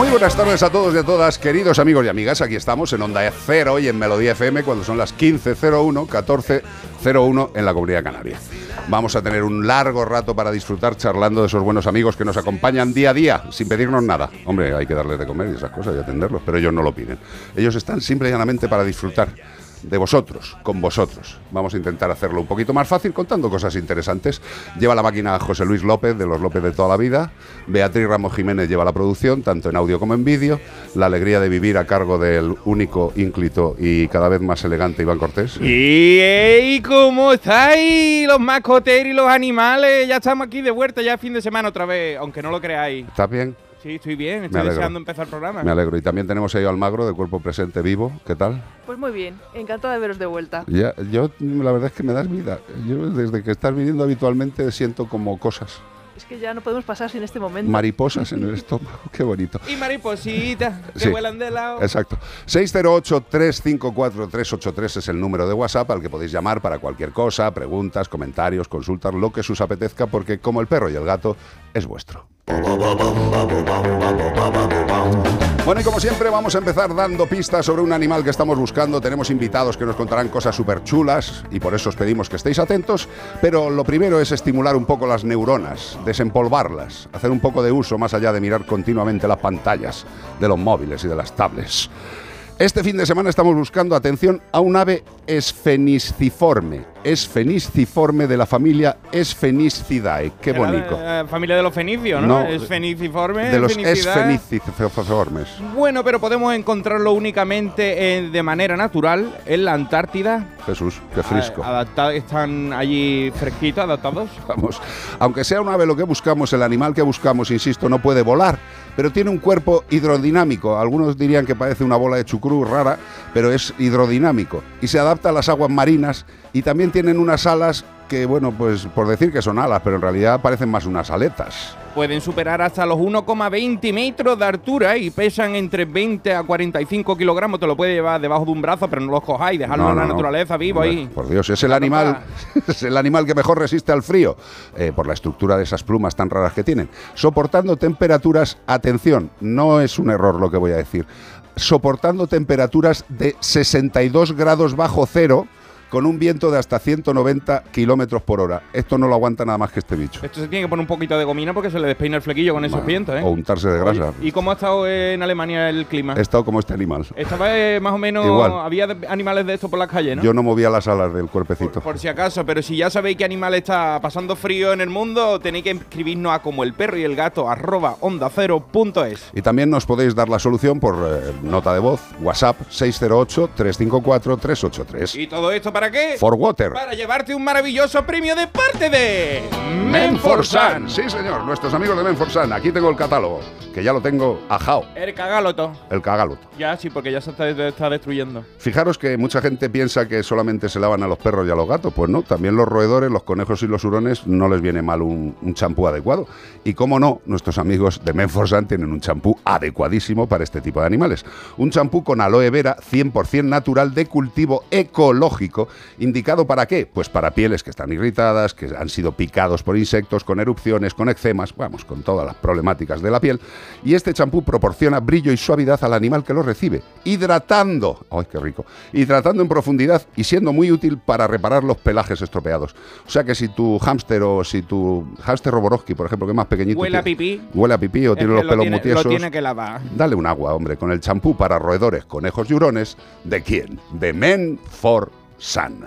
Muy buenas tardes a todos y a todas, queridos amigos y amigas. Aquí estamos en Onda Cero y en Melodía FM cuando son las 15.01, 14.01 en la Comunidad Canaria. Vamos a tener un largo rato para disfrutar charlando de esos buenos amigos que nos acompañan día a día sin pedirnos nada. Hombre, hay que darles de comer y esas cosas y atenderlos, pero ellos no lo piden. Ellos están simple y llanamente para disfrutar de vosotros, con vosotros. Vamos a intentar hacerlo un poquito más fácil contando cosas interesantes. Lleva la máquina José Luis López, de los López de toda la vida. Beatriz Ramos Jiménez lleva la producción, tanto en audio como en vídeo. La alegría de vivir a cargo del único, ínclito y cada vez más elegante Iván Cortés. ¿Y ey, cómo estáis los mascoteros y los animales? Ya estamos aquí de vuelta, ya es fin de semana otra vez, aunque no lo creáis. ¿Estás bien? Sí, estoy bien, estoy deseando empezar el programa. Me alegro. Y también tenemos ahí a Almagro, de cuerpo presente vivo. ¿Qué tal? Pues muy bien, encantada de veros de vuelta. Ya, yo, la verdad es que me das vida. Yo, desde que estás viniendo habitualmente, siento como cosas. Es que ya no podemos pasar sin este momento. Mariposas en el estómago. Qué bonito. Y maripositas que Sí. vuelan de lado. Exacto. 608-354-383 es el número de WhatsApp al que podéis llamar para cualquier cosa, preguntas, comentarios, consultas, lo que os apetezca, porque como el perro y el gato, es vuestro. Bueno, y como siempre, vamos a empezar dando pistas sobre un animal que estamos buscando. Tenemos invitados que nos contarán cosas súper chulas y por eso os pedimos que estéis atentos. Pero lo primero es estimular un poco las neuronas, desempolvarlas, hacer un poco de uso más allá de mirar continuamente las pantallas de los móviles y de las tablets. Este fin de semana estamos buscando, atención, a un ave esfenisciforme. Esfenisciforme de la familia Esfenicidae. Qué bonito. la familia de los fenicios, ¿no? No, es feniciforme. De los esfeniciformes. Bueno, pero podemos encontrarlo únicamente eh, de manera natural en la Antártida. Jesús, qué frisco. A- adapta- están allí fresquitos, adaptados. Vamos, aunque sea un ave lo que buscamos, el animal que buscamos, insisto, no puede volar, pero tiene un cuerpo hidrodinámico. Algunos dirían que parece una bola de chucrú rara, pero es hidrodinámico y se adapta a las aguas marinas y también tienen unas alas que, bueno, pues por decir que son alas, pero en realidad parecen más unas aletas. Pueden superar hasta los 1,20 metros de altura y pesan entre 20 a 45 kilogramos. Te lo puede llevar debajo de un brazo, pero no los cojáis, dejarlo No, en la no, naturaleza vivo ahí. Por Dios, es el animal, es el animal que mejor resiste al frío, eh, por la estructura de esas plumas tan raras que tienen. Soportando temperaturas, atención, no es un error lo que voy a decir, soportando temperaturas de 62 grados bajo cero con un viento de hasta 190 kilómetros por hora. Esto no lo aguanta nada más que este bicho. Esto se tiene que poner un poquito de gomina porque se le despeina el flequillo con esos Bueno, vientos, ¿eh? O untarse de grasa. ¿Y cómo ha estado en Alemania el clima? He estado como este animal. Estaba eh, más o menos. Igual. Había animales de estos por la calle, ¿no? Yo no movía las alas del cuerpecito. por si acaso, pero si ya sabéis qué animal está pasando frío en el mundo, tenéis que escribirnos a como el perro y el gato arroba onda cero punto es. Y también nos podéis dar la solución por eh, nota de voz, WhatsApp 608-354-383. ¿Y todo esto para qué? For Water. Para llevarte un maravilloso premio de parte de Menforsan. Sí, señor, nuestros amigos de Menforsan. Aquí tengo el catálogo, que ya lo tengo ajao, El cagaloto. el cagaloto. Ya, sí, porque ya se está, está destruyendo. Fijaros que mucha gente piensa que solamente se lavan a los perros y a los gatos. Pues no, también los roedores, los conejos y los hurones no les viene mal un, un champú adecuado. Y cómo no, nuestros amigos de Menforsan tienen un champú adecuadísimo para este tipo de animales. Un champú con aloe vera 100% natural de cultivo ecológico ¿Indicado para qué? Pues para pieles que están irritadas, que han sido picados por insectos, con erupciones, con eczemas, vamos, con todas las problemáticas de la piel. Y este champú proporciona brillo y suavidad al animal que lo recibe, hidratando, ¡ay, qué rico! Hidratando en profundidad y siendo muy útil para reparar los pelajes estropeados. O sea que si tu hámster o si tu hámster Roborowski, por ejemplo, que es más pequeñito, Huele a pipí. huele a pipí o tiene los lo pelos tiene- muy tiesos, Lo tiene que lavar. Dale un agua, hombre, con el champú para roedores, conejos y hurones. ¿De quién? De Men for Sun.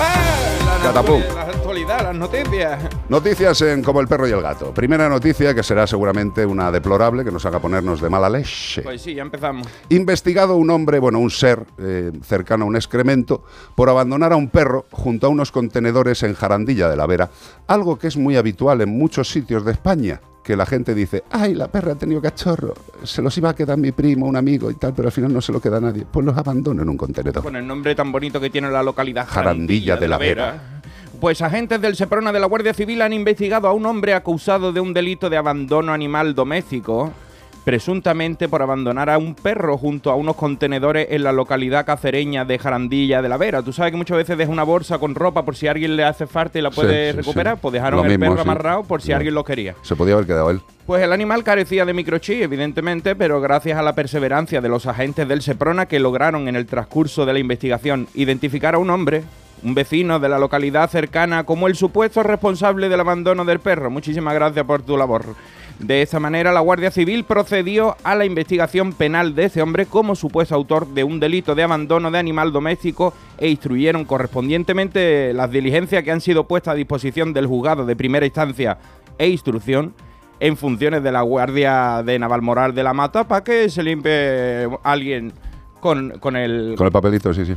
La, Catapum. la actualidad, las noticias. Noticias en Como el perro y el gato. Primera noticia que será seguramente una deplorable que nos haga ponernos de mala leche. Pues sí, ya empezamos. Investigado un hombre, bueno, un ser eh, cercano a un excremento, por abandonar a un perro junto a unos contenedores en Jarandilla de la Vera, algo que es muy habitual en muchos sitios de España, que la gente dice, ay, la perra ha tenido cachorro, se los iba a quedar mi primo, un amigo y tal, pero al final no se lo queda nadie, pues los abandono en un contenedor. Con el nombre tan bonito que tiene la localidad Jarandilla de la Vera. Pues agentes del Seprona de la Guardia Civil han investigado a un hombre acusado de un delito de abandono animal doméstico, presuntamente por abandonar a un perro junto a unos contenedores en la localidad cacereña de Jarandilla de la Vera. Tú sabes que muchas veces deja una bolsa con ropa por si a alguien le hace falta y la puede Sí, recuperar, sí. pues dejaron Lo el mismo, perro amarrado por si alguien lo quería. Se podía haber quedado él. Pues el animal carecía de microchip, evidentemente, pero gracias a la perseverancia de los agentes del Seprona que lograron en el transcurso de la investigación identificar a un hombre, un vecino de la localidad cercana, como el supuesto responsable del abandono del perro. Muchísimas gracias por tu labor. De esta manera, la Guardia Civil procedió a la investigación penal de este hombre como supuesto autor de un delito de abandono de animal doméstico e instruyeron correspondientemente las diligencias que han sido puestas a disposición del juzgado de primera instancia e instrucción en funciones de la Guardia de Navalmoral de la Mata para que se limpie alguien con, con el... Con el papelito, sí, sí.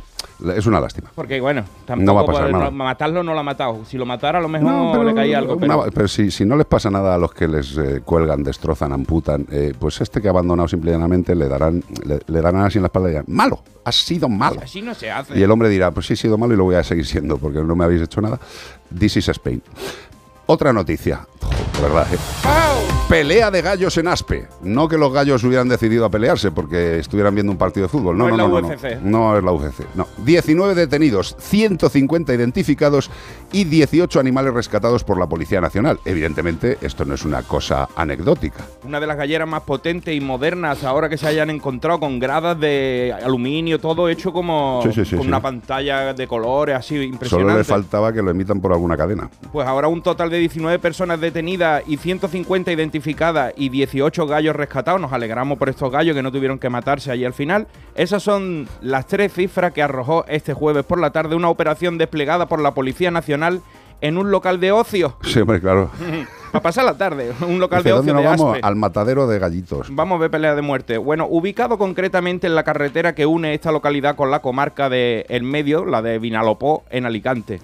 Es una lástima. Porque bueno, tampoco No va a pasar nada. matarlo no lo ha matado. Si lo matara a lo mejor No, pero, le caía algo. Pero, una- pero si, si no les pasa nada a los que les eh, cuelgan, destrozan, amputan, eh, pues este que ha abandonado simplemente le darán, le, le darán así en la espalda y dirán, malo, has sido malo. así no se hace. Y el hombre dirá, pues sí, he sido malo y lo voy a seguir siendo porque no me habéis hecho nada. This is Spain. Otra noticia, de verdad, ¿eh? Pelea de gallos en Aspe. No que los gallos hubieran decidido a pelearse porque estuvieran viendo un partido de fútbol. No, No no, es no, la no, UFC. no. No es la UFC. No. 19 detenidos, 150 identificados y 18 animales rescatados por la Policía Nacional. Evidentemente, esto no es una cosa anecdótica. Una de las galleras más potentes y modernas ahora que se hayan encontrado con gradas de aluminio, todo hecho como Sí, sí, sí, con una pantalla de colores así Solo impresionante. le faltaba que lo emitan por alguna cadena. Pues ahora un total de 19 personas detenidas y 150 identificadas y 18 gallos rescatados. Nos alegramos por estos gallos que no tuvieron que matarse allí al final. Esas son las tres cifras que arrojó este jueves por la tarde una operación desplegada por la Policía Nacional en un local de ocio. Sí, hombre, claro. Para pasar la tarde, un local de ¿Dónde ocio nos de vamos? Aspe. Al matadero de gallitos. Vamos a ver pelea de muerte. Bueno, ubicado concretamente en la carretera que une esta localidad con la comarca de El Medio, la de Vinalopó, en Alicante.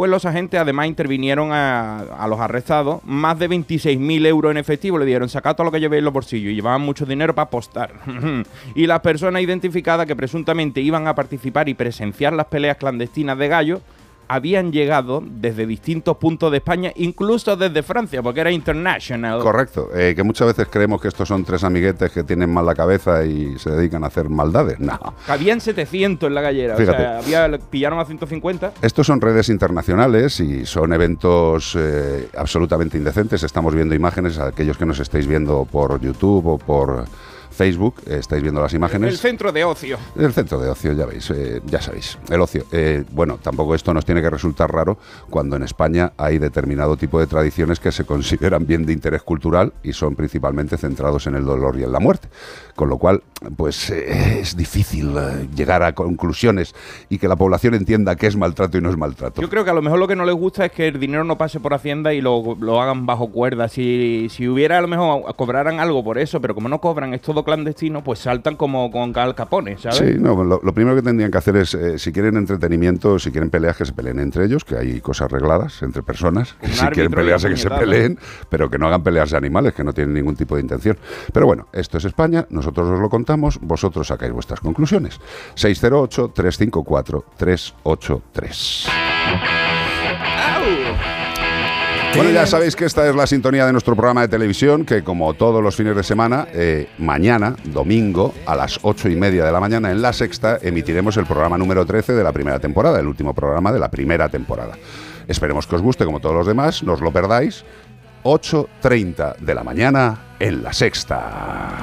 Pues los agentes además intervinieron a, los arrestados. Más de 26.000 euros en efectivo le dieron. Sacad todo lo que llevéis en los bolsillos. Y llevaban mucho dinero para apostar. y las personas identificadas que presuntamente iban a participar y presenciar las peleas clandestinas de gallos habían llegado desde distintos puntos de España, incluso desde Francia, porque era international. Correcto, eh, que muchas veces creemos que estos son tres amiguetes que tienen mal la cabeza y se dedican a hacer maldades. No. Habían 700 en la gallera. Fíjate. O sea, había, pillaron a 150. Estos son redes internacionales y son eventos eh, absolutamente indecentes. Estamos viendo imágenes, aquellos que nos estáis viendo por YouTube o por Facebook, estáis viendo las imágenes. El centro de ocio. El centro de ocio, ya veis, eh, ya sabéis, el ocio. Eh, bueno, tampoco esto nos tiene que resultar raro cuando en España hay determinado tipo de tradiciones que se consideran bien de interés cultural y son principalmente centrados en el dolor y en la muerte. Con lo cual, pues eh, es difícil llegar a conclusiones y que la población entienda qué es maltrato y no es maltrato. Yo creo que a lo mejor lo que no les gusta es que el dinero no pase por Hacienda y lo, lo hagan bajo cuerda. Si, si hubiera a lo mejor cobraran algo por eso, pero como no cobran, es todo clandestino, pues saltan como con Al Capone, ¿sabes? Sí, no, lo, lo primero que tendrían que hacer es, eh, si quieren entretenimiento, si quieren peleas, que se peleen entre ellos, que hay cosas arregladas entre personas, Un si quieren pelearse, que se peleen, pero que no hagan peleas de animales, que no tienen ningún tipo de intención. Pero bueno, esto es España, nosotros os lo contamos, vosotros sacáis vuestras conclusiones. 608-354-383. Bueno, ya sabéis que esta es la sintonía de nuestro programa de televisión, que como todos los fines de semana, eh, mañana, domingo, a las ocho y media de la mañana, en La Sexta, emitiremos el programa número 13 de la primera temporada, el último programa de la primera temporada. Esperemos que os guste como todos los demás, no os lo perdáis. 8.30 de la mañana en La Sexta.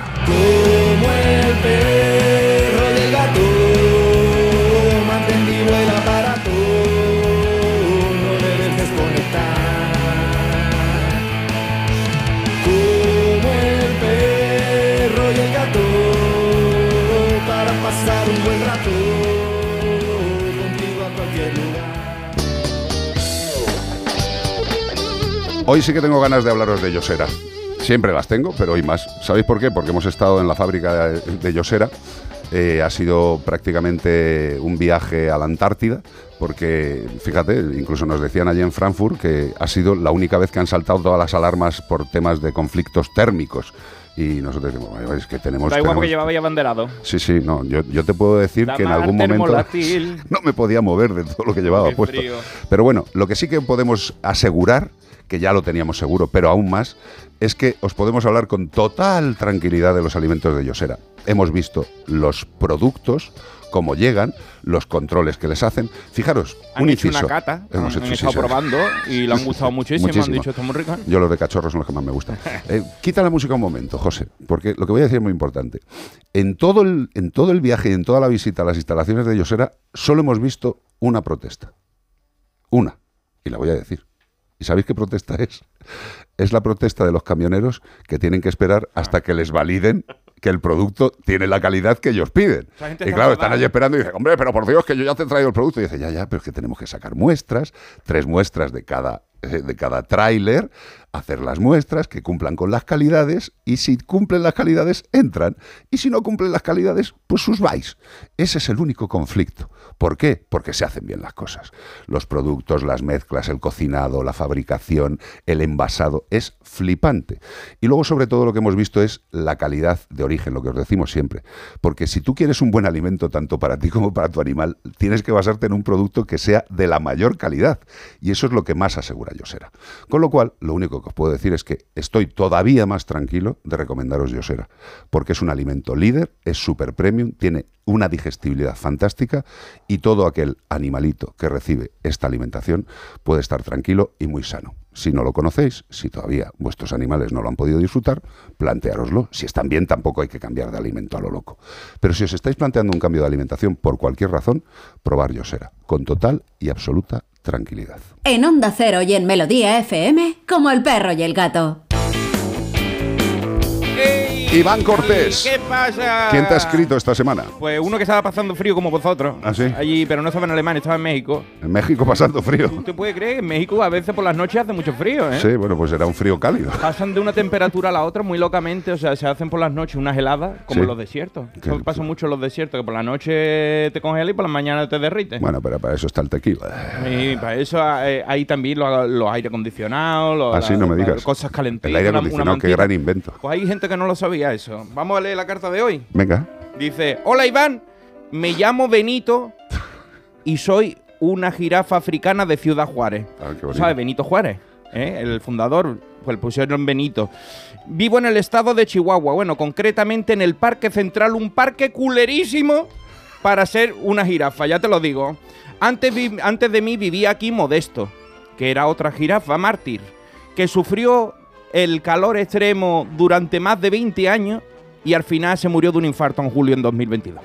Hoy sí que tengo ganas de hablaros de Yosera. Siempre las tengo, pero hoy más. ¿Sabéis por qué? Porque hemos estado en la fábrica de, de Yosera. Eh, ha sido prácticamente un viaje a la Antártida, porque fíjate, incluso nos decían allí en Frankfurt que ha sido la única vez que han saltado todas las alarmas por temas de conflictos térmicos. Y nosotros decimos, "Bueno, es que tenemos... Da igual tenemos- llevaba ya abanderado. Sí, sí, no, yo, yo te puedo decir que en algún momento no me podía mover de todo lo que llevaba puesto. Pero bueno, lo que sí que podemos asegurar, que ya lo teníamos seguro, pero aún más, es que os podemos hablar con total tranquilidad de los alimentos de Yosera. Hemos visto los productos, cómo llegan, los controles que les hacen. Fijaros, Han un hecho inciso. una cata, Hemos han, hecho, han estado sí. probando y le han gustado muchísimo, Muchísimo. Han dicho, está muy rico. Yo los de cachorros son los que más me gustan. Eh, quita la música un momento, José, porque lo que voy a decir es muy importante. En todo, el, en todo el viaje y en toda la visita a las instalaciones de Yosera, solo hemos visto una protesta. Una. Y la voy a decir. ¿Y sabéis qué protesta es? Es la protesta de los camioneros que tienen que esperar hasta que les validen que el producto tiene la calidad que ellos piden. Y claro, están allí esperando y dicen, hombre, pero por Dios, que yo ya te he traído el producto. Y dice, ya, ya, pero es que tenemos que sacar muestras, tres muestras de cada, de cada tráiler, hacer las muestras que cumplan con las calidades y si cumplen las calidades, entran. Y si no cumplen las calidades, pues sus vais. Ese es el único conflicto. ¿Por qué? Porque se hacen bien las cosas. Los productos, las mezclas, el cocinado, la fabricación, el envasado, es flipante. Y luego, sobre todo, lo que hemos visto es la calidad de origen, lo que os decimos siempre. Porque si tú quieres un buen alimento, tanto para ti como para tu animal, tienes que basarte en un producto que sea de la mayor calidad. Y eso es lo que más asegura Yosera. Con lo cual, lo único que os puedo decir es que estoy todavía más tranquilo de recomendaros Yosera. Porque es un alimento líder, es super premium, tiene una digestibilidad fantástica y todo aquel animalito que recibe esta alimentación puede estar tranquilo y muy sano. Si no lo conocéis, si todavía vuestros animales no lo han podido disfrutar, planteároslo. Si están bien, tampoco hay que cambiar de alimento a lo loco. Pero si os estáis planteando un cambio de alimentación por cualquier razón, probar Yosera, con total y absoluta tranquilidad. En Onda Cero y en Melodía FM, como el perro y el gato. Iván Cortés. ¿Qué pasa? ¿Quién te ha escrito esta semana? Pues uno que estaba pasando frío como vosotros. ¿Ah, sí? Allí, pero no estaba en Alemania, estaba en México. En México pasando frío. ¿Usted puede creer que en México a veces por las noches hace mucho frío, eh? Sí, bueno, pues era un frío cálido. Pasan de una temperatura a la otra muy locamente, o sea, se hacen por las noches unas heladas, como Sí. en los desiertos. Que- Eso pasa mucho en los desiertos, que por la noche te congela y por la mañana te derrite. Bueno, pero para eso está el tequila. Y para eso eh, hay también los, los aire acondicionados, los, Así la- no me las digas. cosas calentitas. El aire una- una acondicionado, qué gran invento. Pues hay gente que no lo sabía eso. Vamos a leer la carta de hoy. Venga. Dice, hola Iván, me llamo Benito y soy una jirafa africana de Ciudad Juárez. Ah, qué. ¿Sabes? Benito Juárez, ¿eh? el fundador, pues pusieron Benito. Vivo en el estado de Chihuahua, bueno, concretamente en el Parque Central, un parque culerísimo para ser una jirafa, ya te lo digo. Antes de mí vivía aquí Modesto, que era otra jirafa mártir, que sufrió el calor extremo durante más de 20 años y al final se murió de un infarto en julio en 2022.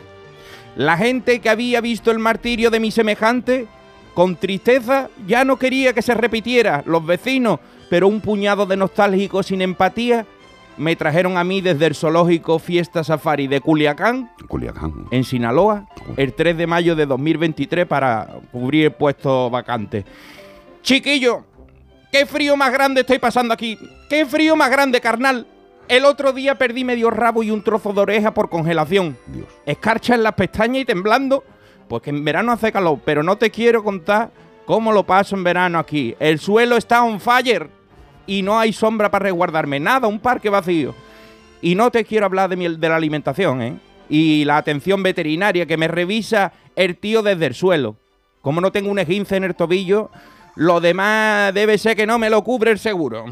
La gente que había visto el martirio de mi semejante, con tristeza, ya no quería que se repitiera. Los vecinos, pero un puñado de nostálgicos sin empatía, me trajeron a mí desde el zoológico Fiesta Safari de Culiacán, Culiacán. en Sinaloa, el 3 de mayo de 2023 para cubrir el puesto vacante. Chiquillo, qué frío más grande estoy pasando aquí. Qué frío más grande, carnal. El otro día perdí medio rabo y un trozo de oreja por congelación. Dios. Escarcha en las pestañas y temblando. Pues que en verano hace calor, pero no te quiero contar cómo lo paso en verano aquí. El suelo está on fire y no hay sombra para resguardarme. Nada, un parque vacío. Y no te quiero hablar de, mi- de la alimentación, ¿eh? Y la atención veterinaria que me revisa el tío desde el suelo. Como no tengo un esguince en el tobillo, Lo demás debe ser que no me lo cubre el seguro.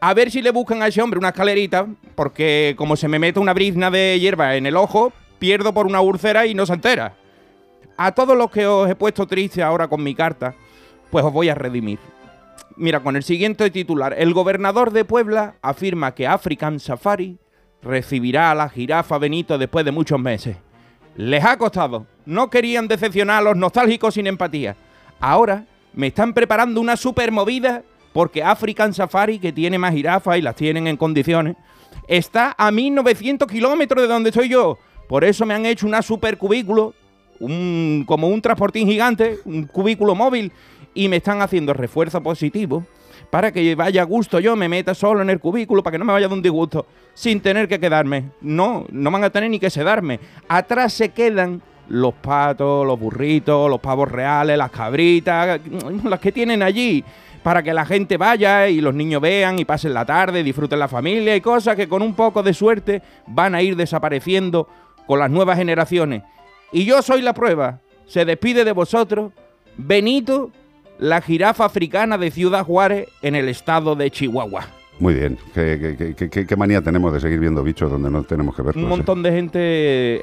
A ver si le buscan a ese hombre una escalerita, porque como se me mete una brizna de hierba en el ojo, pierdo por una úlcera y no se entera. A todos los que os he puesto triste ahora con mi carta, pues os voy a redimir. Mira, con el siguiente titular, el gobernador de Puebla afirma que African Safari recibirá a la jirafa Benito después de muchos meses. Les ha costado. No querían decepcionar a los nostálgicos sin empatía. Ahora me están preparando una super movida porque African Safari, que tiene más jirafas y las tienen en condiciones, está a 1900 kilómetros de donde estoy yo. Por eso me han hecho una super cubículo, un, como un transportín gigante, un cubículo móvil, y me están haciendo refuerzo positivo para que vaya a gusto yo, me meta solo en el cubículo, para que no me vaya de un disgusto, sin tener que quedarme. No, no van a tener ni que sedarme. Atrás se quedan los patos, los burritos, los pavos reales, las cabritas, las que tienen allí, para que la gente vaya y los niños vean y pasen la tarde, disfruten la familia y cosas que con un poco de suerte van a ir desapareciendo con las nuevas generaciones. Y yo soy la prueba. Se despide de vosotros Benito la jirafa africana de Ciudad Juárez en el estado de Chihuahua. Muy bien. ¿Qué, qué- qué- qué- manía tenemos de seguir viendo bichos donde no tenemos que verlos? Un eh? montón de gente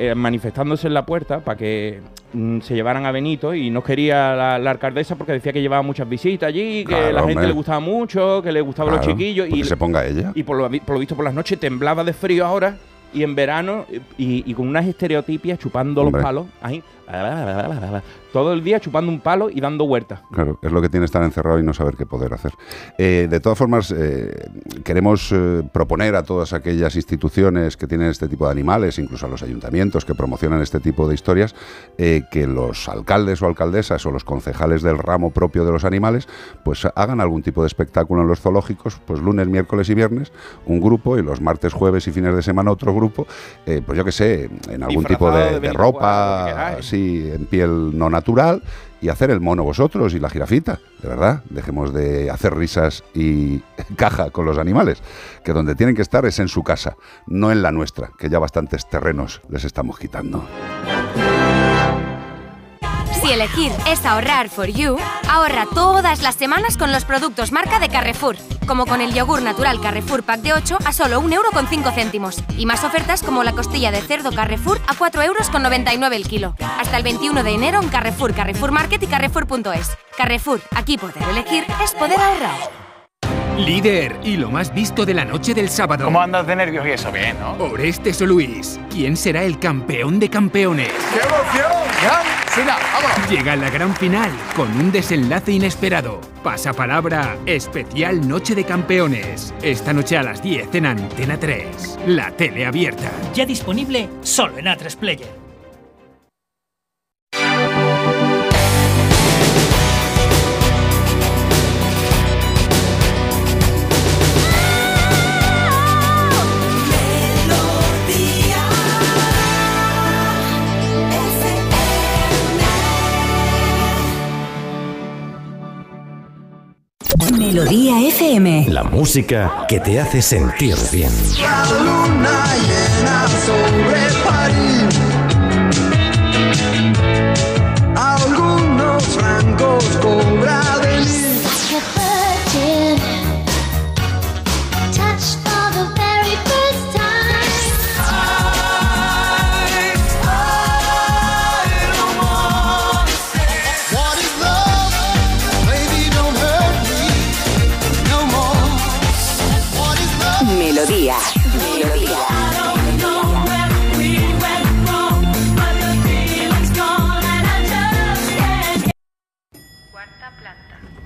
eh, manifestándose en la puerta para que mm, se llevaran a Benito y no quería la, la alcaldesa porque decía que llevaba muchas visitas allí, que Claro, la gente hombre. le gustaba mucho, que le gustaban los chiquillos pues y, se ponga ella. y por, lo, vi- por lo visto por las noches temblaba de frío ahora y en verano y, y con unas estereotipias chupando Hombre. los palos, ahí, todo el día chupando un palo y dando vueltas. Claro, es lo que tiene estar encerrado y no saber qué poder hacer. Eh, de todas formas, eh, queremos eh, proponer a todas aquellas instituciones que tienen este tipo de animales, incluso a los ayuntamientos que promocionan este tipo de historias, que los alcaldes o alcaldesas o los concejales del ramo propio de los animales, pues hagan algún tipo de espectáculo en los zoológicos, pues lunes, miércoles y viernes, un grupo, y los martes, jueves y fines de semana otro grupo, pues yo que sé, en algún tipo de, ropa, así, en piel no y hacer el mono vosotros y la jirafita, de verdad. Dejemos de hacer risas y caja con los animales, que donde tienen que estar es en su casa, no en la nuestra, que ya bastantes terrenos les estamos quitando. Si elegir es ahorrar for you, ahorra todas las semanas con los productos marca de Carrefour, como con el yogur natural Carrefour Pack de 8 a solo 1,5 euros Y más ofertas como la costilla de cerdo Carrefour a 4,99 euros el kilo. Hasta el 21 de enero en Carrefour, Carrefour Market y Carrefour.es. Carrefour, aquí poder elegir es poder ahorrar. Líder y lo más visto de la noche del sábado. ¿Cómo andas de nervios y eso? Bien, ¿no? Orestes o Luis, ¿quién será el campeón de campeones? ¡Qué emoción! ¿Ya? Venga, vámonos. Llega la gran final con un desenlace inesperado. Pasapalabra, especial Noche de Campeones. Esta noche a las 10 en Antena 3. La tele abierta. Ya disponible solo en A3 Player. Melodía FM. La música que te hace sentir bien. La luna llena sobre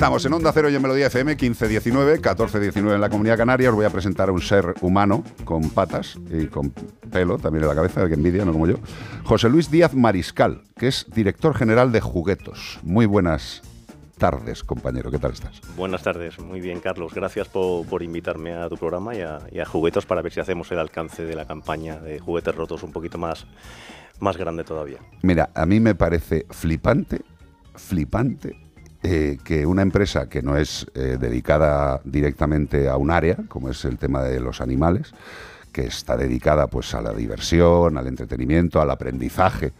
Estamos en Onda Cero y en Melodía FM 1519, 1419 en la Comunidad Canaria. Os voy a presentar a un ser humano con patas y con pelo también en la cabeza, que envidia, no como yo. José Luis Díaz Mariscal, que es director general de Juguetos. Muy buenas tardes, compañero. ¿Qué tal estás? Buenas tardes, muy bien, Carlos. Gracias por, por invitarme a tu programa y a, y a Juguetos para ver si hacemos el alcance de la campaña de juguetes rotos un poquito más, más grande todavía. Mira, a mí me parece flipante, flipante eh, que una empresa que no es eh, dedicada directamente a un área, como es el tema de los animales, que está dedicada pues a la diversión, al entretenimiento, al aprendizaje,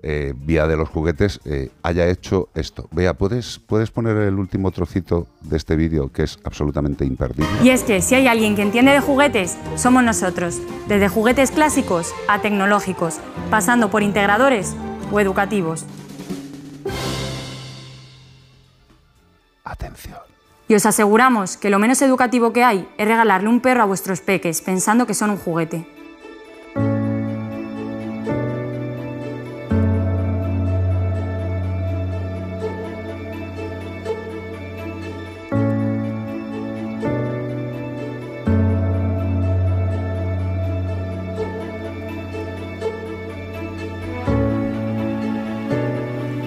eh, vía de los juguetes, haya hecho esto. Vea, ¿puedes, ¿puedes poner el último trocito de este vídeo que es absolutamente imperdible? Y es que si hay alguien que entiende de juguetes, somos nosotros. Desde juguetes clásicos a tecnológicos, pasando por integradores o educativos. Atención. Y os aseguramos que lo menos educativo que hay es regalarle un perro a vuestros peques pensando que son un juguete.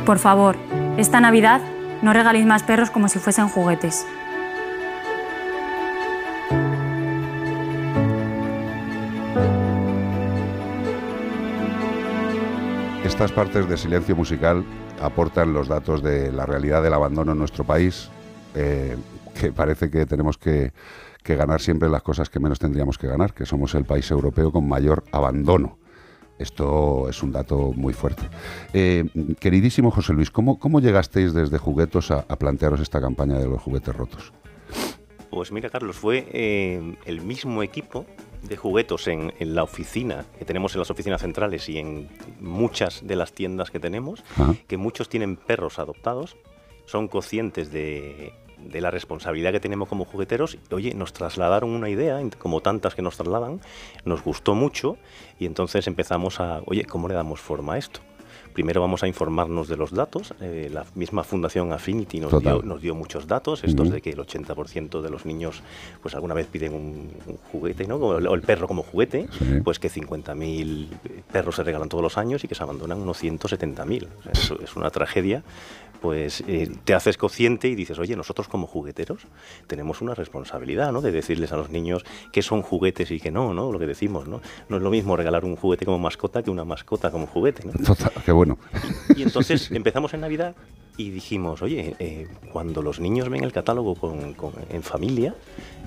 Por favor, esta Navidad no regaléis más perros como si fuesen juguetes. Estas partes de silencio musical aportan los datos de la realidad del abandono en nuestro país, eh, que parece que tenemos que, que ganar siempre las cosas que menos tendríamos que ganar, que somos el país europeo con mayor abandono. Esto es un dato muy fuerte. Eh, queridísimo José Luis, ¿cómo, cómo llegasteis desde Juguetos a, a plantearos esta campaña de los juguetes rotos? Pues mira, Carlos, fue eh, el mismo equipo de juguetos en, en la oficina que tenemos en las oficinas centrales y en muchas de las tiendas que tenemos, Ajá. que muchos tienen perros adoptados, son conscientes de, de la responsabilidad que tenemos como jugueteros. Y, oye, nos trasladaron una idea, como tantas que nos trasladan, nos gustó mucho y entonces empezamos a, oye, ¿cómo le damos forma a esto? Primero vamos a informarnos de los datos. eh, la misma Fundación Affinity nos dio, nos dio muchos datos, estos de que el 80% de los niños pues alguna vez piden un, un juguete, ¿no? O el perro como juguete, Sí. pues que 50.000 perros se regalan todos los años y que se abandonan unos 170.000. O sea, eso es una tragedia. Pues eh, te haces consciente y dices, oye, nosotros como jugueteros tenemos una responsabilidad, ¿no? De decirles a los niños qué son juguetes y qué no, ¿no? Lo que decimos, ¿no? No es lo mismo regalar un juguete como mascota que una mascota como juguete, ¿no? Total, qué bueno. Y entonces empezamos en Navidad y dijimos, oye, eh, cuando los niños ven el catálogo con- con- en familia,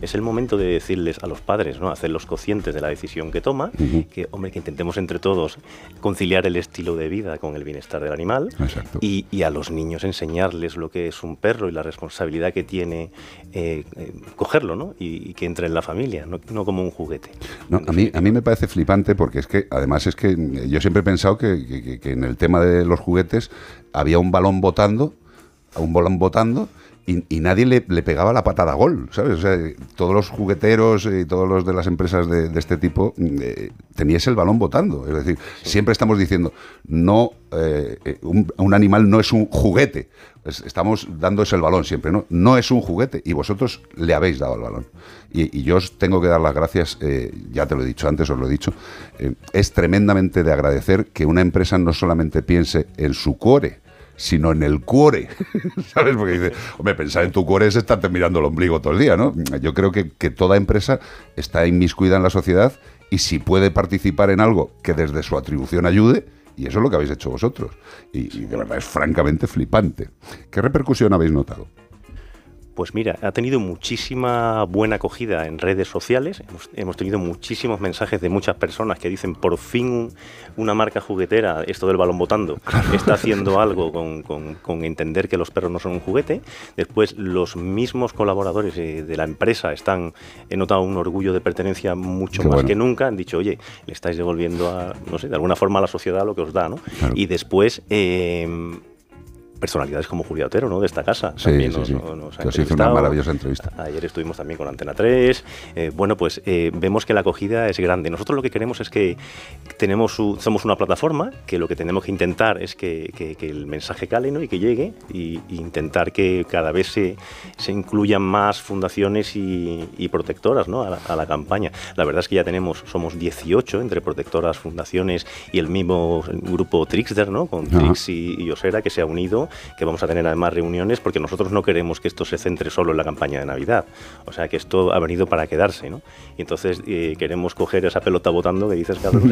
es el momento de decirles a los padres, ¿no? Hacerlos conscientes de la decisión que toma, que, hombre, que intentemos entre todos conciliar el estilo de vida con el bienestar del animal Exacto. y, y a los niños enseñarles lo que es un perro y la responsabilidad que tiene eh, eh, cogerlo, ¿no? Y, y que entre en la familia, no, no como un juguete. No, a, mí, a mí me parece flipante porque es que, además, es que yo siempre he pensado que- que en el tema de los juguetes había un balón botando, un balón botando. Y, y nadie le, le pegaba la patada a gol, ¿sabes? O sea, todos los jugueteros y todos los de las empresas de, de este tipo mm, eh, teníais el balón botando. Es decir, siempre estamos diciendo, no, eh, eh, un, un animal no es un juguete. Es- estamos dándoos el balón siempre, ¿no? No es un juguete y vosotros le habéis dado el balón. Y, y yo os tengo que dar las gracias, eh, ya te lo he dicho antes, os lo he dicho, es tremendamente de agradecer que una empresa no solamente piense en su core, sino en el cuore, ¿sabes? Porque dice, hombre, pensar en tu cuore es estarte mirando el ombligo todo el día, ¿no? Yo creo que, que toda empresa está inmiscuida en la sociedad y si puede participar en algo que desde su atribución ayude, y eso es lo que habéis hecho vosotros. Y, y de verdad es francamente flipante. ¿Qué repercusión habéis notado? Pues mira, ha tenido muchísima buena acogida en redes sociales. Hemos, hemos tenido muchísimos mensajes de muchas personas que dicen, por fin un- una marca juguetera, esto del balón botando, está haciendo algo con, con- con entender que los perros no son un juguete. Después, los mismos colaboradores eh, de la empresa están, he notado un orgullo de pertenencia mucho Qué más bueno. que nunca. Han dicho, oye, le estáis devolviendo a, no sé, de alguna forma a la sociedad lo que os da, ¿no? Claro. Y después... eh, personalidades como Julia Otero, ¿no? De esta casa. Sí, también sí, nos, sí. nos ha Que os hizo una maravillosa entrevista. Ayer estuvimos también con Antena 3. Eh, bueno, pues eh, vemos que la acogida es grande. Nosotros lo que queremos es que tenemos su- somos una plataforma que lo que tenemos que intentar es que, que- que el mensaje cale ¿no? y que llegue y, y intentar que cada vez se, se incluyan más fundaciones y, y protectoras ¿no? a, la, a la campaña. La verdad es que ya tenemos, somos 18 entre protectoras, fundaciones y el mismo grupo Trixter, ¿no? con. Trix y, y Osera, que se ha unido, que vamos a tener además reuniones, porque nosotros no queremos que esto se centre solo en la campaña de Navidad. O sea, que esto ha venido para quedarse, ¿no? Y entonces eh, queremos coger esa pelota votando que dices, Carlos,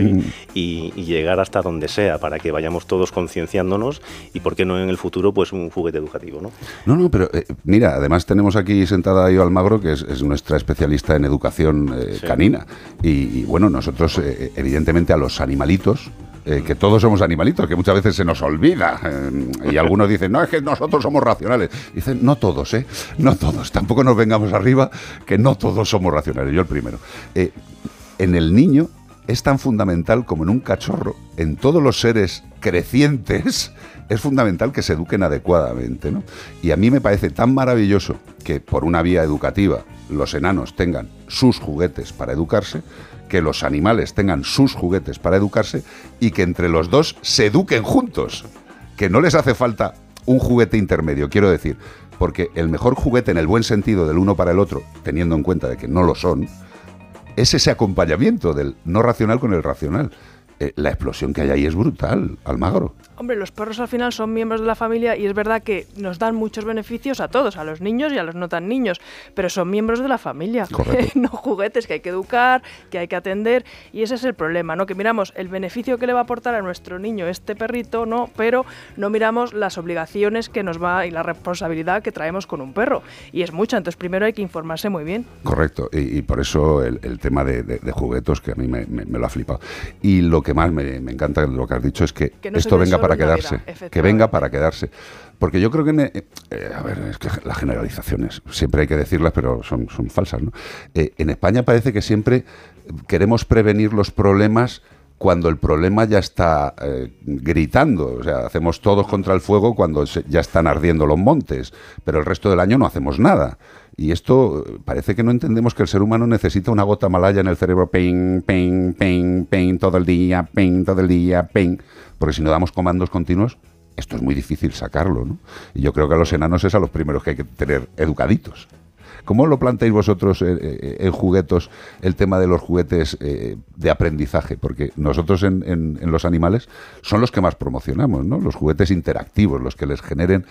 y, y- llegar hasta donde sea, para que vayamos todos concienciándonos y, ¿por qué no en el futuro, pues un juguete educativo, ¿no? No, no, pero eh, mira, además tenemos aquí sentada a Io Almagro, que es, es nuestra especialista en educación eh, Sí. canina. Y, y, bueno, nosotros, evidentemente, a los animalitos. Eh, que todos somos animalitos, que muchas veces se nos olvida. eh, y algunos dicen, no, es que nosotros somos racionales. Dicen, no todos, ¿eh? No todos. Tampoco nos vengamos arriba, que no todos somos racionales. Yo el primero. Eh, en el niño es tan fundamental como en un cachorro, en todos los seres crecientes, es fundamental que se eduquen adecuadamente. ¿no? Y a mí me parece tan maravilloso que por una vía educativa los enanos tengan sus juguetes para educarse, que los animales tengan sus juguetes para educarse y que entre los dos se eduquen juntos, que no les hace falta un juguete intermedio, quiero decir, porque el mejor juguete en el buen sentido del uno para el otro, teniendo en cuenta de que no lo son, es ese acompañamiento del no racional con el racional. Eh, la explosión que hay ahí es brutal, Almagro. Hombre, los perros al final son miembros de la familia y es verdad que nos dan muchos beneficios a todos, a los niños y a los no tan niños, pero son miembros de la familia, Correcto. no juguetes que hay que educar, que hay que atender y ese es el problema, ¿no? Que miramos el beneficio que le va a aportar a nuestro niño este perrito, ¿no? Pero no miramos las obligaciones que nos va y la responsabilidad que traemos con un perro y es mucha, entonces primero hay que informarse muy bien. Correcto, y, y por eso el, el tema de, de- de juguetos que a mí me, me- me lo ha flipado. Y lo que más me, me encanta lo que has dicho es que, Que no esto ve venga para quedarse, que venga para quedarse. Porque yo creo que, eh, a ver, es que las generalizaciones, siempre hay que decirlas, pero son, son falsas, ¿no? Eh, en España parece que siempre queremos prevenir los problemas cuando el problema ya está eh, gritando. O sea, hacemos todos contra el fuego cuando se- ya están ardiendo los montes, pero el resto del año no hacemos nada. Y esto parece que no entendemos que el ser humano necesita una gota malaya en el cerebro, ping, ping, ping, ping, todo el día, ping, todo el día, ping. Porque si no damos comandos continuos, esto es muy difícil sacarlo, ¿no? Y yo creo que a los enanos es a los primeros que hay que tener educaditos. ¿Cómo lo planteáis vosotros eh, eh, en juguetos, el tema de los juguetes eh, de aprendizaje? Porque nosotros en, en- en los animales son los que más promocionamos, ¿no? Los juguetes interactivos, los que les generen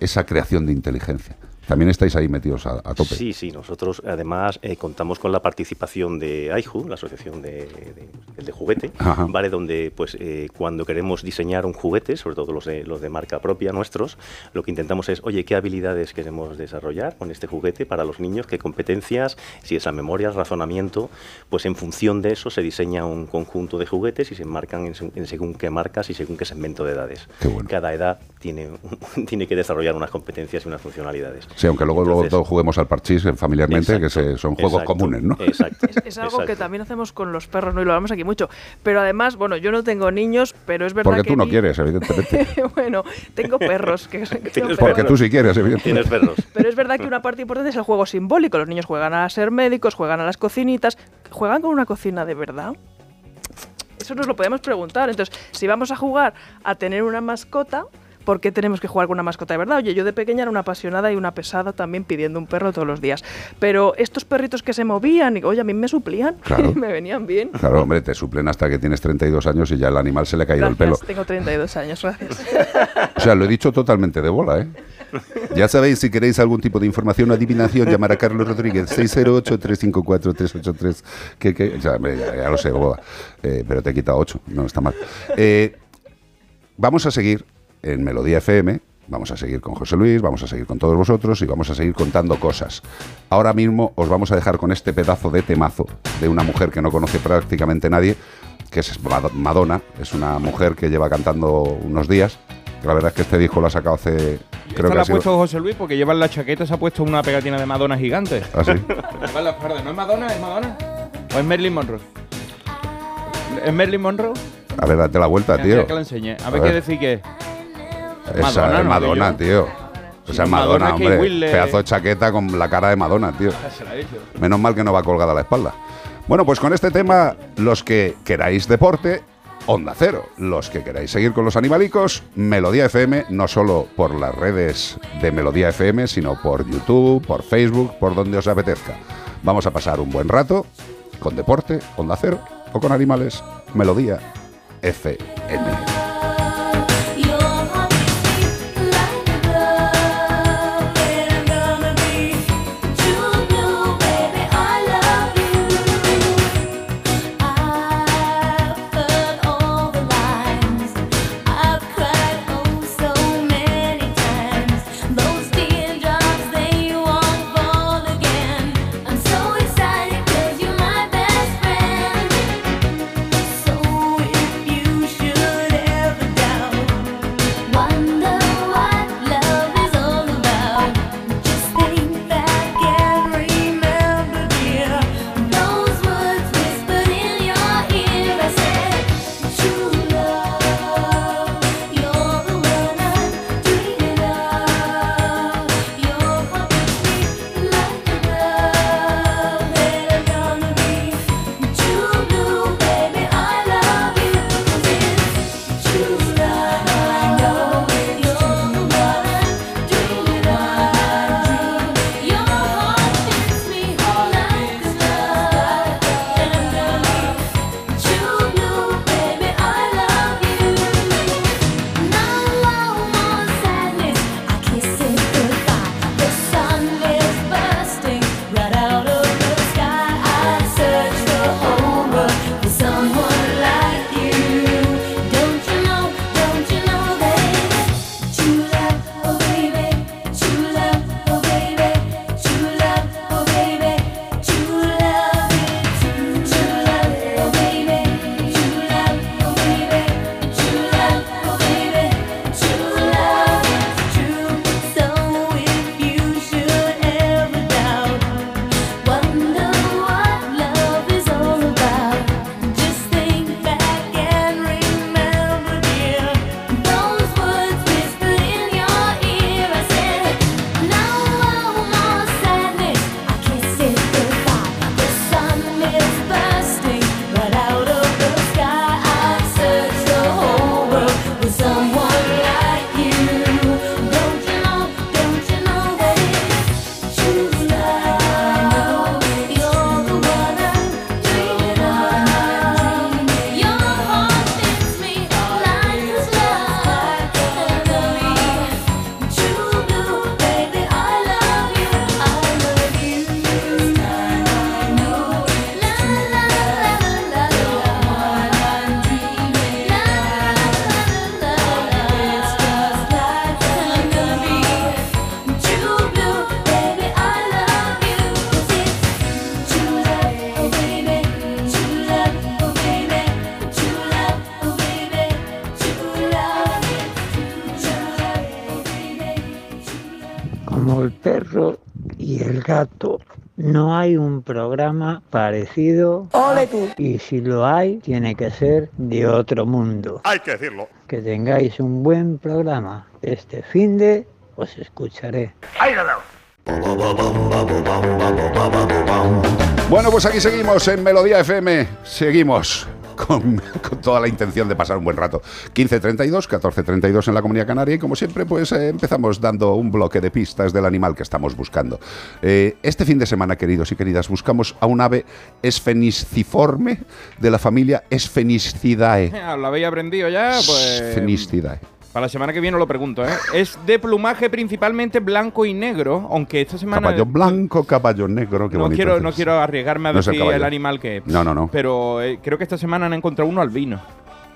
esa creación de inteligencia. También estáis ahí metidos a, a tope. Sí, sí, nosotros además eh, contamos con la participación de AIJU, la Asociación de, de- de Juguete, Ajá. ¿vale? donde pues eh, cuando queremos diseñar un juguete, sobre todo los de, los de marca propia nuestros, lo que intentamos es, oye, ¿qué habilidades queremos desarrollar con este juguete para los niños? ¿Qué competencias? Si es la memoria, el razonamiento, pues en función de eso se diseña un conjunto de juguetes y se enmarcan en según qué marcas y según qué segmento de edades. Cada edad tiene, tiene que desarrollar unas competencias y unas funcionalidades. Sí, aunque luego, luego todos juguemos al parchís eh, familiarmente, que se- son juegos exacto, comunes, ¿no? Exacto. Es, es algo que también hacemos con los perros, ¿no? Y lo hablamos aquí mucho. Pero además, bueno, yo no tengo niños, pero es verdad Porque que... tú no quieres, evidentemente. bueno, tengo perros. Que, Porque perros. tú sí quieres, evidentemente. Tienes perros. Pero es verdad que una parte importante es el juego simbólico. Los niños juegan a ser médicos, juegan a las cocinitas. ¿Juegan con una cocina de verdad? Eso nos lo podemos preguntar. Entonces, si vamos a jugar a tener una mascota, ¿por qué tenemos que jugar con una mascota de verdad? Oye, yo de pequeña era una apasionada y una pesada también pidiendo un perro todos los días. Pero estos perritos que se movían, y, oye, a mí me suplían, Claro. me venían bien. Claro, hombre, te suplen hasta que tienes 32 años y ya el animal se le ha caído el pelo. Tengo 32 años, gracias. O sea, lo he dicho totalmente de bola, ¿eh? Ya sabéis, si queréis algún tipo de información o adivinación, llamar a Carlos Rodríguez, 608-354-383. Que, que, hombre, ya, ya lo sé, boda. Eh, pero te he quitado 8, no está mal. Eh, vamos a seguir en Melodía FM, vamos a seguir con José Luis, vamos a seguir con todos vosotros y vamos a seguir contando cosas. Ahora mismo os vamos a dejar con este pedazo de temazo de una mujer que no conoce prácticamente nadie, que es Mad- Madonna, es una mujer que lleva cantando unos días. La verdad es que este disco lo ha sacado hace... Creo que la ha sido... puesto José Luis porque lleva en la chaqueta se ha puesto una pegatina de Madonna gigante. ¿Ah, sí? ¿No es Madonna? ¿Es Madonna? ¿O es Marilyn Monroe? ¿Es Marilyn Monroe? A ver, date la vuelta, tío. que la enseñe. A ver. qué decir que es. Esa Madonna, es no, Madonna, tío. Esa es Madonna, hombre. Pedazo de chaqueta con la cara de Madonna, tío. Menos mal que no va colgada a la espalda. Bueno, pues con este tema, los que queráis deporte, Onda Cero. Los que queráis seguir con los animalicos, Melodía FM, no solo por las redes de Melodía FM, sino por YouTube, por Facebook, por donde os apetezca. Vamos a pasar un buen rato con deporte, Onda Cero, o con animales, Melodía FM. Tiene que ser de otro mundo. Hay que decirlo. Que tengáis un buen programa. Este fin de os escucharé. Bueno, pues aquí seguimos en Melodía FM. Seguimos con, con toda la intención de pasar un buen rato. 15.32, 14.32 en la Comunidad Canaria y como siempre pues eh, empezamos dando un bloque de pistas del animal que estamos buscando. Eh, este fin de semana, queridos y queridas, buscamos a un ave esfenisciforme de la familia Esfenicidae. ¿Lo habéis aprendido ya? Pues. Esfenicidae. Para la semana que viene lo pregunto, ¿eh? Es de plumaje principalmente blanco y negro, aunque esta semana. Caballo blanco, caballo negro, qué no bonito quiero, es. no quiero arriesgarme a No es el decir el, animal que es. No, no, no. Pero eh, creo que esta semana han encontrado uno albino.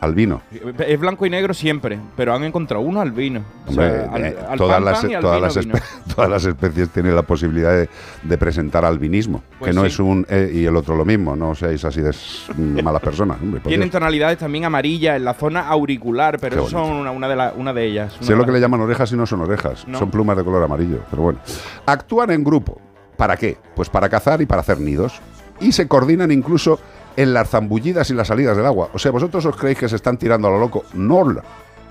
Albino. Es blanco y negro siempre, pero han encontrado uno albino. O Hombre, sea, al- eh, al todas, las, todas, todas especies tienen la posibilidad de, de presentar albinismo, Pues que no sí. es un eh, y el otro lo mismo, no seáis así de malas personas. Hombre, Tienen Dios. tonalidades también amarillas en la zona auricular, pero esas son una, una de, la- una de ellas. una Sé de lo que le llaman orejas y no son orejas, No. son plumas de color amarillo, pero bueno. Actúan en grupo. ¿Para qué? Pues para cazar y para hacer nidos. Y se coordinan incluso en las zambullidas y las salidas del agua. O sea, vosotros os creéis que se están tirando a lo loco. No.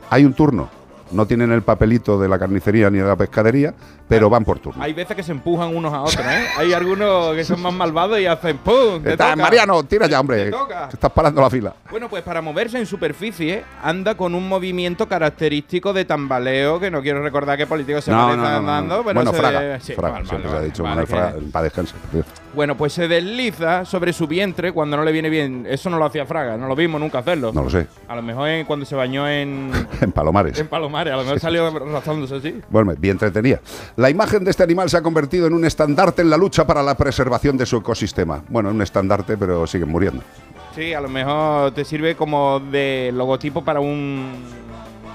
Hay un turno. No tienen el papelito de la carnicería ni de la pescadería, pero van por turno. Hay veces que se empujan unos a otros, ¿eh? Hay algunos que son más malvados y hacen ¡pum! te Está- toca. Mariano, tira ya, hombre. Te toca. Estás parando la fila. Bueno, pues para moverse en superficie anda con un movimiento característico de tambaleo que no quiero recordar qué político se No, no, no, no, no. andando, pero Bueno, se Fraga. de- sí, Fraga, vale, siempre vale, se ha dicho. vale, Manuel que- Fraga, para. Bueno, pues se desliza sobre su vientre cuando no le viene bien. Eso no lo hacía Fraga, no lo vimos nunca hacerlo. No lo sé. A lo mejor en- cuando se bañó en, En Palomares. en Palomares, a lo mejor salió razándose así. Bueno, bien entretenía. La imagen de este animal se ha convertido en un estandarte en la lucha para la preservación de su ecosistema. Bueno, un estandarte, pero siguen muriendo. Sí, a lo mejor te sirve como de logotipo para un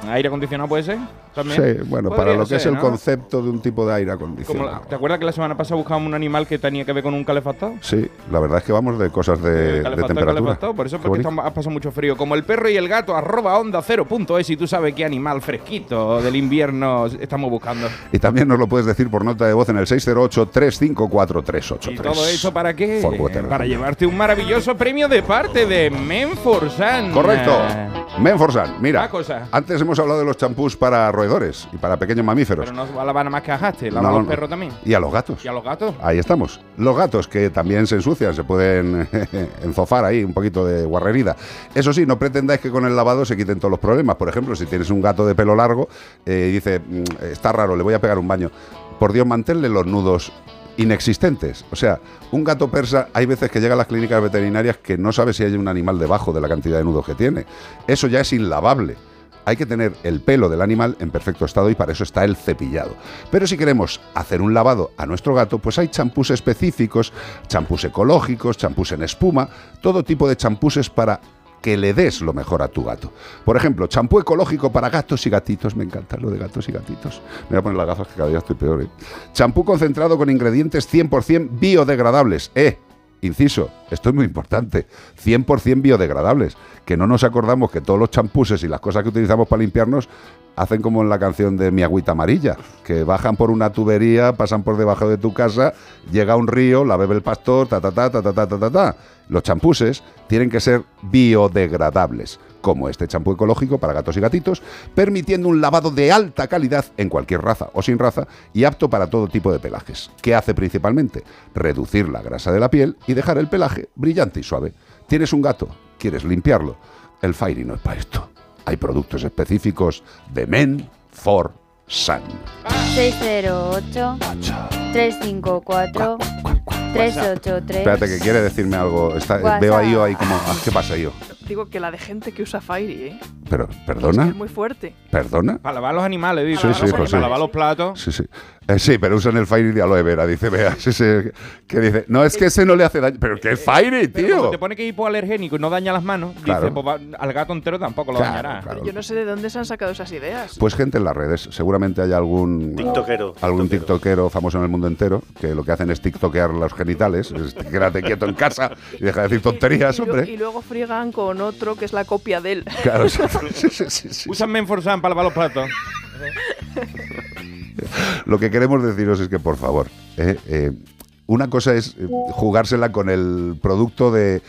aire acondicionado, ¿puede ser? También. Sí, bueno, para lo que es el ¿no? concepto de un tipo de aire acondicionado. la- ¿Te acuerdas que la semana pasada buscábamos un animal que tenía que ver con un calefactado? Sí, la verdad es que vamos de cosas de, de temperatura. calefactado, por eso porque ha pasado mucho frío. Como el perro y el gato, arroba onda cero punto es y tú sabes qué animal fresquito del invierno estamos buscando. Y también nos lo puedes decir por nota de voz en el 608-354-383. ¿Y todo eso para qué? Para llevarte un maravilloso premio de parte de Menforsan. Correcto. Eh, Menforsan, mira. Cosa. Antes hemos hablado de los champús para roedores y para pequeños mamíferos. Pero no lavan más que a Haste, lavan No, a los perros también. Y a los gatos. ¿Y a los gatos? Ahí estamos. Los gatos que también se ensucian, se pueden enzofar ahí un poquito de guarrerida. Eso sí, no pretendáis que con el lavado se quiten todos los problemas. Por ejemplo, si tienes un gato de pelo largo eh, y dice, "Mm, está raro, le voy a pegar un baño. Por Dios, manténle los nudos inexistentes. O sea, un gato persa, hay veces que llega a las clínicas veterinarias que no sabe si hay un animal debajo de la cantidad de nudos que tiene. Eso ya es inlavable. Hay que tener el pelo del animal en perfecto estado y para eso está el cepillado. Pero si queremos hacer un lavado a nuestro gato, pues hay champús específicos, champús ecológicos, champús en espuma, todo tipo de champús para que le des lo mejor a tu gato. Por ejemplo, champú ecológico para gatos y gatitos. Me encanta lo de gatos y gatitos. Me voy a poner las gafas que cada día estoy peor. ¿eh? Champú concentrado con ingredientes 100% biodegradables. ¡Eh! Inciso, esto es muy importante, 100% biodegradables, que no nos acordamos que todos los champuses y las cosas que utilizamos para limpiarnos hacen como en la canción de Mi agüita amarilla, que bajan por una tubería, pasan por debajo de tu casa, llega un río, la bebe el pastor, ta ta ta ta ta ta ta. ta. Los champuses tienen que ser biodegradables, como este champú ecológico para gatos y gatitos, permitiendo un lavado de alta calidad en cualquier raza o sin raza y apto para todo tipo de pelajes. ¿Qué hace principalmente? Reducir la grasa de la piel y dejar el pelaje brillante y suave. ¿Tienes un gato? ¿Quieres limpiarlo? El Fairy no es para esto. Hay productos específicos de Men for Sun. 608 354 383 Espérate, que quiere decirme algo. Está- WhatsApp. veo ahí ahí como. ah, ¿Qué pasa, yo? Digo que la de gente que usa Fairy, ¿eh? Pero, Es ¿perdona? muy fuerte. ¿Perdona? Para lavar los animales, digo. Sí, sí. Para lavar los platos. Sí, sí. Eh, sí, pero usan el Fairy de aloe vera, dice Bea. Sí, sí, que dice, no, es que ese no le hace daño. Pero que es Fairy, tío. te pone que hipoalergénico y no daña las manos, Claro. dice, pues va- al gato entero tampoco lo Claro, dañará. claro. Yo no sé de dónde se han sacado esas ideas. Pues gente en las redes. Seguramente hay algún. Tiktokero. Algún tiktokero famoso en el mundo entero que lo que hacen es tiktokear los genitales. Es, quédate quieto en casa y deja de decir tonterías, y, lu- hombre. y luego friegan con otro que es la copia de él. Claro, sí, sí, sí, sí, sí. Usan Menforsan para lavar los platos. Lo que queremos deciros es que, por favor, eh, eh, una cosa es eh, jugársela con el producto de, de-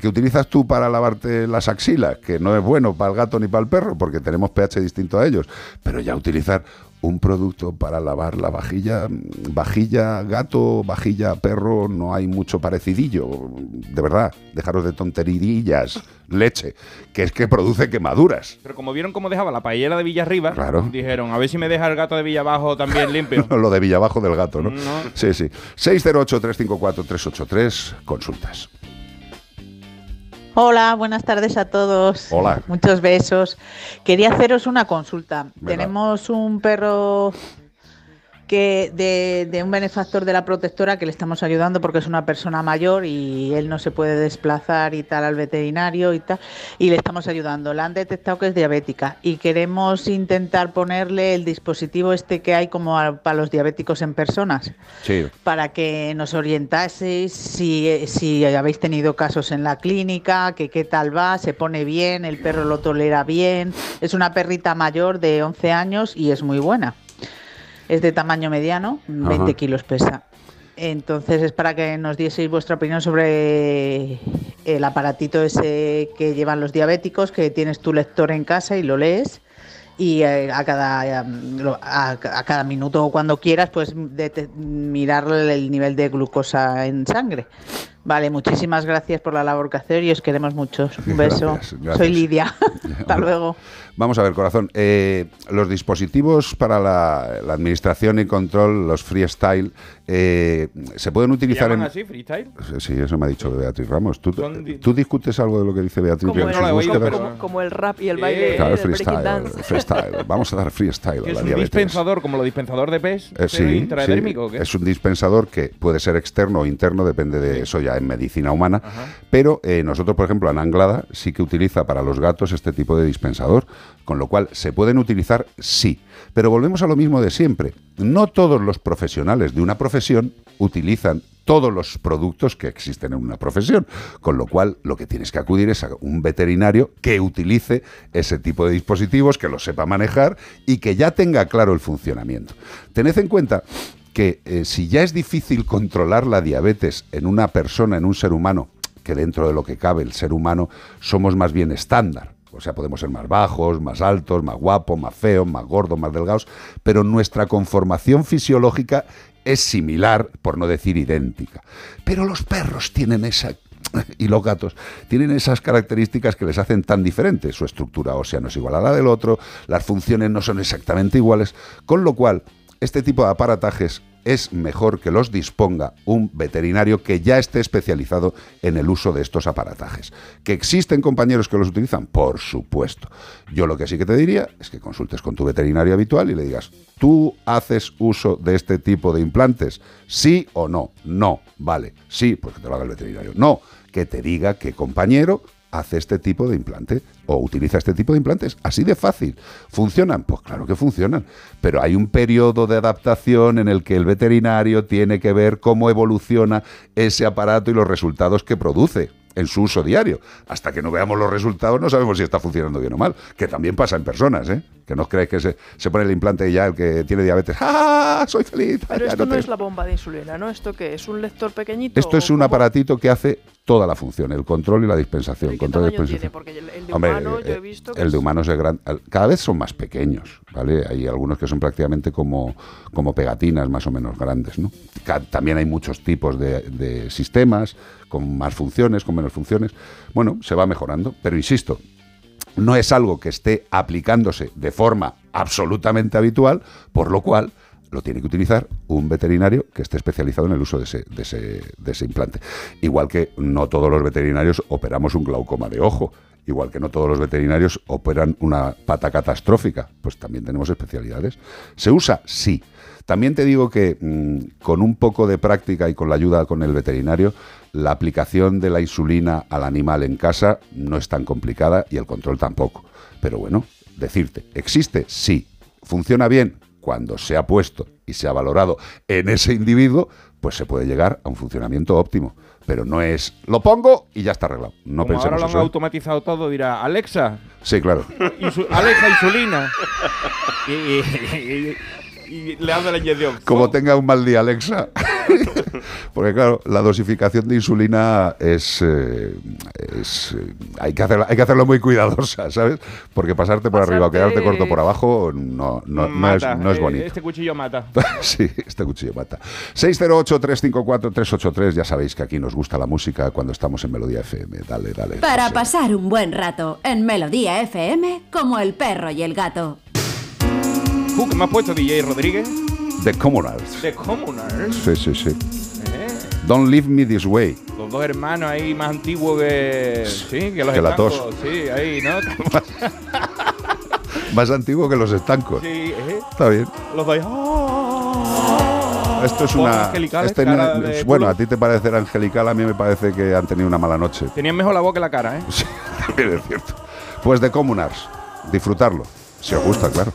que utilizas tú para lavarte las axilas, que no es bueno para el gato ni para el perro, porque tenemos pH distinto a ellos, pero ya utilizar un producto para lavar la vajilla, vajilla gato, vajilla perro, no hay mucho parecidillo, de verdad, dejaros de tonteridillas, leche, que es que produce quemaduras. Pero como vieron cómo dejaba la paellera de Villarriba, Claro. dijeron, a ver si me deja el gato de Villabajo también limpio. Lo de Villabajo del gato, ¿no? No. Sí, sí. 608-354-383, consultas. Hola, buenas tardes a todos. Hola. Muchos besos. Quería haceros una consulta. Tenemos un perro que de, de un benefactor de la protectora que le estamos ayudando porque es una persona mayor y él no se puede desplazar y tal al veterinario y tal y le estamos ayudando. Le han detectado que es diabética y queremos intentar ponerle el dispositivo este que hay como a- para los diabéticos en personas Sí. para que nos orientaseis si, si habéis tenido casos en la clínica, que qué tal va, se pone bien, el perro lo tolera bien. Es una perrita mayor de 11 años y es muy buena. Es de tamaño mediano, 20 Ajá. kilos pesa. Entonces es para que nos dieseis vuestra opinión sobre el aparatito ese que llevan los diabéticos, que tienes tu lector en casa y lo lees y eh, a, cada, em, a, a cada minuto o cuando quieras, pues mirar el nivel de glucosa en sangre. Vale, muchísimas gracias por la labor que hacer y os queremos mucho. Un beso. Gracias, gracias. Soy Lidia. Hasta luego. Vamos a ver, corazón. eh, los dispositivos para la, la administración y control, los freestyle, eh, se pueden ¿Se utilizar en. así, freestyle? Sí, eso me ha dicho Beatriz Ramos. ¿Tú, Son di- ¿tú discutes algo de lo que dice Beatriz Como el, no oído, pero- como, como el rap y el baile Claro, breaking freestyle, dance. freestyle. Vamos a dar freestyle ¿Que a ¿Es la un diabetes. dispensador como lo dispensador de PES? Eh, sí, intradérmico sí. es un dispensador que puede ser externo o interno, depende de eso ya en medicina humana. Pero eh, nosotros, por ejemplo, en Anglada sí que utiliza para los gatos este tipo de dispensador, con lo cual se pueden utilizar sí. Pero volvemos a lo mismo de siempre. No todos los profesionales de una profesión utilizan todos los productos que existen en una profesión, con lo cual lo que tienes que acudir es a un veterinario que utilice ese tipo de dispositivos, que lo sepa manejar y que ya tenga claro el funcionamiento. Tened en cuenta que eh, si ya es difícil controlar la diabetes en una persona, en un ser humano, que dentro de lo que cabe el ser humano somos más bien estándar. O sea, podemos ser más bajos, más altos, más guapos, más feos, más gordos, más delgados, pero nuestra conformación fisiológica es similar, por no decir idéntica. Pero los perros tienen esa y los gatos tienen esas características que les hacen tan diferentes. Su estructura ósea no es igual a la del otro, las funciones no son exactamente iguales, con lo cual este tipo de aparatajes es mejor que los disponga un veterinario que ya esté especializado en el uso de estos aparatajes. ¿Que existen compañeros que los utilizan? Por supuesto. Yo lo que sí que te diría es que consultes con tu veterinario habitual y le digas, ¿tú haces uso de este tipo de implantes? ¿Sí o no? No. Vale. Sí, pues que te lo haga el veterinario. No, que te diga qué compañero hace este tipo de implante o utiliza este tipo de implantes. Así de fácil. ¿Funcionan? Pues claro que funcionan. Pero hay un periodo de adaptación en el que el veterinario tiene que ver cómo evoluciona ese aparato y los resultados que produce en su uso diario. Hasta que no veamos los resultados no sabemos si está funcionando bien o mal. Que también pasa en personas, ¿eh? Que no os creáis que se, se pone el implante y ya el que tiene diabetes, ¡ah! Soy feliz. Pero esto no te- es la bomba de insulina, ¿no? ¿Esto qué? ¿Es un lector pequeñito? Esto es un aparatito que hace toda la función, el control y la dispensación. ¿Y qué control y tamaño dispensación. tiene? Porque el, el de Hombre, humano yo eh, he visto que el de es- humanos es gran, cada vez son más pequeños, ¿vale? Hay algunos que son prácticamente como, como pegatinas más o menos grandes, ¿no? También hay muchos tipos de, de sistemas, con más funciones, con menos funciones. Bueno, se va mejorando, pero insisto, no es algo que esté aplicándose de forma absolutamente habitual, por lo cual lo tiene que utilizar un veterinario que esté especializado en el uso de ese, implante. Igual que no todos los veterinarios operamos un glaucoma de ojo, igual que no todos los veterinarios operan una pata catastrófica, pues también tenemos especialidades. ¿Se usa? Sí. También te digo que mm, con un poco de práctica y con la ayuda con el veterinario, la aplicación de la insulina al animal en casa no es tan complicada y el control tampoco. Pero bueno, decirte, ¿existe? Sí. ¿Funciona bien? Cuando se ha puesto y se ha valorado en ese individuo, pues se puede llegar a un funcionamiento óptimo. Pero no es, lo pongo y ya está arreglado. No Como ahora pensemos lo han eso. ¿eh? automatizado todo, dirá, Alexa, Sí, claro. insu- Alexa, insulina. Y, y- y- y le hace la inyección. Como tenga un mal día Alexa. Porque claro, la dosificación de insulina es, eh, es, eh, hay, que hacerla, hay que hacerlo muy cuidadosa, ¿sabes? Porque pasarte por arriba o quedarte corto por abajo no, no, no es, Mata, no es eh, bonito. Este cuchillo mata. sí, este cuchillo mata. 608-354-383, ya sabéis que aquí nos gusta la música cuando estamos en Melodía FM. Dale, dale. Para pasar un buen rato en Melodía FM como el perro y el gato. ¿Qué me has puesto DJ Rodríguez? The Commoners. De Commoners. Sí, sí, sí. Eh, Don't leave me this way. Los dos hermanos ahí más antiguos que. Sí, que los Que la tos. Sí, ahí, ¿no? Más antiguo que los estancos. Sí, eh. Está bien. Los dos. ¡ah! Esto es Voz una. este cara no- de bueno, a ti te parecerá angelical, a mí me parece que han tenido una mala noche. Tenían mejor la boca que la cara, ¿eh? Sí, también es cierto. Pues de Communars, disfrutarlo. Si os gusta, claro.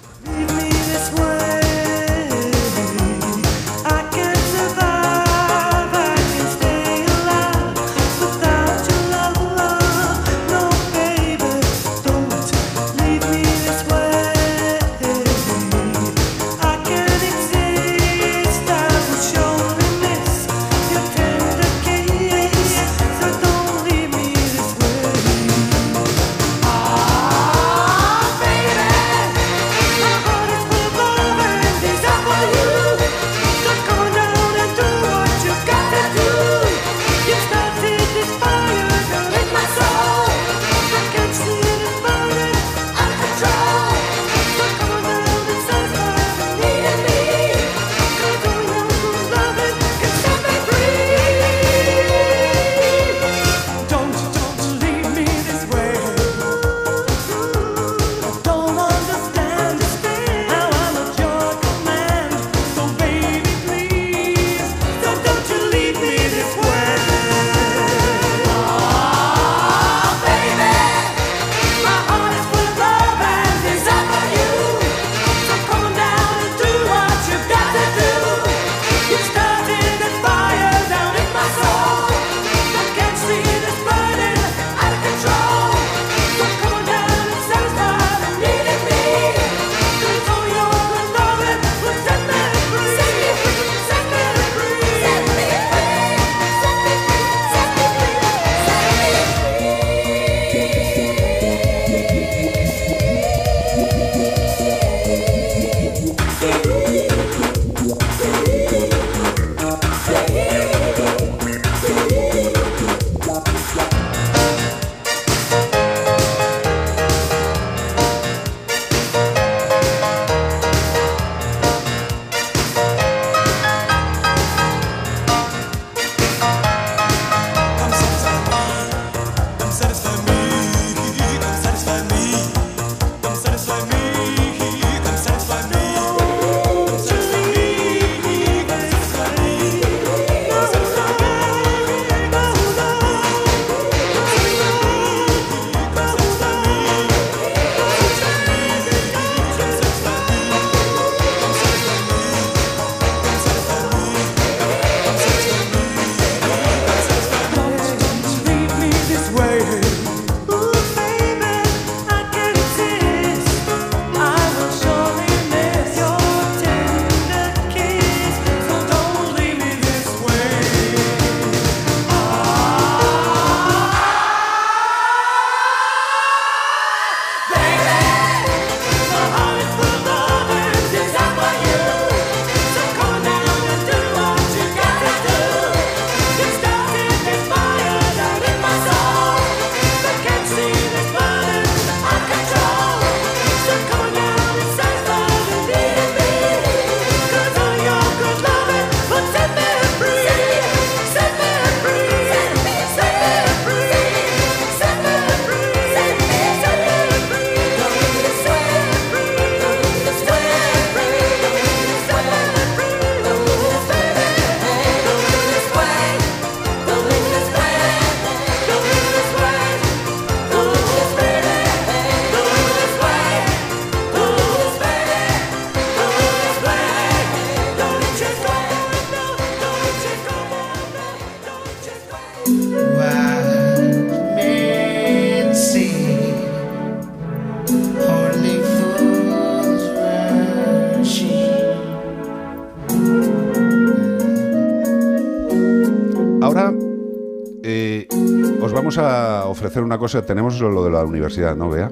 Ofrecer una cosa. Tenemos lo de la universidad, ¿no, Bea?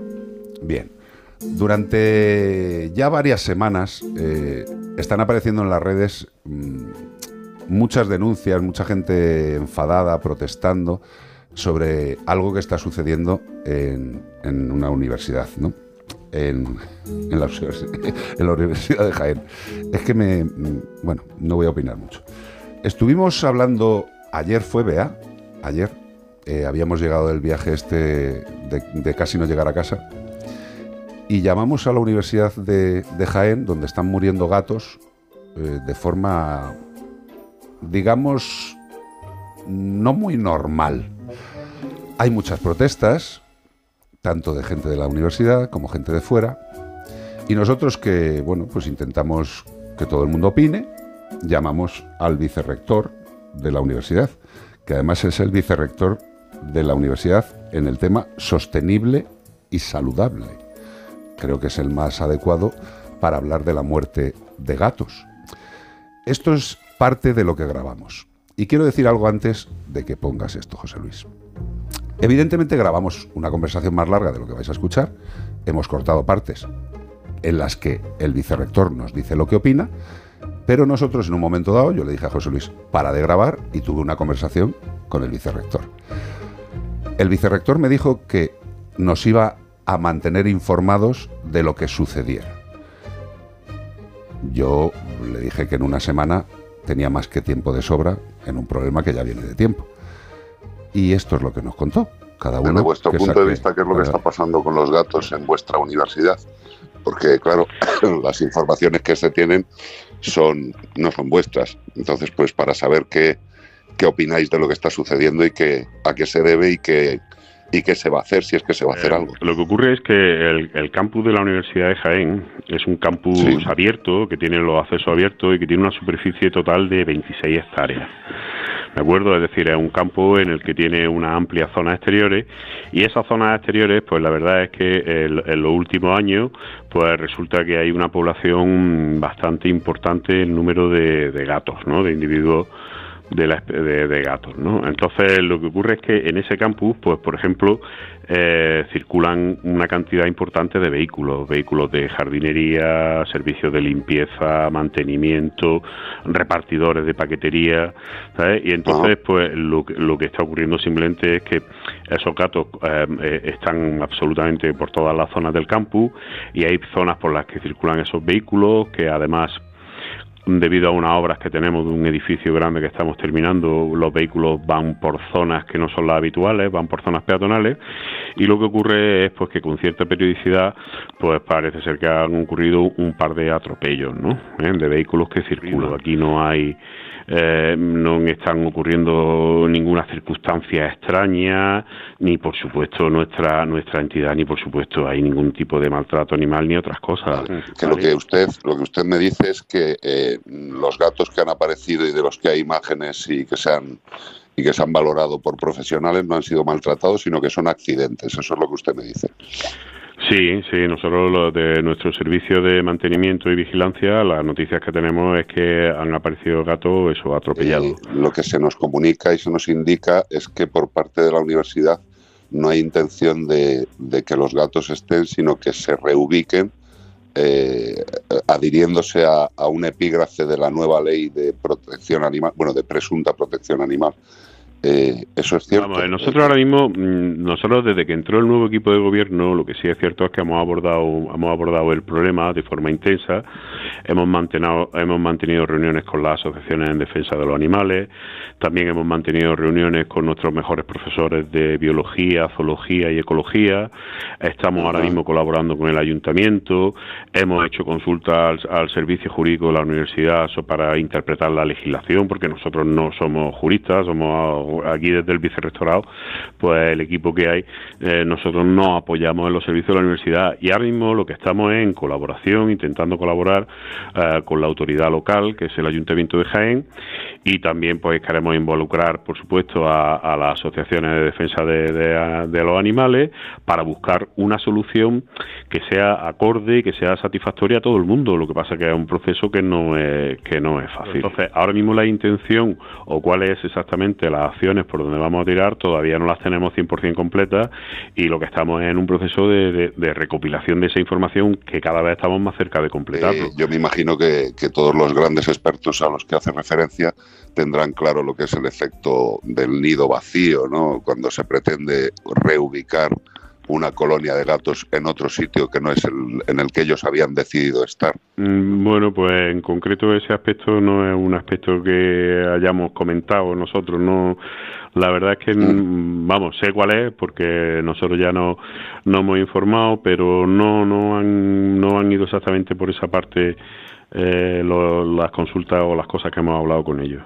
Bien. Durante ya varias semanas eh, están apareciendo en las redes mm, muchas denuncias, mucha gente enfadada, protestando sobre algo que está sucediendo en, una universidad, ¿no? En, en la, Universidad de Jaén. Es que me... Bueno, no voy a opinar mucho. Estuvimos hablando, ayer fue Bea, ayer eh, habíamos llegado del viaje este de, casi no llegar a casa y llamamos a la Universidad de, de Jaén, donde están muriendo gatos eh, de forma, digamos, no muy normal. Hay muchas protestas, tanto de gente de la universidad como gente de fuera, y nosotros que, bueno, pues intentamos que todo el mundo opine, llamamos al vicerrector de la universidad, que además es el vicerrector de la universidad en el tema sostenible y saludable. Creo que es el más adecuado para hablar de la muerte de gatos. Esto es parte de lo que grabamos. Y quiero decir algo antes de que pongas esto, José Luis. Evidentemente grabamos una conversación más larga de lo que vais a escuchar. Hemos cortado partes en las que el vicerrector nos dice lo que opina, pero nosotros en un momento dado, yo le dije a José Luis, para de grabar y tuve una conversación con el vicerrector. El vicerrector me dijo que nos iba a mantener informados de lo que sucediera. Yo le dije que en una semana tenía más que tiempo de sobra en un problema que ya viene de tiempo. Y esto es lo que nos contó. Cada uno Desde vuestro punto de vista, ¿qué es lo que está pasando con los gatos en vuestra universidad? Porque, claro, las informaciones que se tienen son no son vuestras. Entonces, pues para saber qué, qué opináis de lo que está sucediendo y qué, a qué se debe y qué, y qué se va a hacer, si es que se va a hacer Eh, algo. Lo que ocurre es que el, el campus de la Universidad de Jaén es un campus abierto, que tiene los accesos abiertos y que tiene una superficie total de 26 hectáreas. ¿De acuerdo? Es decir, es un campo en el que tiene una amplia zona exteriores y esas zonas exteriores, pues la verdad es que el- en los últimos años, pues resulta que hay una población bastante importante en número de, de gatos, ¿no? De individuos de, la de, de gatos, ¿no? Entonces lo que ocurre es que en ese campus, pues por ejemplo, eh, circulan una cantidad importante de vehículos, vehículos de jardinería, servicios de limpieza, mantenimiento, repartidores de paquetería, ¿sabes? Y entonces, pues lo, que- lo que está ocurriendo simplemente es que esos gatos eh, eh, están absolutamente por todas las zonas del campus y hay zonas por las que circulan esos vehículos que además debido a unas obras que tenemos de un edificio grande que estamos terminando, los vehículos van por zonas que no son las habituales, van por zonas peatonales y lo que ocurre es pues que con cierta periodicidad pues parece ser que han ocurrido un par de atropellos, ¿no? ¿Eh? De vehículos que circulan. Aquí no hay eh, no están ocurriendo ninguna circunstancia extraña, ni por supuesto nuestra nuestra entidad, ni por supuesto hay ningún tipo de maltrato animal ni otras cosas. Que lo que usted lo que usted me dice es que eh, los gatos que han aparecido y de los que hay imágenes y que se han y que se han valorado por profesionales no han sido maltratados, sino que son accidentes. Eso es lo que usted me dice. Sí, sí, nosotros lo de nuestro servicio de mantenimiento y vigilancia, las noticias que tenemos es que han aparecido gatos eso atropellados. Lo que se nos comunica y se nos indica es que por parte de la universidad no hay intención de, de que los gatos estén, sino que se reubiquen eh, adhiriéndose a, a un epígrafe de la nueva ley de protección animal, bueno, de presunta protección animal. Eh, eso es cierto. Vamos, nosotros ahora mismo, mm, nosotros desde que entró el nuevo equipo de gobierno, lo que sí es cierto es que hemos abordado, hemos abordado el problema de forma intensa, hemos mantenido, hemos mantenido reuniones con las asociaciones en defensa de los animales, también hemos mantenido reuniones con nuestros mejores profesores de biología, zoología y ecología, estamos ahora mismo colaborando con el ayuntamiento, hemos hecho consulta al, al servicio jurídico de la universidad para interpretar la legislación, porque nosotros no somos juristas, somos aquí desde el vicerrectorado, pues el equipo que hay, eh, nosotros no apoyamos en los servicios de la universidad y ahora mismo lo que estamos es en colaboración, intentando colaborar eh, con la autoridad local, que es el Ayuntamiento de Jaén, y también pues queremos involucrar, por supuesto, a, las asociaciones de defensa de, los animales para buscar una solución que sea acorde y que sea satisfactoria a todo el mundo. Lo que pasa que es un proceso que no es, que no es fácil. Entonces, ahora mismo la intención o cuáles es exactamente las por donde vamos a tirar todavía no las tenemos 100% completas y lo que estamos es en un proceso de, recopilación de esa información que cada vez estamos más cerca de completarlo. Eh, yo me imagino que, que todos los grandes expertos a los que hace referencia tendrán claro lo que es el efecto del nido vacío, ¿no? Cuando se pretende reubicar una colonia de gatos en otro sitio que no es el en el que ellos habían decidido estar. Mm, bueno, pues en concreto ese aspecto no es un aspecto que hayamos comentado nosotros, no la verdad es que mm, vamos, sé cuál es porque nosotros ya no no hemos informado, pero no no han no han ido exactamente por esa parte eh, las consultas o las cosas que hemos hablado con ellos.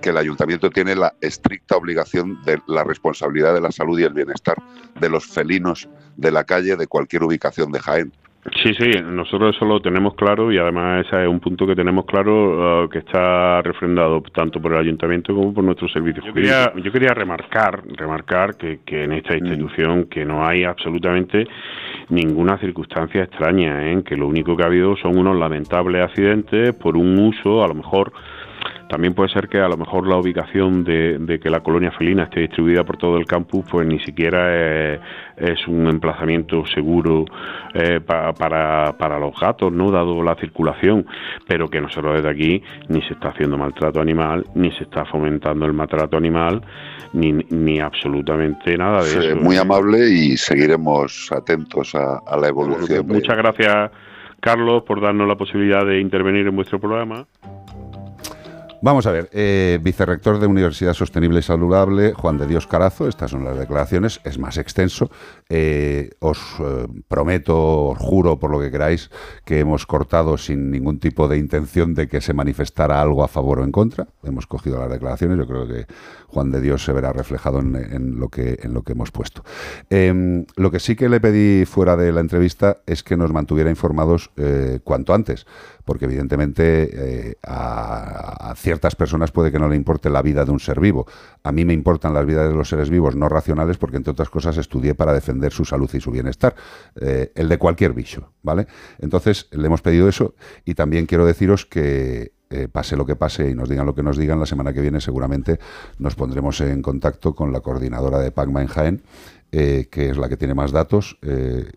Que el ayuntamiento tiene la estricta obligación de la responsabilidad de la salud y el bienestar de los felinos de la calle de cualquier ubicación de Jaén. Sí, sí, nosotros eso lo tenemos claro y además ese es un punto que tenemos claro uh, que está refrendado tanto por el ayuntamiento como por nuestros servicios. Yo quería, yo quería remarcar, remarcar que, que en esta mm. institución que no hay absolutamente ninguna circunstancia extraña, ¿eh? que lo único que ha habido son unos lamentables accidentes por un uso a lo mejor también puede ser que a lo mejor la ubicación de, que la colonia felina esté distribuida por todo el campus, pues ni siquiera es, un emplazamiento seguro eh, para, para los gatos, no dado la circulación, pero que nosotros desde aquí ni se está haciendo maltrato animal, ni se está fomentando el maltrato animal, ni, ni absolutamente nada de eso. Muy amable y seguiremos atentos a, a la evolución. Muchas gracias. Carlos, por darnos la posibilidad de intervenir en vuestro programa. Vamos a ver, eh, vicerrector de Universidad Sostenible y Saludable, Juan de Dios Carazo, estas son las declaraciones, es más extenso. Eh, os eh, prometo, os juro por lo que queráis, que hemos cortado sin ningún tipo de intención de que se manifestara algo a favor o en contra. Hemos cogido las declaraciones, yo creo que Juan de Dios se verá reflejado en, lo, que, en lo que hemos puesto. Em, lo que sí que le pedí fuera de la entrevista es que nos mantuviera informados cuanto antes porque evidentemente eh, a, ciertas personas puede que no le importe la vida de un ser vivo. A mí me importan las vidas de los seres vivos no racionales porque, entre otras cosas, estudié para defender su salud y su bienestar, eh, el de cualquier bicho, ¿vale? Entonces, le hemos pedido eso y también quiero deciros que eh, pase lo que pase y nos digan lo que nos digan, la semana que viene seguramente nos pondremos en contacto con la coordinadora de PACMA en Jaén que es la que tiene más datos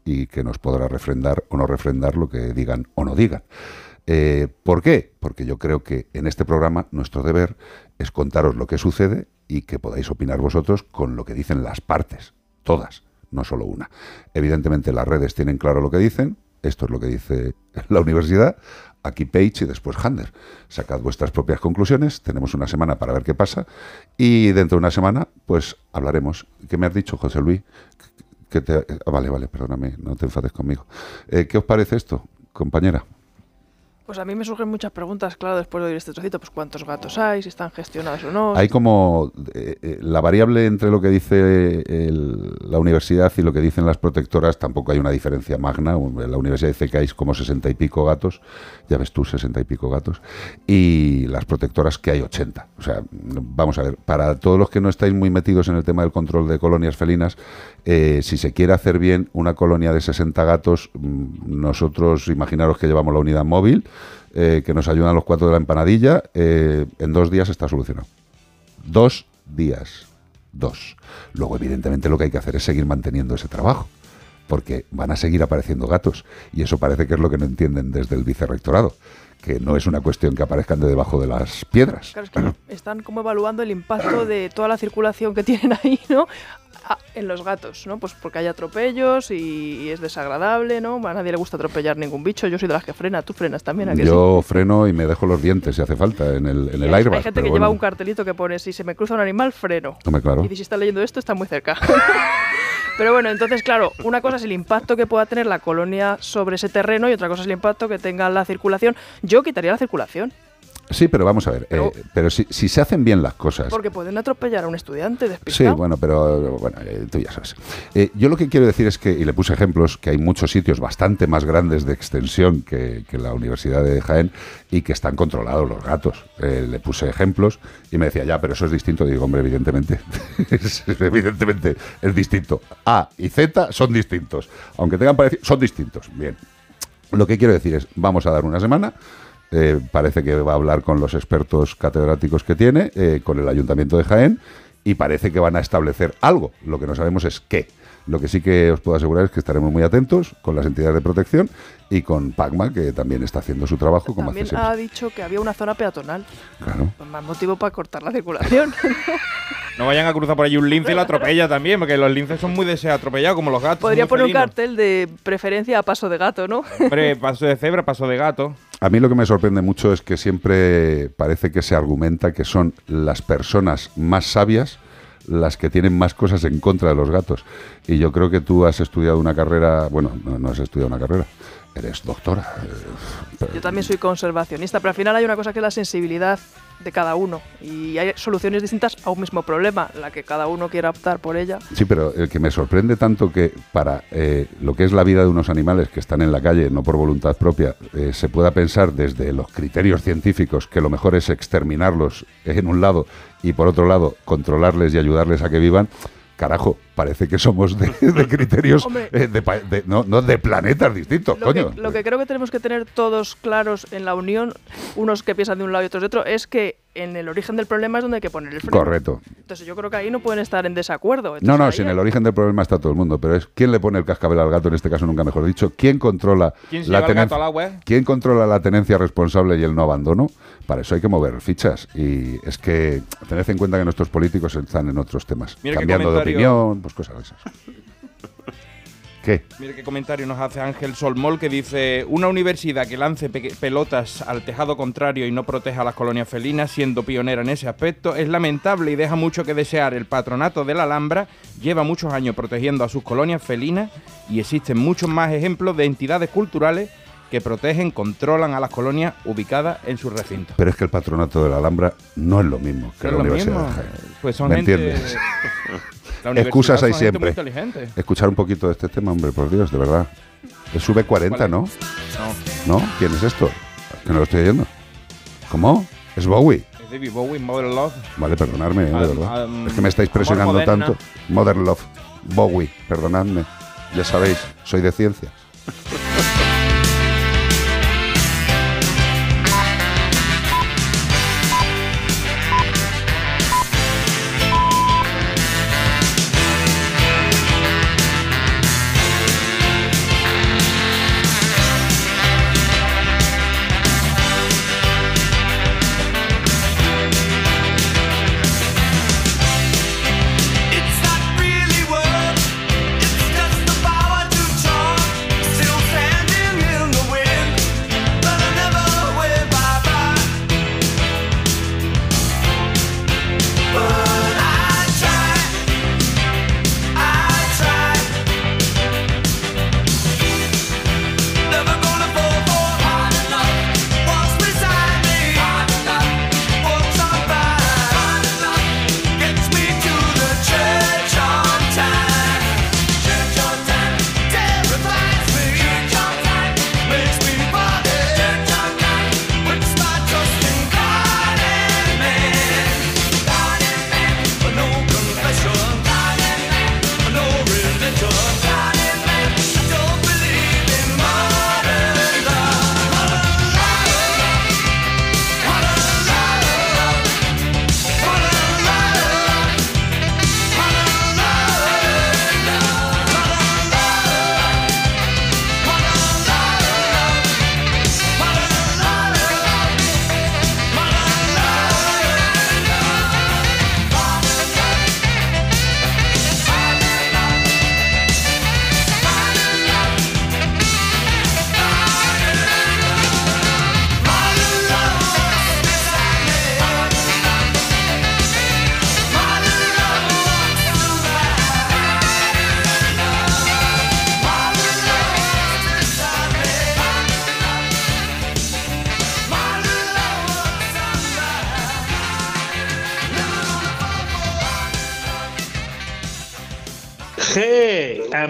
y que nos podrá refrendar o no refrendar lo que digan o no digan. Eh, ¿Por qué? Porque yo creo que en este programa nuestro deber es contaros lo que sucede y que podáis opinar vosotros con lo que dicen las partes, todas, no solo una. Evidentemente las redes tienen claro lo que dicen, esto es lo que dice la universidad, aquí Page y después Hander. Sacad vuestras propias conclusiones, tenemos una semana para ver qué pasa y dentro de una semana pues hablaremos. ¿Qué me has dicho, José Luis? Te... Ah, vale, vale, perdóname, no te enfades conmigo. Eh, ¿Qué os parece esto, compañera? Pues a mí me surgen muchas preguntas, claro, después de oír este trocito, pues cuántos gatos hay, si están gestionados o no. Hay como eh, eh, la variable entre lo que dice la universidad y lo que dicen las protectoras, tampoco hay una diferencia magna. La universidad dice que hay como sesenta y pico gatos, ya ves tú, sesenta y pico gatos, y las protectoras que hay ochenta. O sea, vamos a ver, para todos los que no estáis muy metidos en el tema del control de colonias felinas, eh, si se quiere hacer bien una colonia de 60 gatos, mm, nosotros imaginaros que llevamos la unidad móvil, eh, que nos ayudan los cuatro de la empanadilla, eh, en dos días está solucionado. Dos días. Dos. Luego, evidentemente, lo que hay que hacer es seguir manteniendo ese trabajo, porque van a seguir apareciendo gatos, y eso parece que es lo que no entienden desde el vicerrectorado que no es una cuestión que aparezcan de debajo de las piedras. Claro, es que están como evaluando el impacto de toda la circulación que tienen ahí, ¿no? en los gatos, ¿no? Pues porque hay atropellos y, es desagradable, ¿no? A nadie le gusta atropellar ningún bicho. Yo soy de las que frena, tú frenas también. ¿a Yo freno y me dejo los dientes si hace falta en el, en el airbag. Hay gente que lleva un cartelito que pone si se me cruza un animal, freno. claro. Y si está leyendo esto, está muy cerca. Pero bueno, entonces, claro, una cosa es el impacto que pueda tener la colonia sobre ese terreno y otra cosa es el impacto que tenga la circulación. Yo quitaría la circulación. Sí, pero vamos a ver. eh, pero si, si se hacen bien las cosas. Porque pueden atropellar a un estudiante Sí, despistado. bueno, pero bueno, eh, tú ya sabes. Eh, yo lo que quiero decir es que, y le puse ejemplos, que hay muchos sitios bastante más grandes de extensión que, que la Universidad de Jaén y que están controlados los gatos. Le puse ejemplos y me decía, ya, pero eso es distinto. Digo, hombre, evidentemente, es- evidentemente es distinto. A y Z son distintos. Aunque tengan parecido, son distintos. Bien. Lo que quiero decir es, vamos a dar una semana. Eh, parece que va a hablar con los expertos catedráticos que tiene, eh, con el Ayuntamiento de Jaén, y parece que van a establecer algo. Lo que no sabemos es qué. Lo que sí que os puedo asegurar es que estaremos muy atentos con las entidades de protección y con PACMA, que también está haciendo su trabajo como También ha dicho que había una zona peatonal. Claro. Pues más motivo para cortar la circulación. No vayan a cruzar por allí un lince y lo atropella también, porque los linces son muy de ser atropellados, como los gatos. Podría poner un felinos. cartel de preferencia a paso de gato, ¿no? Hombre, paso de cebra, paso de gato. A mí lo que me sorprende mucho es que siempre parece que se argumenta que son las personas más sabias las que tienen más cosas en contra de los gatos. Y yo creo que tú has estudiado una carrera, bueno, no, has estudiado una carrera, eres doctora. Yo también soy conservacionista, pero al final hay una cosa que es la sensibilidad de cada uno y hay soluciones distintas a un mismo problema, la que cada uno quiera optar por ella. Sí, pero el que me sorprende tanto que para eh, lo que es la vida de unos animales que están en la calle, no por voluntad propia, eh, se pueda pensar desde los criterios científicos que lo mejor es exterminarlos en un lado y por otro lado controlarles y ayudarles a que vivan. Carajo, parece que somos de, de criterios Hombre. eh, de, no, no de planetas distintos, Lo que, coño. lo que creo que tenemos que tener todos claros en la unión, unos que piensan de un lado y otros de otro, es que en el origen del problema es donde hay que poner el freno. Correcto. Entonces yo creo que ahí no pueden estar en desacuerdo. No, Entonces, no, si en el origen del problema está todo el mundo, pero es quién le pone el cascabel al gato, en este caso nunca mejor dicho, quién controla ¿Quién la tenencia- al agua? quién controla la tenencia responsable y el no abandono. Para eso hay que mover fichas y es que tened en cuenta que nuestros políticos están en otros temas, Mira cambiando de opinión, pues cosas de esas. ¿Qué? Mira qué comentario nos hace Ángel Solmol que dice una universidad que lance pe- pelotas al tejado contrario y no proteja a las colonias felinas, siendo pionera en ese aspecto, es lamentable y deja mucho que desear. El patronato de la Alhambra lleva muchos años protegiendo a sus colonias felinas y existen muchos más ejemplos de entidades culturales que protegen, controlan a las colonias ubicadas en sus recintos. Pero es que el patronato de la Alhambra no es lo mismo que No la Universidad mismo. de Jaén. Pues son ¿Me gente- entiendes? Excusas hay siempre. Escuchar un poquito de este tema, hombre, por Dios, de verdad. Es sube 40, ¿no? No, ¿No? ¿Quién es esto? Que no lo estoy oyendo. ¿Cómo? Es Bowie. es David Bowie, Modern Love. Vale, perdonadme, eh, de verdad. es que me estáis presionando tanto. Modern Love. Bowie, perdonadme. Ya sabéis, soy de ciencia.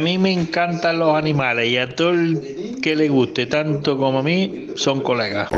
mí me encantan los animales y a todo el que le guste tanto como a mí son colegas.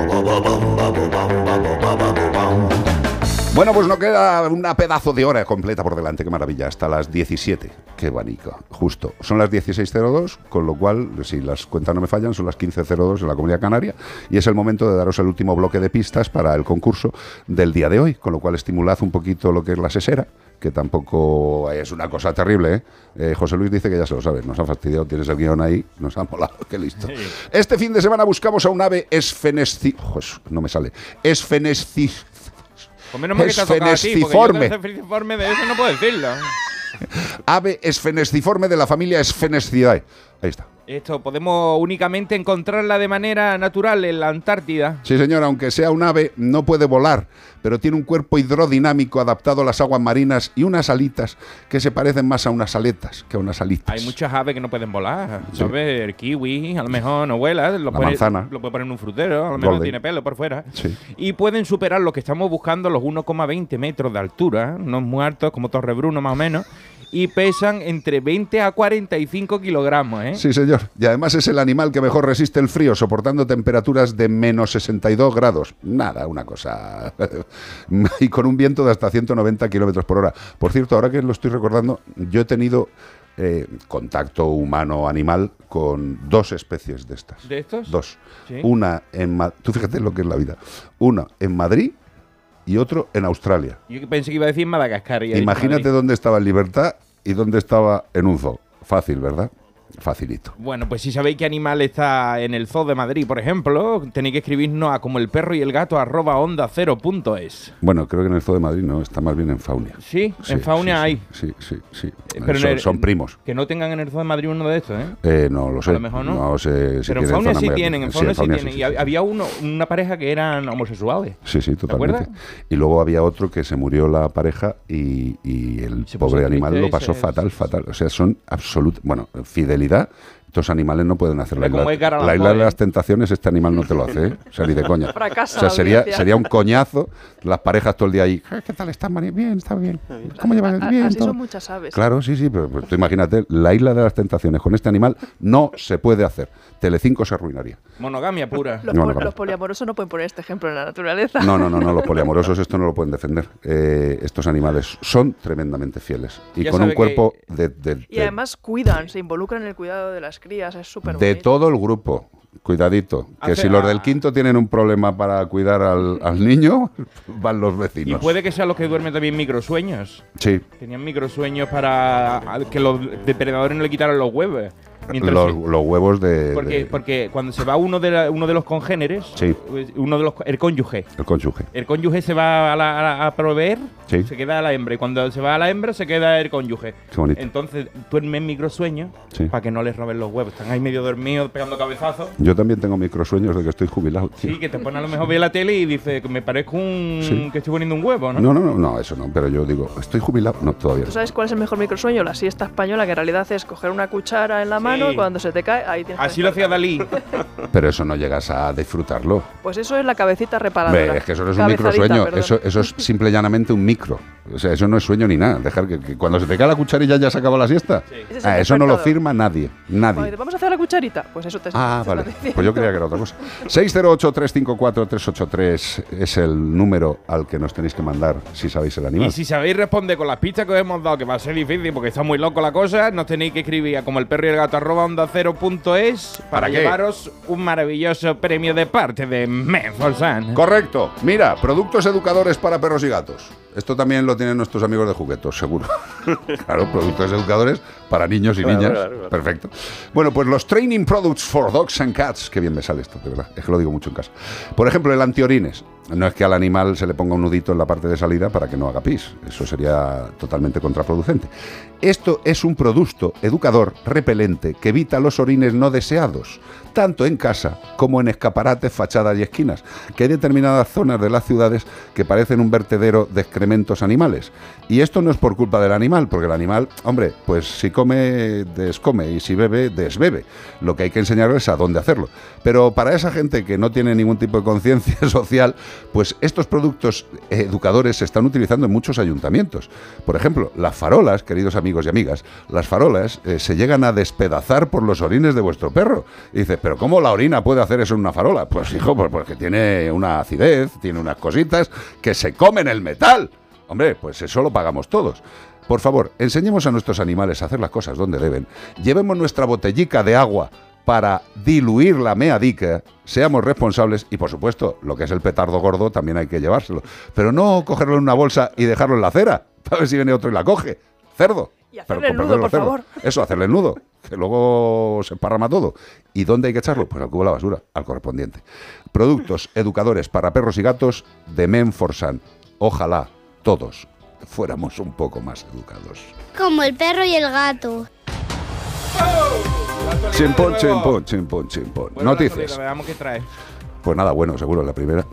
Bueno, pues nos queda una pedazo de hora completa por delante, qué maravilla, hasta las 17. Qué abanico, justo. Son las 16.02, con lo cual, si las cuentas no me fallan, son las 15.02 en la Comunidad Canaria y es el momento de daros el último bloque de pistas para el concurso del día de hoy, con lo cual estimulad un poquito lo que es la sesera, que tampoco es una cosa terrible. ¿eh? Eh, José Luis dice que ya se lo sabe, nos ha fastidiado, tienes el guion ahí, nos ha molado, qué listo. Este fin de semana buscamos a un ave esfenesci... Pues, no me sale. Esfenesci... Pues menos mal que te ha tocado a ti, porque yo Esfenestiforme. que esfenestiforme de eso no puedo decirlo. Ave esfenestiforme de la familia Esfenestidae. Ahí está. Esto podemos únicamente encontrarla de manera natural en la Antártida. Sí, señor, aunque sea un ave, no puede volar, pero tiene un cuerpo hidrodinámico adaptado a las aguas marinas y unas alitas que se parecen más a unas aletas que a unas alitas. Hay muchas aves que no pueden volar. Sí. ¿Sabes? El kiwi, a lo mejor no vuela. Lo La puede, manzana. Lo puede poner en un frutero, a lo mejor tiene pelo por fuera. Sí. Y pueden superar lo que estamos buscando, los 1,20 metros de altura, no muy altos, como Torre Bruno más o menos, y pesan entre 20 a 45 kilogramos, ¿eh? Sí, señor. Y además es el animal que mejor resiste el frío, soportando temperaturas de menos 62 grados. Nada, una cosa. y con un viento de hasta 190 kilómetros por hora. Por cierto, ahora que lo estoy recordando, yo he tenido eh, contacto humano-animal con dos especies de estas. ¿De estos? Dos. Sí. Una en. Ma- Tú fíjate lo que es la vida. Una en Madrid y otro en Australia. Yo pensé que iba a decir Madagascar. y Imagínate dónde estaba en libertad y dónde estaba en un zoo. Fácil, ¿verdad? Facilito. Bueno, pues si sabéis qué animal está en el Zoo de Madrid, por ejemplo, tenéis que escribirnos a como el perro y el gato arroba onda cero punto es. Bueno, creo que en el Zoo de Madrid no, está más bien en Faunia. Sí, en Faunia hay. Sí, sí, sí. Pero son, en el- son primos. Que no tengan en el Zoo de Madrid uno de estos, ¿eh? Eh, no lo sé. A lo mejor no. sé si Pero en Faunia sí tienen, en Faunia sí tienen. Y había uno, una pareja que eran homosexuales. Sí, sí, totalmente. Y luego había otro que se murió la pareja y, y el Se pobre animal lo pasó fatal, fatal. O sea, son absolutos. Bueno, fidelidad realidad estos animales no pueden hacer la isla, la isla de las tentaciones. Este animal no te lo hace, ¿eh? O sea, ni de coña. Fracasa o sea, sería, sería un coñazo las parejas todo el día ahí. "Eh, ¿Qué tal Mari? Bien, está bien. ¿Cómo llevas el bien? Así todo?". son muchas aves. Claro, sí, sí, pero, tú imagínate, la isla de las tentaciones con este animal no se puede hacer. Telecinco se arruinaría. Monogamia pura. Los, los poliamorosos no pueden poner este ejemplo en la naturaleza. No, no, no, no, los poliamorosos esto no lo pueden defender. Eh, estos animales son tremendamente fieles y Ya con un cuerpo de, de- Y de- además cuidan, se involucran en el cuidado de las crías, es súper de bonito. todo el grupo. Cuidadito, que Hace- si los del quinto tienen un problema para cuidar al, al niño, van los Y vecinos. puede que sean los que duermen también microsueños. Sí, Tenían microsueños para que los depredadores no le quitaran los huevos. Los, huevos de, porque, de- porque cuando se va uno de, la- uno de los congéneres, Sí. uno de los el cónyuge, el cónyuge. el cónyuge se va a, la- a la- a proveer, Sí. se queda a la hembra. Y cuando se va a la hembra, se queda el cónyuge. Qué bonito. Entonces duermen microsueños Sí. para que no les roben los huevos. Están ahí medio dormidos, pegando cabezazos. Yo también tengo microsueños de que estoy jubilado. tío. Sí, que te pone a lo mejor ver la tele y dice que me parezco un. Sí. que estoy poniendo un huevo, ¿no? No, no, no, no, eso no, pero yo digo, ¿estoy jubilado? No, todavía ¿Tú no. sabes cuál es el mejor microsueño? La siesta española, que en realidad es coger una cuchara en la mano y cuando se te cae, ahí tienes que Así lo hacía Dalí. Pero eso no llegas a disfrutarlo. Pues eso es la cabecita reparadora. Es que eso no es un microsueño, eso, eso es simple y llanamente un micro. O sea, eso no es sueño ni nada. Dejar que, que cuando se te cae la cucharilla ya se acabó la siesta. Ah, eso no lo firma nadie. Nadie. Vamos a hacer la cucharita. Pues eso te Ah, te vale. Pues yo creía que era otra cosa. 608-354-383 es el número al que nos tenéis que mandar si sabéis el animal. Y si sabéis responder con las pistas que os hemos dado, que va a ser difícil porque está muy loco la cosa, nos tenéis que escribir a como el perro y el gato arroba onda cero punto es para, llevaros un maravilloso premio de parte de Menfolsan. Correcto. Mira, productos educadores para perros y gatos. Esto también lo tienen nuestros amigos de juguetos, seguro. claro, productos educadores para niños y Claro, niñas. claro, claro. Perfecto. Bueno, pues los training products for dogs and cats. Qué bien me sale esto, de verdad. Es que lo digo mucho en casa. Por ejemplo, el antiorines. No es que al animal se le ponga un nudito en la parte de salida para que no haga pis. Eso sería totalmente contraproducente. Esto es un producto educador repelente que evita los orines no deseados, tanto en casa como en escaparates, fachadas y esquinas, que hay determinadas zonas de las ciudades que parecen un vertedero de excre- excrementos animales. Y esto no es por culpa del animal, porque el animal, hombre, pues si come, descome y si bebe, desbebe. Lo que hay que enseñarles es a dónde hacerlo. Pero para esa gente que no tiene ningún tipo de conciencia social, pues estos productos educadores se están utilizando en muchos ayuntamientos. Por ejemplo, las farolas, queridos amigos y amigas, las farolas eh, se llegan a despedazar por los orines de vuestro perro. Y dices, ¿pero cómo la orina puede hacer eso en una farola? Pues hijo, pues porque tiene una acidez, tiene unas cositas que se comen el metal. Hombre, pues eso lo pagamos todos. Por favor, enseñemos a nuestros animales a hacer las cosas donde deben. Llevemos nuestra botellica de agua para diluir la meadica, seamos responsables y por supuesto, lo que es el petardo gordo también hay que llevárselo. Pero no cogerlo en una bolsa y dejarlo en la acera, para ver si viene otro y la coge. Cerdo. Y Pero hacerle el nudo, por cerdo. favor. Eso, hacerle el nudo, que luego se emparrama todo. ¿Y dónde hay que echarlo? Pues al cubo de la basura, al correspondiente. Productos educadores para perros y gatos de Menforsan. Ojalá todos fuéramos un poco más educados. Como el perro y el gato. Chimpón, chimpón, chimpón, chimpón. Noticias. actualidad, Veamos qué trae. Pues nada, bueno, seguro, la primera.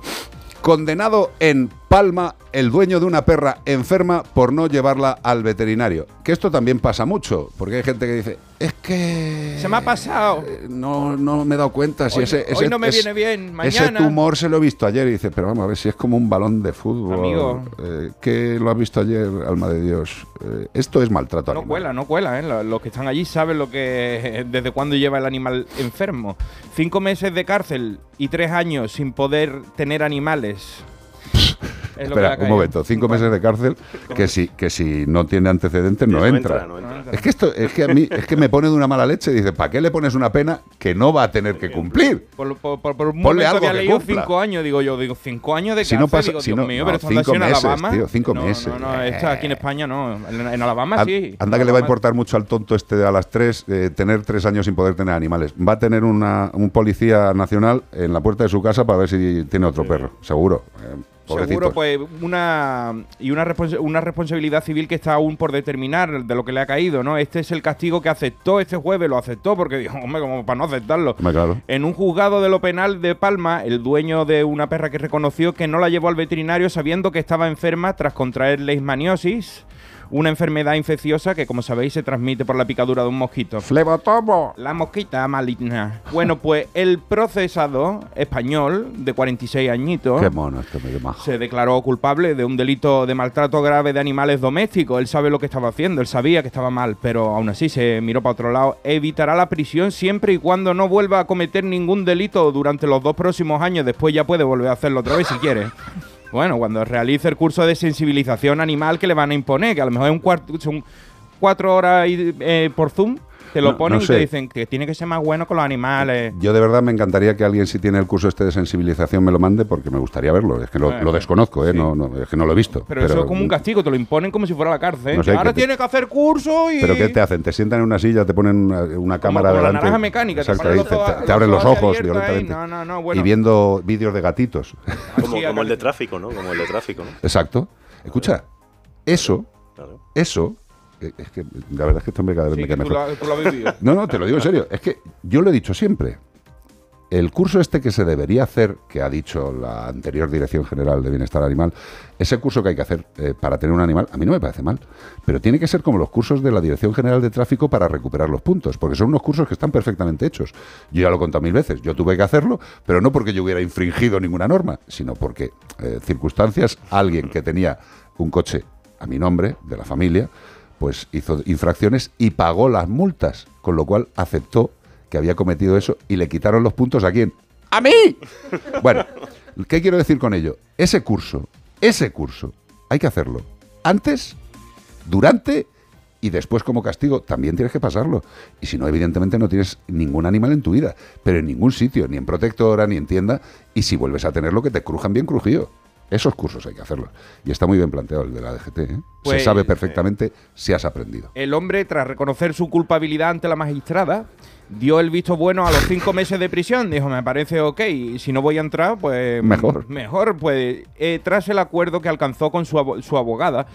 Condenado en Palma el dueño de una perra enferma por no llevarla al veterinario. Que esto también pasa mucho, porque hay gente que dice, es que... Se me ha pasado. No, no me he dado cuenta si Hoy- ese, hoy ese- no me es- viene bien, Ese mañana. tumor se lo he visto ayer y dice, pero vamos a ver si es como un balón de fútbol. Amigo. Eh, ¿Qué lo has visto ayer, alma de Dios? Eh, esto es maltrato No animal. cuela, no cuela, ¿eh? Lo- Los que están allí saben lo que desde cuándo lleva el animal enfermo. Cinco meses de cárcel y tres años sin poder tener animales. Es Espera, un momento, cinco meses de cárcel que si, que si no tiene antecedentes no, No entra. entra, no entra. Es que esto, es que a mí, es que me pone de una mala leche. Dice, ¿para qué le pones una pena que no va a tener que cumplir? Por, por- por- por un Ponle momento algo había que leído cumpla. cinco años, digo yo, digo, cinco años de Si cárcel, no pasa- digo, si Dios no- mío, no, pero cinco meses, Alabama. tío, cinco no, meses. No, no, esto aquí en España no, en, en Alabama sí. Anda que le va a importar mucho al tonto este de a las tres eh, tener tres años sin poder tener animales. Va a tener una, un policía nacional en la puerta de su casa para ver si tiene otro perro, seguro. Eh, Seguro, pues, una y una, respons- una responsabilidad civil que está aún por determinar de lo que le ha caído, ¿no? Este es el castigo que aceptó este jueves, lo aceptó porque dijo, hombre, como para no aceptarlo. Claro. En un juzgado de lo penal de Palma, el dueño de una perra que reconoció que no la llevó al veterinario sabiendo que estaba enferma tras contraer leishmaniosis, una enfermedad infecciosa que, como sabéis, se transmite por la picadura de un mosquito. Flebotomo. La mosquita maligna. Bueno, pues el procesado español de 46 añitos Qué mono este, qué majo. se declaró culpable de un delito de maltrato grave de animales domésticos. Él sabe lo que estaba haciendo, él sabía que estaba mal, pero aún así se miró para otro lado. Evitará la prisión siempre y cuando no vuelva a cometer ningún delito durante los dos próximos años. Después ya puede volver a hacerlo otra vez si quiere. Bueno, cuando realice el curso de sensibilización animal que le van a imponer, que a lo mejor es un cuarto, son cuatro horas eh, por Zoom, te lo No- ponen no y te dicen que tiene que ser más bueno con los animales. Yo de verdad me encantaría que alguien si tiene el curso este de sensibilización me lo mande porque me gustaría verlo. Es que lo, desconozco, ¿eh? sí. no, no, es que no lo he visto. Pero, eso es como un castigo, te lo imponen como si fuera la cárcel. No sé, Ahora que te- tiene que hacer curso y... ¿Pero qué te hacen? Te sientan en una silla, te ponen una, una cámara como la delante. naranja mecánica, te Exacto, ponen ahí los te, te- te abren los ojos violentamente. No, no, no, bueno. Y viendo vídeos de gatitos. Como, como el de tráfico, ¿no? Como el de tráfico, ¿no? Exacto. Escucha, eso, eso, es que la verdad es que esto me cada vez Sí, me mejor. No, no, te lo digo en serio. Es que yo lo he dicho siempre. El curso este que se debería hacer, que ha dicho la anterior Dirección General de Bienestar Animal, ese curso que hay que hacer eh, para tener un animal, a mí no me parece mal, pero tiene que ser como los cursos de la Dirección General de Tráfico para recuperar los puntos, porque son unos cursos que están perfectamente hechos. Yo ya lo he contado mil veces, yo tuve que hacerlo, pero no porque yo hubiera infringido ninguna norma, sino porque eh, circunstancias, alguien que tenía un coche a mi nombre, de la familia, pues hizo infracciones y pagó las multas, con lo cual aceptó que había cometido eso y le quitaron los puntos a quién? ¡A mí! Bueno, ¿qué quiero decir con ello? Ese curso, ese curso, hay que hacerlo antes, durante y después como castigo. También tienes que pasarlo. Y si no, evidentemente no tienes ningún animal en tu vida, pero en ningún sitio, ni en protectora, ni en tienda. Y si vuelves a tenerlo, que te crujan bien crujido. Esos cursos hay que hacerlos. Y está muy bien planteado el de la DGT. ¿eh? Pues, Se sabe perfectamente si has aprendido. El hombre, tras reconocer su culpabilidad ante la magistrada, dio el visto bueno a los cinco meses de prisión. Dijo, me parece ok, y si no voy a entrar, pues... Mejor. Mejor, pues, eh, tras el acuerdo que alcanzó con su, su abogada,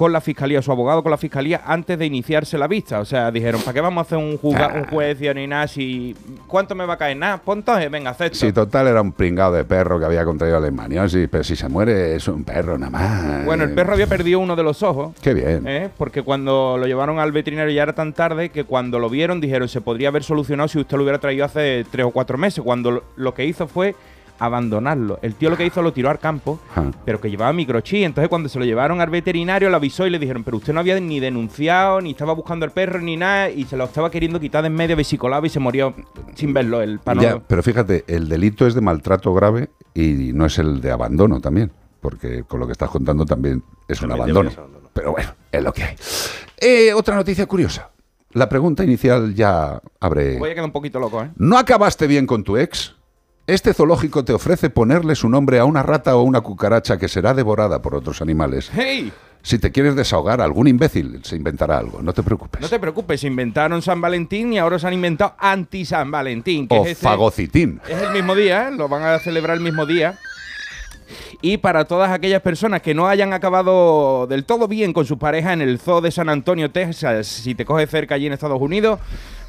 con la fiscalía, su abogado con la fiscalía, antes de iniciarse la vista. O sea, dijeron, ¿para qué vamos a hacer un, juzga- un juicio ni nada? Si, ¿Cuánto me va a caer? Nada, entonces, venga, acepto. Si total era un pringado de perro que había contraído leishmaniasis, pero si se muere es un perro nada más. Bueno, el perro había perdido uno de los ojos. Qué bien. ¿eh? Porque cuando lo llevaron al veterinario ya era tan tarde que cuando lo vieron dijeron se podría haber solucionado si usted lo hubiera traído hace tres o cuatro meses. Cuando lo que hizo fue abandonarlo. El tío lo que hizo lo tiró al campo, Ah. pero que llevaba microchip. Entonces cuando se lo llevaron al veterinario lo avisó y le dijeron, pero usted no había ni denunciado, ni estaba buscando el perro, ni nada, y se lo estaba queriendo quitar de en medio, vesicolaba y se murió sin verlo. El pano. Ya, pero fíjate, el delito es de maltrato grave y no es el de abandono también, porque con lo que estás contando también es un abandono. Pero bueno, es lo que hay. Eh, otra noticia curiosa. La pregunta inicial ya abre... Voy a quedar un poquito loco, ¿eh? ¿No acabaste bien con tu ex? Este zoológico te ofrece ponerle su nombre a una rata o una cucaracha que será devorada por otros animales. ¡Hey! Si te quieres desahogar, algún imbécil se inventará algo, no te preocupes. No te preocupes, se inventaron San Valentín y ahora se han inventado anti-San Valentín. Que o es ese- fagocitín. Es el mismo día, ¿eh? lo van a celebrar el mismo día. Y para todas aquellas personas que no hayan acabado del todo bien con su pareja en el zoo de San Antonio, Texas, si te coge cerca allí en Estados Unidos,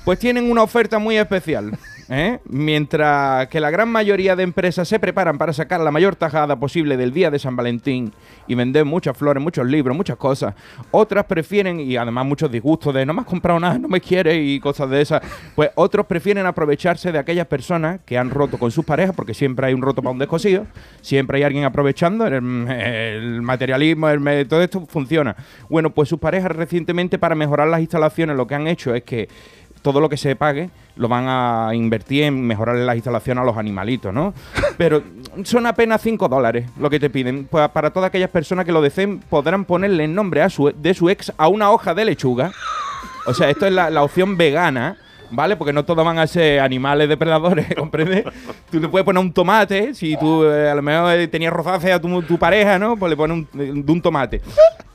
pues tienen una oferta muy especial. ¿Eh? Mientras que la gran mayoría de empresas se preparan para sacar la mayor tajada posible del día de San Valentín y vender muchas flores, muchos libros, muchas cosas, otras prefieren, y además muchos disgustos de no me has comprado nada, no me quieres y cosas de esas, pues otros prefieren aprovecharse de aquellas personas que han roto con sus parejas, porque siempre hay un roto para un descosido, siempre hay alguien aprovechando, el, el materialismo, el todo esto funciona. Bueno, pues sus parejas recientemente para mejorar las instalaciones lo que han hecho es que todo lo que se pague lo van a invertir en mejorar las instalaciones a los animalitos, ¿no? Pero son apenas 5 dólares lo que te piden. Pues para todas aquellas personas que lo deseen, podrán ponerle el nombre a su, de su ex a una hoja de lechuga. O sea, esto es la, la opción vegana, ¿vale? Porque no todos van a ser animales depredadores, ¿comprendes? Tú le puedes poner un tomate, si tú eh, a lo mejor eh, tenías rozácea a tu, tu pareja, ¿no? Pues le pones un, de un tomate.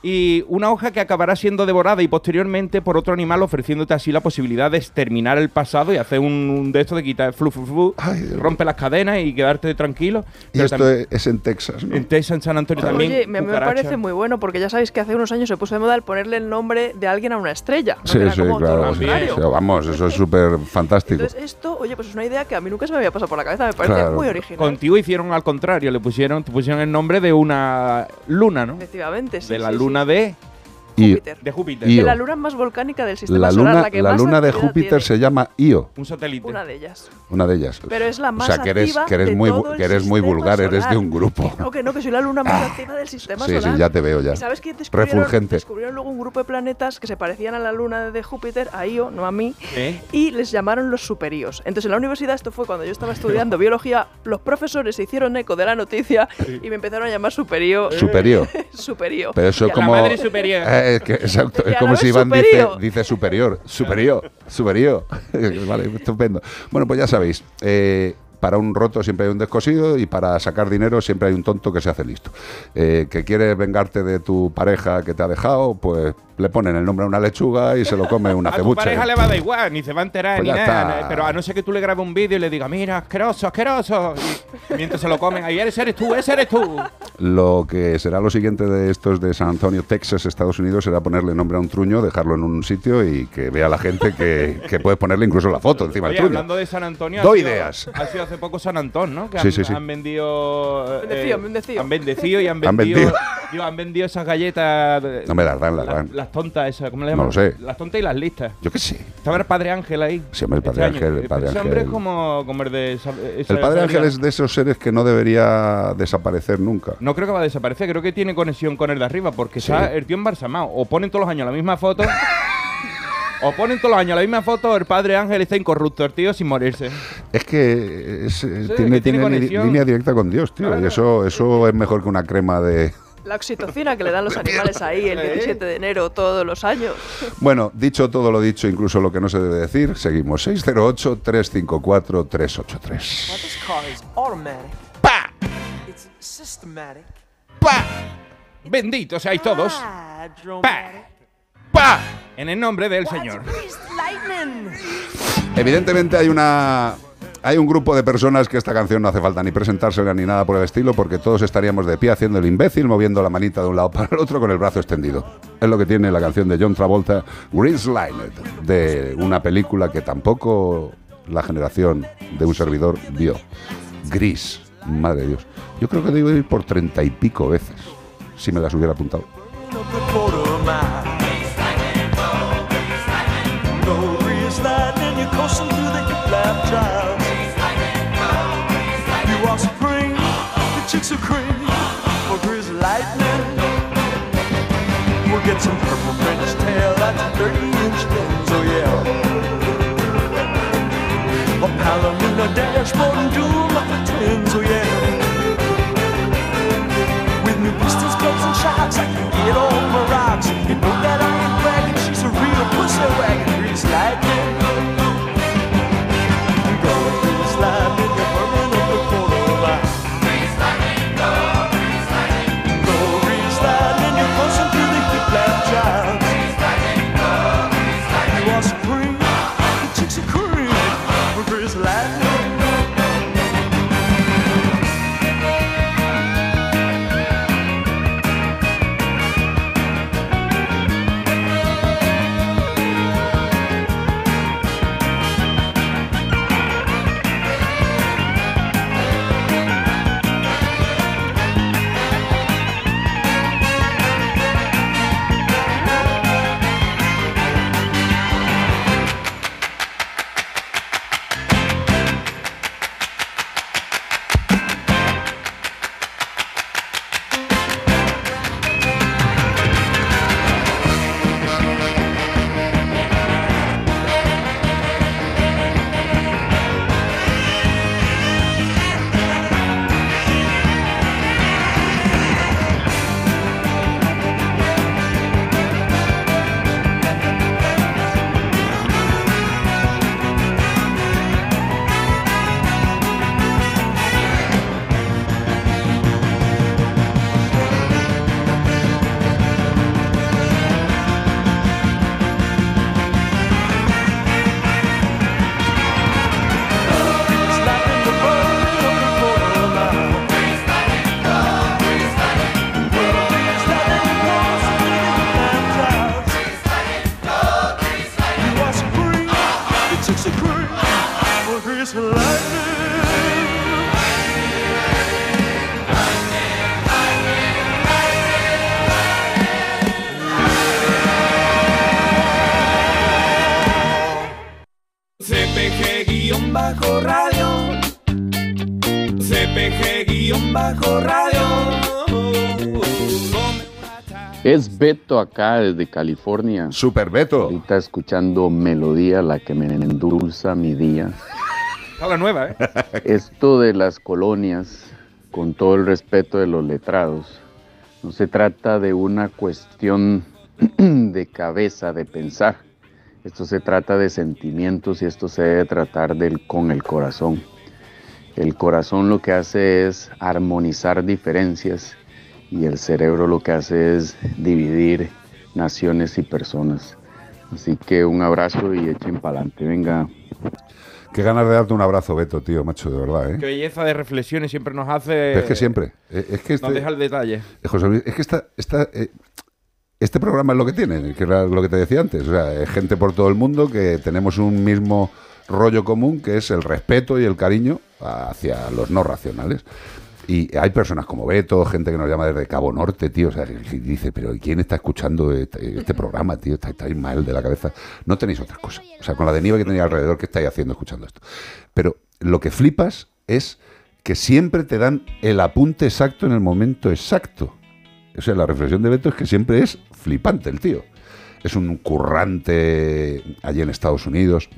Y una hoja que acabará siendo devorada y posteriormente por otro animal, ofreciéndote así la posibilidad de exterminar el pasado y hacer un, un de esto de quitar flu, flu, flu, rompe las cadenas y quedarte tranquilo. Y esto tam- es, en Texas, ¿no? en Texas, en San Antonio también. Oye, me, me parece muy bueno porque ya sabéis que hace unos años se puso de moda el ponerle el nombre de alguien a una estrella. ¿no? Sí, sí, claro. sí, vamos, eso es súper fantástico. Entonces esto, oye, pues es una idea que a mí nunca se me había pasado por la cabeza, me parece Claro. muy original. Contigo hicieron al contrario, le pusieron, te pusieron el nombre de una luna, ¿no? Efectivamente, sí. de la sí, luna sí. de Y- de Júpiter. Io. De la luna más volcánica del sistema La solar, la que la más luna de Júpiter tiene. se llama Io, Un satélite. Una de ellas. una de ellas. Pero es la más o sea, que eres, que muy, que eres vulgar, eres de solar. un grupo. No, que no, que soy la luna más activa del sistema Sí, sí, solar. ya te veo ya. ¿Y sabes que descubrieron, Refulgente. descubrieron luego un grupo de planetas que se parecían a la luna de Júpiter, a Io, no a mí, ¿Eh? y les llamaron los superíos. Entonces en la universidad, esto fue cuando yo estaba estudiando biología, los profesores se hicieron eco de la noticia y me empezaron a llamar superío. Superior. superío. Pero eso es como. La madre superior. Eh, es que- exacto. Es como si Iván dice, superior. dice superior. Superior. Superior. vale, estupendo. Bueno, pues ya sabéis. eh, para un roto siempre hay un descosido y para sacar dinero siempre hay un tonto que se hace listo. Eh, que quieres vengarte de tu pareja que te ha dejado, pues le ponen el nombre a una lechuga y se lo come una A tu cebuche. pareja le va a dar igual, ni se va a enterar Pues ni nada. está. Pero a no ser que tú le grabes un vídeo y le digas, mira, asqueroso, asqueroso. Y mientras se lo comen, ahí eres, eres tú, ese eres tú. Lo que será lo siguiente de estos de San Antonio, Texas, Estados Unidos, será ponerle nombre a un truño, dejarlo en un sitio y que vea la gente que, que puedes ponerle incluso la foto encima Oye, del truño. hablando de San Antonio, Doy ideas. Ha sido hace poco San Antón, ¿no? Que Sí, han, sí, sí. han vendido. eh, Bendecido, bendecido. Han bendecido y han Han vendido. vendido. digo, han vendido esas galletas. de- No me las dan, las las, dan. las tontas esas, ¿cómo le No llaman? lo sé. Las tontas y las listas. Yo qué sé. Estaba el Padre Ángel ahí. Sí, hombre, el Padre este año. Ángel, el Padre Ese hombre es Ángel. como, como el de. esa- esa- El Padre Ángel es de esos seres que no debería desaparecer nunca. No creo que va a desaparecer, creo que tiene conexión con el de arriba, porque Sí. está el tío embalsamado. O ponen todos los años la misma foto. o ponen todos los años la misma foto, el padre Ángel está incorrupto, el tío sin morirse. Es que es- Sí, tiene, que tiene tiene línea directa con Dios, tío. Y eso, eso es mejor que una crema de... La oxitocina que le dan los animales ahí el 17 de enero todos los años. Bueno, dicho todo lo dicho, incluso lo que no se debe decir, seguimos. 608-354-383. Well, this car is automatic. It's systematic. Benditos seáis todos. Hydromatic. ¡Pa! En el nombre del Señor. Evidentemente hay una Hay un grupo de personas que esta canción no hace falta ni presentársela ni nada por el estilo, porque todos estaríamos de pie haciendo el imbécil, moviendo la manita de un lado para el otro con el brazo extendido. Es lo que tiene la canción de John Travolta, Greensline, de una película que tampoco la generación de un servidor vio. Gris, madre de Dios. Yo creo que debo ir por treinta y pico veces, si me las hubiera apuntado. Are cream for grizz lightning. We'll get some purple French tail that's 30 inch fins, oh yeah. A Palomino dashboard and dual muffin twins, oh yeah. With new pistols, clubs, and shocks, I can get all my rocks. You know that I ain't bragging, she's a real pussy wagon, grease lightning. Beto acá desde California. Super Beto. Ahorita escuchando melodía, la que me endulza mi día. A la nueva, ¿eh? Esto de las colonias, con todo el respeto de los letrados, no se trata de una cuestión de cabeza, de pensar. Esto se trata de sentimientos y esto se debe tratar del, con el corazón. El corazón lo que hace es armonizar diferencias y el cerebro lo que hace es dividir naciones y personas. Así que un abrazo y echen pa'lante. Venga. Qué ganas de darte un abrazo, Beto, tío, macho, de verdad, ¿eh? Qué belleza de reflexiones siempre nos hace. Pero es que siempre. eh, Es que este, Nos deja el detalle. eh, José Luis, es que esta, esta, eh, este programa es lo que tiene, que era lo que te decía antes. O sea, gente por todo el mundo que tenemos un mismo rollo común, que es el respeto y el cariño hacia los no racionales. Y hay personas como Beto, gente que nos llama desde Cabo Norte, tío, o sea, que dice, pero ¿quién está escuchando este, este programa, tío? Está- Estáis mal de la cabeza. No tenéis otra cosa. O sea, con la de que tenía alrededor, ¿qué estáis haciendo escuchando esto? Pero lo que flipas es que siempre te dan el apunte exacto en el momento exacto. O sea, la reflexión de Beto es que siempre es flipante el tío. Es un currante allí en Estados Unidos.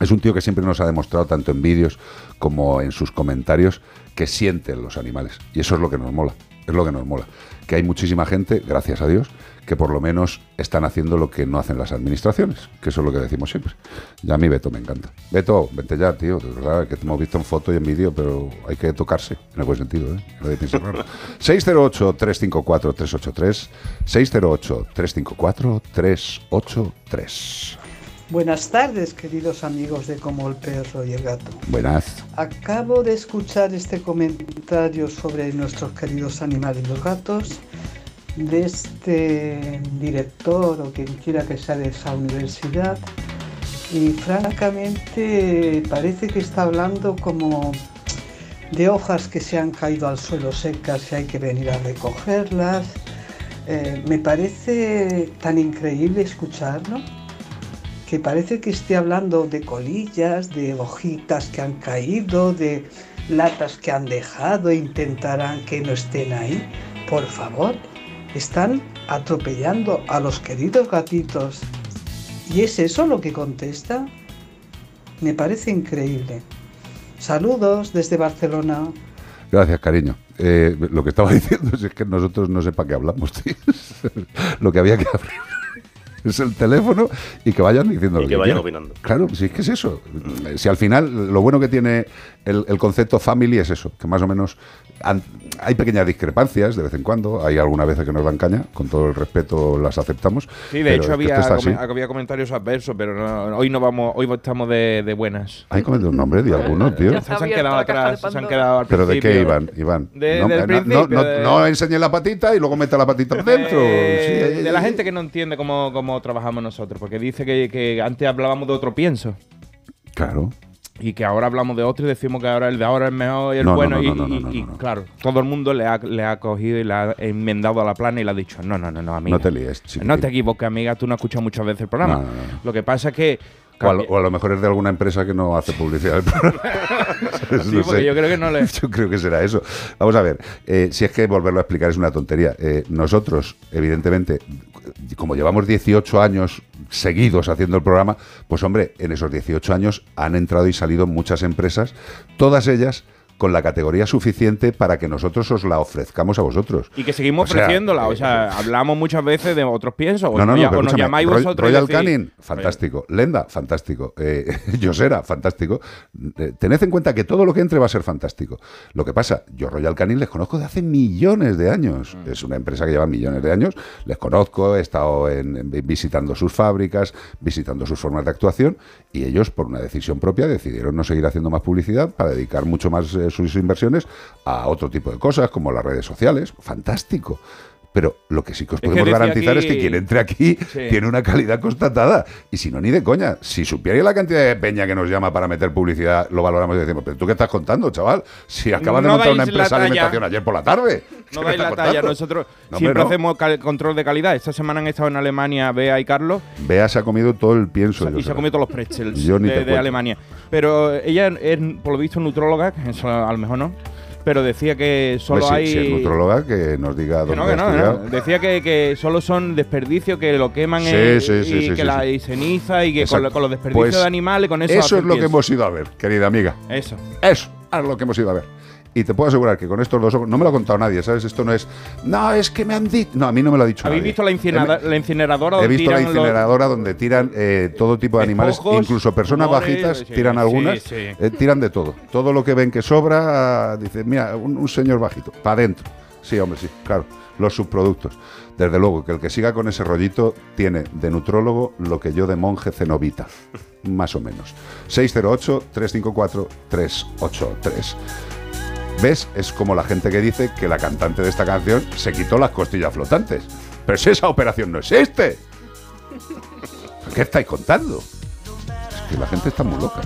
Es un tío que siempre nos ha demostrado, tanto en vídeos como en sus comentarios, que sienten los animales. Y eso es lo que nos mola. Es lo que nos mola. Que hay muchísima gente, gracias a Dios, que por lo menos están haciendo lo que no hacen las administraciones. Que eso es lo que decimos siempre. Ya a mí Beto me encanta. Beto, vente ya, tío. De verdad que te hemos visto en foto y en vídeo, pero hay que tocarse. En el buen sentido, ¿eh? Nadie piense raro. 608-354-383. 608-354-383. Buenas tardes, queridos amigos de Como el Perro y el Gato. Buenas. Acabo de escuchar este comentario sobre nuestros queridos animales, los gatos, de este director o quien quiera que sea de esa universidad. Y francamente parece que está hablando como de hojas que se han caído al suelo secas y hay que venir a recogerlas. Eh, me parece tan increíble escucharlo que parece que esté hablando de colillas, de hojitas que han caído, de latas que han dejado e intentarán que no estén ahí. Por favor, están atropellando a los queridos gatitos. ¿Y es eso lo que contesta? Me parece increíble. Saludos desde Barcelona. Gracias, cariño. Eh, lo que estaba diciendo es que nosotros no sé para qué hablamos, tío. lo que había que abrir es el teléfono y que vayan diciendo Y lo que que vayan quieran. opinando. Claro, si es que es eso. Si al final lo bueno que tiene el, el concepto family es eso, que más o menos hay pequeñas discrepancias de vez en cuando, hay alguna vez que nos dan caña, con todo el respeto las aceptamos. Sí, de hecho había, así. comentarios adversos, pero no- hoy no vamos, hoy estamos de, de buenas. Hay comentado un nombre de alguno, tío. Se han quedado atrás, se han quedado al ¿Pero de qué. Iván? Iván? De- no, del no- principio, no, no- de- no enseñe la patita y luego mete la patita por dentro. Eh, Sí, de la gente que no entiende cómo, cómo trabajamos nosotros, porque dice que, que antes hablábamos de otro pienso. Claro. Y que ahora hablamos de otro y decimos que ahora el de ahora es mejor y el No, no, bueno. no, y, no, claro, todo el mundo le ha, le ha cogido y le ha enmendado a la plana y le ha dicho, no, no, no, no, amiga. No te líes, chiquitín. No te equivoques, amiga, tú no escuchas muchas veces el programa. No, no, no. Lo que pasa es que... O a, lo, o a lo mejor es de alguna empresa que no hace publicidad. Sí, porque yo creo que no le- Yo creo que será eso. Vamos a ver, eh, si es que volverlo a explicar es una tontería. Eh, nosotros, evidentemente, como llevamos 18 años seguidos haciendo el programa, pues hombre, en esos 18 años han entrado y salido muchas empresas, todas ellas con la categoría suficiente para que nosotros os la ofrezcamos a vosotros. Y que seguimos O sea, ofreciéndola. O eh, sea, hablamos muchas veces de otros piensos. No, no, no, o nos llamáis Roy- vosotros. Royal decís- Canin, fantástico. Lenda, fantástico. Eh, Yosera, fantástico. Eh, tened en cuenta que todo lo que entre va a ser fantástico. Lo que pasa, yo Royal Canin les conozco de hace millones de años. Mm. Es una empresa que lleva millones de años. Les conozco, he estado en- en- visitando sus fábricas, visitando sus formas de actuación y ellos, por una decisión propia, decidieron no seguir haciendo más publicidad para dedicar mucho más eh, sus inversiones a otro tipo de cosas, como las redes sociales. Fantástico. Pero lo que sí que os Es que podemos garantizar es que quien entre aquí Sí. tiene una calidad constatada. Y si no, ni de coña. Si supierais la cantidad de peña que nos llama para meter publicidad, lo valoramos y decimos, pero tú qué estás contando, chaval? Si acabas de montar una empresa de alimentación ayer por la tarde. No ¿Qué me dais la talla. Nosotros No, siempre hacemos control de calidad. Esta semana han estado en Alemania Bea y Carlos Bea se ha comido todo el pienso. y se ha comido todos los pretzels de, de. Alemania. Pero ella es, por lo visto, nutróloga, eso a lo mejor no. Pero decía que solo Pues si, hay. si es nutróloga, que nos diga Que dónde no, que no, que estudiado. no. Decía que, que solo son desperdicios que lo queman Sí, en- sí, sí, y que la y ceniza y que con, con los desperdicios Pues de animales, con eso. Eso es lo que hemos ido a ver, querida amiga. Eso. Eso, es lo que hemos ido a ver. Y te puedo asegurar que con estos dos ojos, no me lo ha contado nadie, ¿sabes? Esto no es, no, es que me han dicho. No, a mí no me lo ha dicho ¿Habéis nadie. visto la, incinera- la incineradora He donde visto la los- incineradora donde tiran eh, todo tipo de animales, Espojos, incluso personas bajitas, sí, tiran sí, algunas, sí. eh, tiran de todo. Todo lo que ven que sobra, dice, mira, un, un señor bajito, para adentro. Sí, hombre, sí, claro, los subproductos. Desde luego, que el que siga con ese rollito tiene de nutrólogo lo que yo de monje cenobita, más o menos. 608-354-383. ¿Ves? Es como la gente que dice que la cantante de esta canción se quitó las costillas flotantes. Pero si esa operación no existe. ¿Qué estáis contando? Es que la gente está muy loca.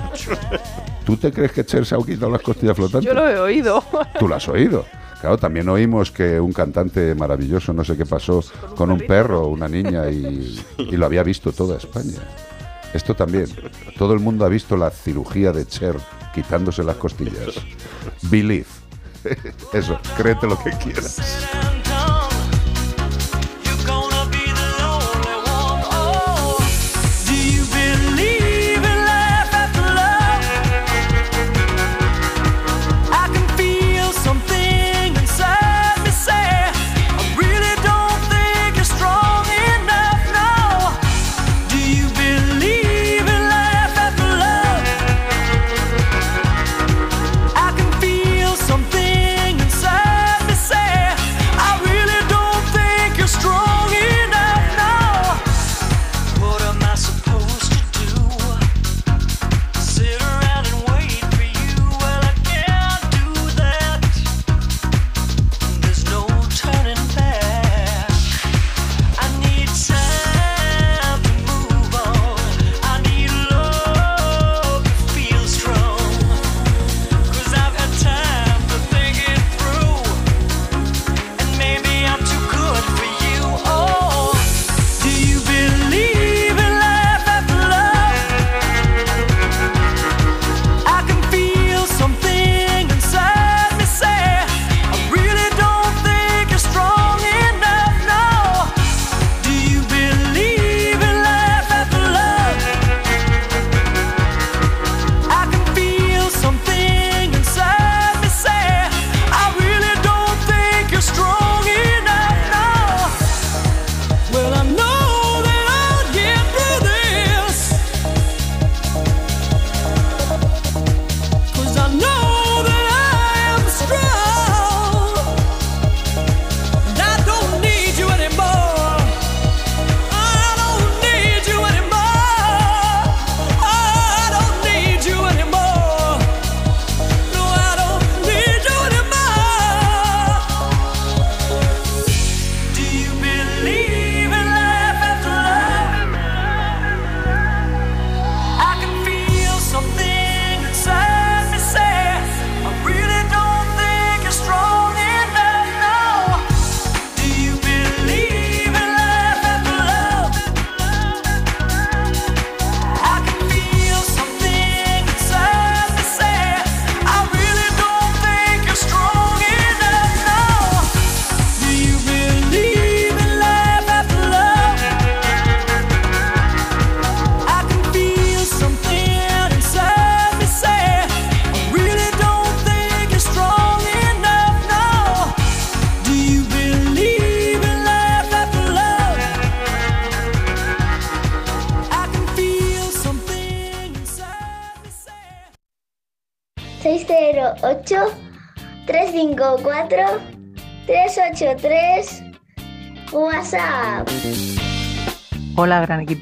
¿Tú te crees que Cher se ha quitado las costillas flotantes? Yo lo he oído. Tú lo has oído. Claro, también oímos que un cantante maravilloso, no sé qué pasó, con un perro, una niña, y, y lo había visto toda España. Esto también. Todo el mundo ha visto la cirugía de Cher quitándose las costillas. Believe. Eso, créete lo que quieras.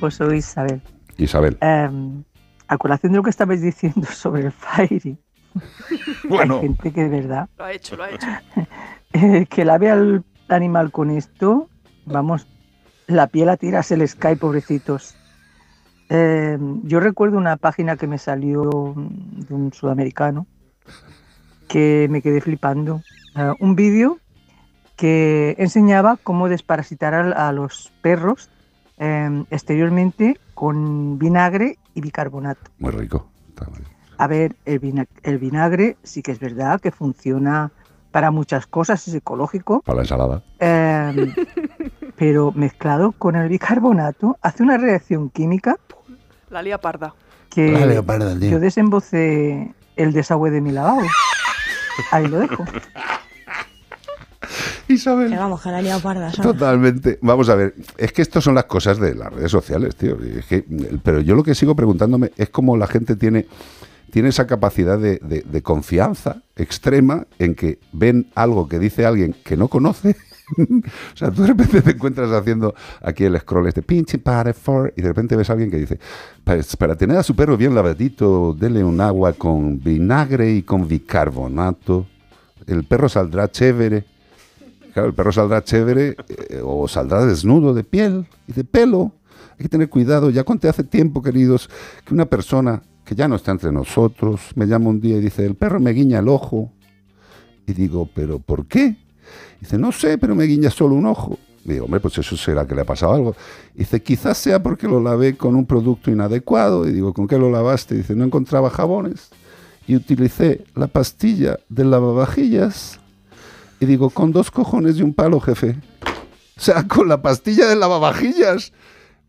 Equipo, soy Isabel. Isabel. Em, a colación de lo que estabais diciendo sobre el Fairy, Bueno. hay gente que de verdad, Lo ha hecho, lo ha hecho. eh, que la ve al animal con esto, vamos, la piel a tiras el Sky, pobrecitos. Em, yo recuerdo una página que me salió de un sudamericano que me quedé flipando. Eh, un vídeo que enseñaba cómo desparasitar a, a los perros em, exteriormente con vinagre y bicarbonato. Muy rico. A ver, el, vina- el vinagre sí que es verdad que funciona para muchas cosas, es ecológico, Para la ensalada. em, pero mezclado con el bicarbonato hace una reacción química La lía parda. que La leoparda, tío. yo desembocé el desagüe de mi lavabo. Ahí lo dejo. Isabel. Que vamos, que la liado parda. ¿sabes? Totalmente. Vamos a ver, es que estos son las cosas de las redes sociales, tío. Y es que- pero yo lo que sigo preguntándome es cómo la gente tiene, tiene esa capacidad de, de- de confianza extrema en que ven algo que dice alguien que no conoce. o sea, tú de repente te encuentras haciendo aquí el scroll este pinche para for y de repente ves a alguien que dice "Pues, para tener a su perro bien lavadito, dele un agua con vinagre y con bicarbonato. El perro saldrá chévere. Claro, el perro saldrá chévere eh, o saldrá desnudo de piel y de pelo. Hay que tener cuidado. Ya conté hace tiempo, queridos, que una persona que ya no está entre nosotros me llama un día y dice, el perro me guiña el ojo. Y digo, ¿pero por qué? Dice, no sé, pero me guiña solo un ojo. Digo, hombre, pues eso será que le ha pasado algo. Dice, quizás sea porque lo lavé con un producto inadecuado. Y digo, ¿con qué lo lavaste? Dice, no encontraba jabones. Y utilicé la pastilla del lavavajillas. Y digo, con dos cojones y un palo, jefe. O sea, con la pastilla del lavavajillas.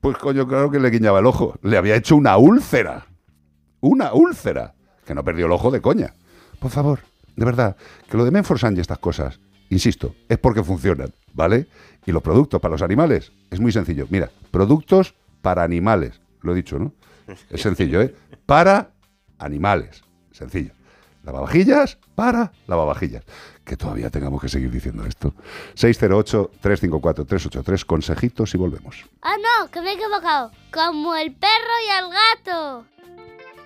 Pues coño, claro que le guiñaba el ojo. Le había hecho una úlcera. Una úlcera. Que no perdió el ojo de coña. Por favor, de verdad, que lo de Menforsan y estas cosas, insisto, es porque funcionan, ¿vale? Y los productos para los animales es muy sencillo. Mira, productos para animales. Lo he dicho, ¿no? Es sencillo, ¿eh? Para animales. Sencillo. Lavavajillas para lavavajillas. Que todavía tengamos que seguir diciendo esto. 608-354-383. Consejitos y volvemos. Ah, no, que me he equivocado. Como el perro y el gato.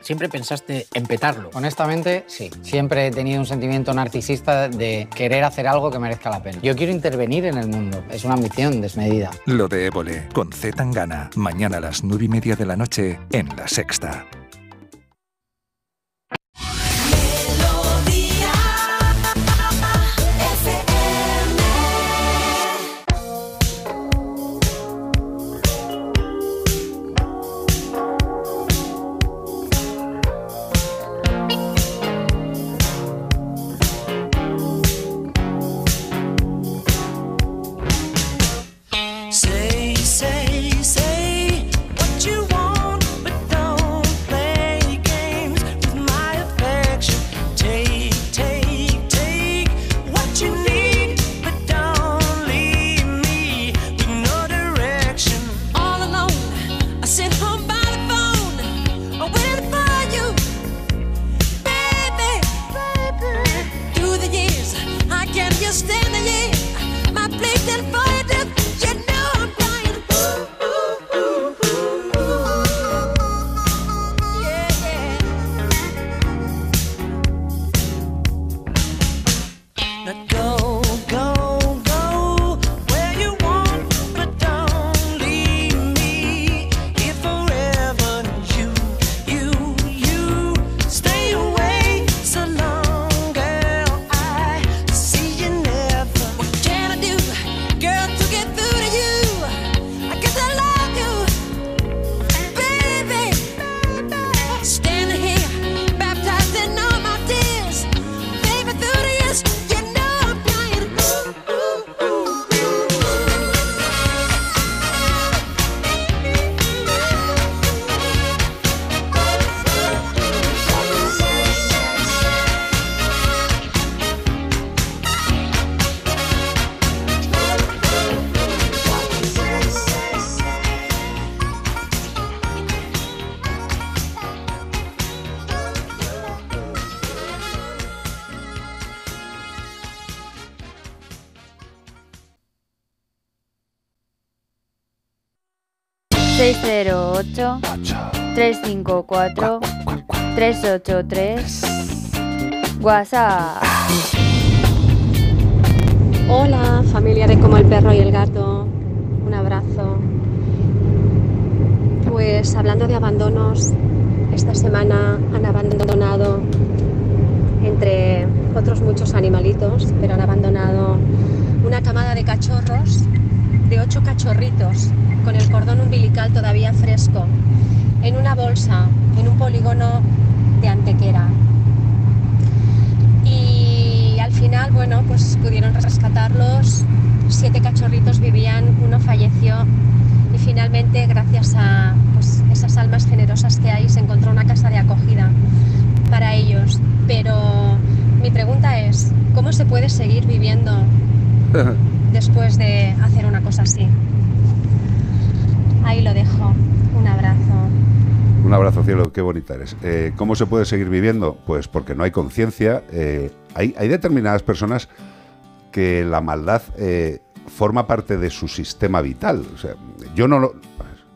Siempre pensaste en petarlo. Honestamente, sí. Siempre he tenido un sentimiento narcisista de querer hacer algo que merezca la pena. Yo quiero intervenir en el mundo. Es una ambición desmedida. Lo de Évole, con Z Tangana. Mañana a las nueve y media de la noche en La Sexta. 608 354 383 WhatsApp. Hola, familia de Como el Perro y el Gato. Un abrazo. Pues hablando de abandonos, esta semana han abandonado, entre otros muchos animalitos, pero han abandonado una camada de cachorros, de ocho cachorritos, con el cordón umbilical todavía fresco, en una bolsa, en un polígono de Antequera. Y al final, bueno, pues pudieron rescatarlos. Siete cachorritos vivían, uno falleció y finalmente, gracias a pues, esas almas generosas que hay, se encontró una casa de acogida para ellos. Pero mi pregunta es, ¿cómo se puede seguir viviendo después de hacer una cosa así? Ahí lo dejo. Un abrazo. Un abrazo, cielo, qué bonita eres. Eh, ¿Cómo se puede seguir viviendo? Pues porque no hay conciencia. eh, hay, hay determinadas personas que la maldad eh, forma parte de su sistema vital. Yo no lo.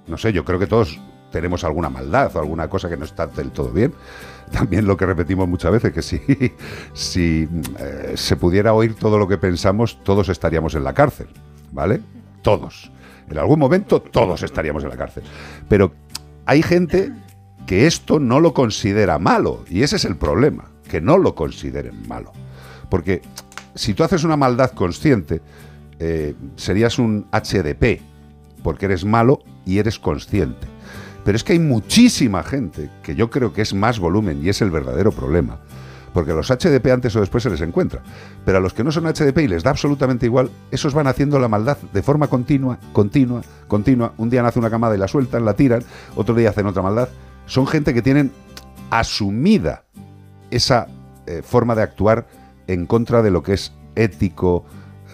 No sé, yo creo que todos tenemos alguna maldad o alguna cosa que no está del todo bien. También lo que repetimos muchas veces, que si, si eh, se pudiera oír todo lo que pensamos, todos estaríamos en la cárcel, ¿vale? Todos. En algún momento todos estaríamos en la cárcel. Pero hay gente que esto no lo considera malo, y ese es el problema, que no lo consideren malo. Porque si tú haces una maldad consciente, eh, serías un HDP, porque eres malo y eres consciente. Pero es que hay muchísima gente que yo creo que es más volumen y es el verdadero problema. Porque a los HDP antes o después se les encuentra. Pero a los que no son HDP y les da absolutamente igual, esos van haciendo la maldad de forma continua, continua, continua. Un día nace una camada y la sueltan, la tiran, otro día hacen otra maldad. Son gente que tienen asumida esa eh, forma de actuar en contra de lo que es ético,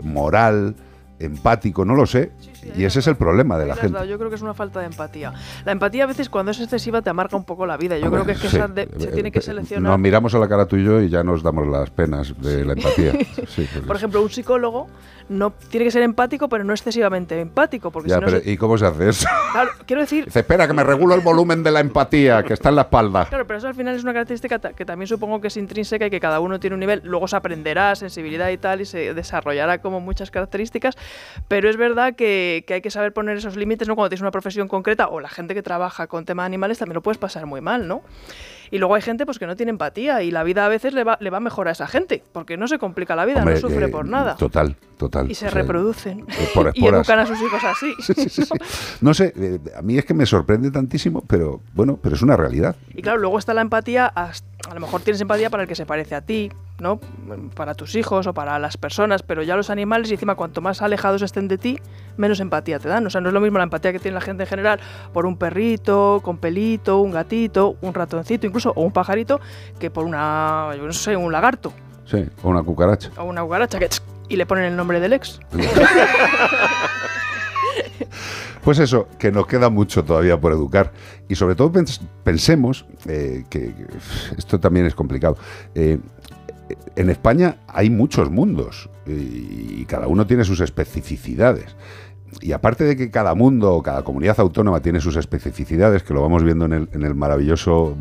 moral, empático, no lo sé. Y ese es el problema de la gente. Yo creo que es una falta de empatía. La empatía a veces cuando es excesiva te amarga un poco la vida. Yo creo que es que sí. esa de- se tiene que Eh, seleccionar. Nos miramos a la cara tú y yo y ya nos damos las penas de la empatía. Sí, Por ejemplo, un psicólogo no tiene que ser empático, pero no excesivamente empático, porque ya, si no pero se- ¿y cómo se hace eso? Claro, quiero decir, Dice, espera, que me regulo el volumen de la empatía, que está en la espalda. Claro, pero eso al final es una característica que también supongo que es intrínseca y que cada uno tiene un nivel. Luego se aprenderá sensibilidad y tal y se desarrollará como muchas características. Pero es verdad que, que hay que saber poner esos límites, ¿no? Cuando tienes una profesión concreta o la gente que trabaja con tema de animales también lo puedes pasar muy mal, ¿no? Y luego hay gente pues que no tiene empatía y la vida a veces le va, le va mejor a esa gente porque no se complica la vida, Hombre, no sufre eh, por nada. Total, total. Y se O sea, reproducen. eh, por y educan a sus hijos así. No sé, eh, a mí es que me sorprende tantísimo, pero bueno, pero es una realidad. Y claro, luego está la empatía, hasta- a lo mejor tienes empatía para el que se parece a ti, ¿no? Para tus hijos o para las personas, pero ya los animales, y encima cuanto más alejados estén de ti, menos empatía te dan. O sea, no es lo mismo la empatía que tiene la gente en general por un perrito, con pelito, un gatito, un ratoncito, incluso, o un pajarito, que por una, yo no sé, un lagarto Sí, o una cucaracha. o una cucaracha, que y le ponen el nombre del ex. Pues eso, que nos queda mucho todavía por educar. Y sobre todo pens- pensemos, eh, que esto también es complicado, eh, en España hay muchos mundos y, cada uno tiene sus especificidades. Y aparte de que cada mundo o cada comunidad autónoma tiene sus especificidades, que lo vamos viendo en el maravilloso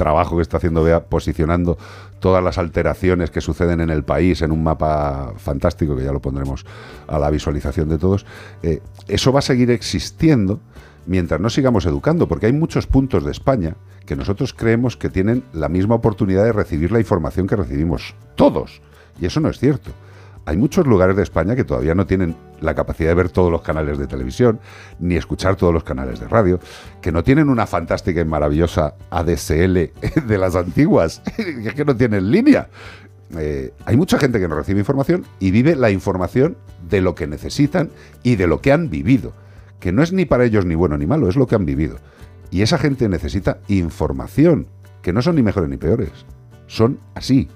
trabajo que está haciendo Bea posicionando todas las alteraciones que suceden en el país en un mapa fantástico que ya lo pondremos a la visualización de todos, eh, eso va a seguir existiendo mientras no sigamos educando, porque hay muchos puntos de España que nosotros creemos que tienen la misma oportunidad de recibir la información que recibimos todos, y eso no es cierto. Hay muchos lugares de España que todavía no tienen la capacidad de ver todos los canales de televisión, ni escuchar todos los canales de radio, que no tienen una fantástica y maravillosa ADSL de las antiguas, que es que no tienen línea. Eh, hay mucha gente que no recibe información y vive la información de lo que necesitan y de lo que han vivido, que no es ni para ellos ni bueno ni malo, es lo que han vivido. Y esa gente necesita información, que no son ni mejores ni peores, son así.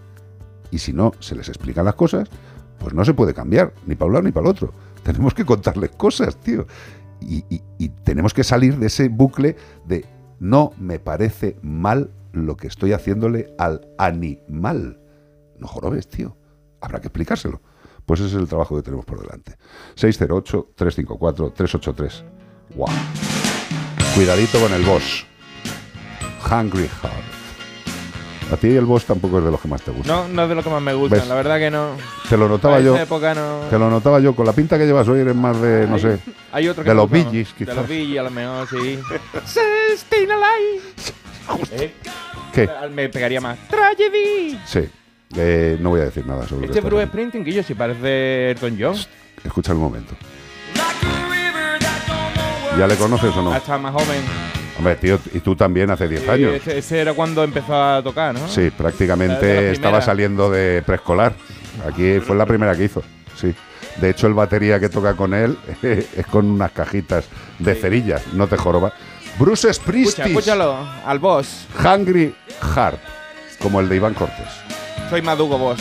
Y si no se les explican las cosas, pues no se puede cambiar, ni para un lado ni para el otro. Tenemos que contarles cosas, tío. Y, tenemos que salir de ese bucle de no me parece mal lo que estoy haciéndole al animal. No jorobes, tío. Habrá que explicárselo. Pues ese es el trabajo que tenemos por delante. 608-354-383. ¡Guau! Cuidadito con el boss. Hungry Heart. A ti el boss tampoco es de los que más te gusta. No, no es de lo que más me gustan, ¿Ves? la verdad que no. Te lo notaba yo. esa época no. Te lo notaba yo. Con la pinta que llevas hoy eres más de, no sé, Hay otro que de me los. Bee Gees, De quizás. los Gees, a lo mejor, sí. Stay. ¿Eh? ¿Qué? Me pegaría más. Tragedy. Sí. Eh, no voy a decir nada sobre Este. Bruce Springsteen, que yo sí parece Elton John. Escucha un momento. ¿Ya le conoces o no? Hasta más joven. Hombre, tío, y tú también hace 10 Sí, años. Ese, ese era cuando empezó a tocar, ¿no? Sí, prácticamente estaba saliendo de preescolar. Aquí fue la primera que hizo, sí. De hecho, el batería que toca con él es con unas cajitas de cerillas, no te joroba. Bruce Escucha, Springsteen, escúchalo, al boss. Hungry Heart, como el de Iván Cortés. Soy Madugo Boss.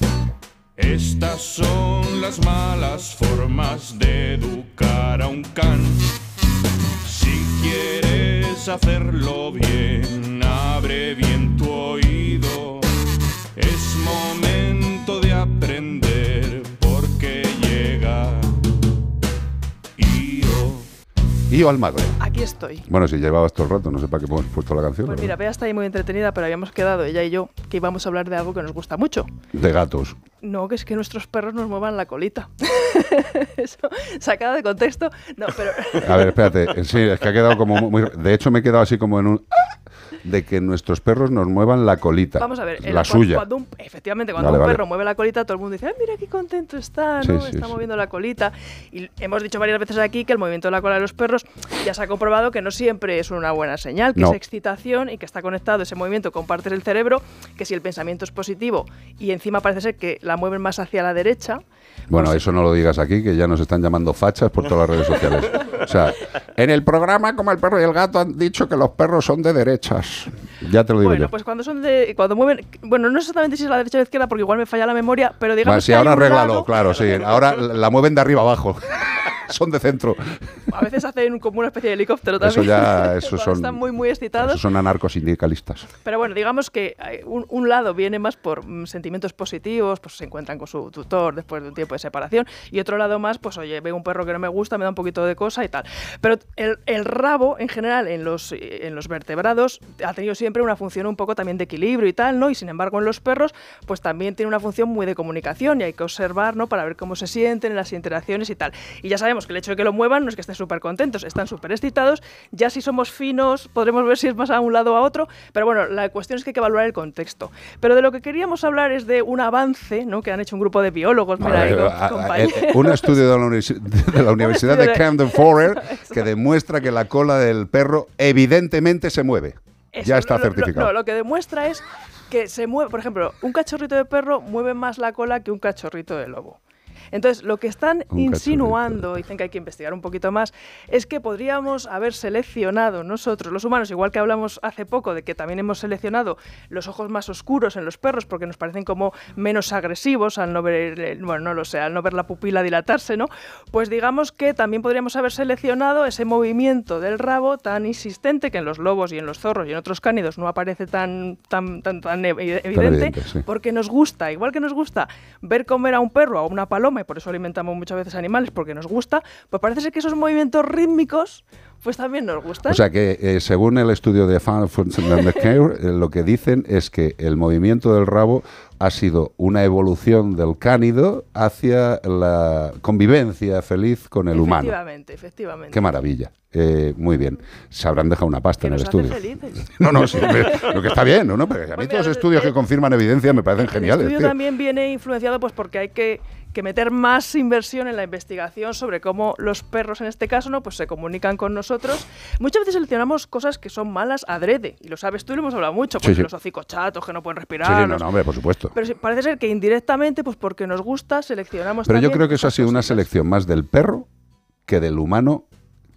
Estas son las malas formas de educar a un can. Si quieres hacerlo bien, abre bien Almagro. Aquí estoy. Bueno, si llevabas todo el rato, no sé para qué hemos puesto la canción. Pues mira, Bea está ahí muy entretenida, pero habíamos quedado, ella y yo, que íbamos a hablar de algo que nos gusta mucho. De gatos. No, que es que nuestros perros nos muevan la colita. Eso, sacada de contexto. No, pero. A ver, espérate. Sí, es que ha quedado como muy... De hecho, me he quedado así como en un... De que nuestros perros nos muevan la colita. Vamos a ver, La suya. Cuando un- efectivamente, cuando Vale, un vale. perro mueve la colita, todo el mundo dice, "Ay, mira qué contento está, ¿no? sí, está sí. moviendo la colita. Y hemos dicho varias veces aquí que el movimiento de la cola de los perros ya se ha comprobado que no siempre es una buena señal, que No. es excitación y que está conectado ese movimiento con partes del cerebro, que si el pensamiento es positivo y encima parece ser que la mueven más hacia la derecha, Bueno, eso no lo digas aquí, que ya nos están llamando fachas por todas las redes sociales. O sea, en el programa como el perro y el gato han dicho que los perros son de derechas. Ya te lo digo bueno, yo. pues cuando son de. Cuando mueven. Bueno, no exactamente si es la derecha o la izquierda, porque igual me falla la memoria, pero digamos. Bueno, sí, que ahora arréglalo, lado- claro, sí. Ahora la mueven de arriba abajo. son de centro. A veces hacen como una especie de helicóptero Eso también. ya, eso son- Están muy, muy excitados. Esos son anarcosindicalistas. Pero bueno, digamos que eh, un, un lado viene más por mm, sentimientos positivos, pues se encuentran con su tutor después de un tiempo de separación, y otro lado más, pues oye, veo un perro que no me gusta, me da un poquito de cosa y tal. Pero el, el rabo, en general, en los, eh, en los vertebrados, ha tenido siempre una función un poco también de equilibrio y tal, ¿no? Y sin embargo, en los perros, pues también tiene una función muy de comunicación y hay que observar, ¿no? Para ver cómo se sienten en las interacciones y tal. Y ya sabemos que el hecho de que lo muevan no es que estén súper contentos, están súper excitados. Ya si somos finos, podremos ver si es más a un lado o a otro. Pero bueno, la cuestión es que hay que evaluar el contexto. Pero de lo que queríamos hablar es de un avance, ¿no? Que han hecho un grupo de biólogos, mira, Eh, a- a- un estudio de la, universi- de la Universidad de Camden Forest que demuestra que la cola del perro evidentemente se mueve. Eso, ya está lo- lo- certificado. no, lo que demuestra es que se mueve, por ejemplo, un cachorrito de perro mueve más la cola que un cachorrito de lobo. Entonces, lo que están Un insinuando, dicen que hay que investigar un poquito más, es que podríamos haber seleccionado nosotros, los humanos, igual que hablamos hace poco de que también hemos seleccionado los ojos más oscuros en los perros porque nos parecen como menos agresivos al no ver, bueno, no lo sé, al no ver la pupila dilatarse, ¿no? Pues digamos que también podríamos haber seleccionado ese movimiento del rabo tan insistente que en los lobos y en los zorros y en otros cánidos no aparece tan, tan, tan, tan evi- evidente, evidente, sí. porque nos gusta, igual que nos gusta ver comer a un perro o a una paloma, y por eso alimentamos muchas veces animales, porque nos gusta, pues parece ser que esos movimientos rítmicos, pues también nos gustan. O sea que, eh, según el estudio de Care, eh, lo que dicen es que el movimiento del rabo ha sido una evolución del cánido hacia la convivencia feliz con el humano. efectivamente, efectivamente. Qué maravilla. Eh, muy bien. Se habrán dejado una pasta que en el estudio. felices. No, no, sí, me- lo que está bien, ¿no? no pero a mí Pues todos los estudios que confirman evidencia me parecen El geniales. estudio tío. también viene influenciado pues porque hay que, que meter más inversión en la investigación sobre cómo los perros en este caso no pues se comunican con nosotros. Muchas veces seleccionamos cosas que son malas adrede y lo sabes tú lo hemos hablado mucho, Sí, sí. los hocicos chatos que no pueden respirar. Sí, no, los- no, hombre, por supuesto. Pero parece ser que indirectamente pues porque nos gusta seleccionamos Pero yo creo que eso ha sido una selección más del perro que del humano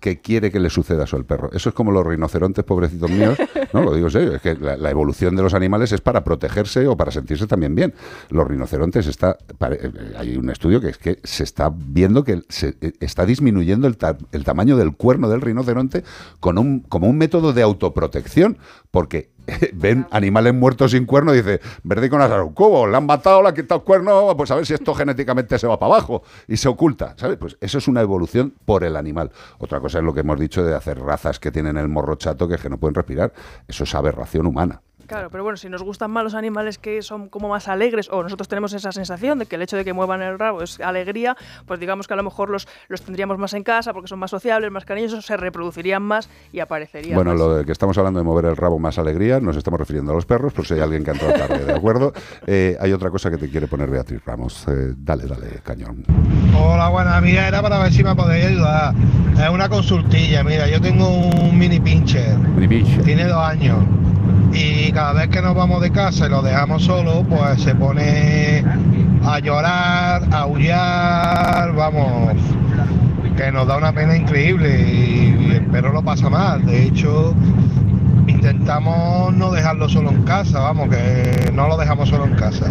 que quiere que le suceda eso al perro. Eso es como los rinocerontes, pobrecitos míos. No, lo digo en serio. Es que la, evolución de los animales es para protegerse o para sentirse también bien. Los rinocerontes está. pare- eh, Hay un estudio que es que se está viendo que se eh, está disminuyendo el, el tamaño del cuerno del rinoceronte con un, como un método de autoprotección. Porque ven animales muertos sin cuerno y dice, verde con un cubo, le han matado, le han quitado el cuerno, pues a ver si esto genéticamente se va para abajo y se oculta, ¿sabes? Pues eso es una evolución por el animal. Otra cosa es lo que hemos dicho de hacer razas que tienen el morro chato que, es que no pueden respirar. Eso es aberración humana. Claro, pero bueno, si nos gustan más los animales que son como más alegres, o nosotros tenemos esa sensación de que el hecho de que muevan el rabo es alegría, pues digamos que a lo mejor los, los tendríamos más en casa porque son más sociables, más cariñosos, se reproducirían más y aparecerían Bueno, más. lo de que estamos hablando de mover el rabo más alegría, nos estamos refiriendo a los perros, por si hay alguien que ha entrado tarde, ¿de acuerdo? Eh, hay otra cosa que te quiere poner Beatriz Ramos. Eh, dale, dale, cañón. Hola, buenas. Mira, era para ver si me podéis ayudar. Es una consultilla. Mira, yo tengo un mini pincher. Mini pincher. Tiene dos años. Y cada vez que nos vamos de casa y lo dejamos solo, pues se pone a llorar, a aullar, vamos, que nos da una pena increíble y, el lo pasa mal. De hecho, intentamos no dejarlo solo en casa, vamos, que no lo dejamos solo en casa.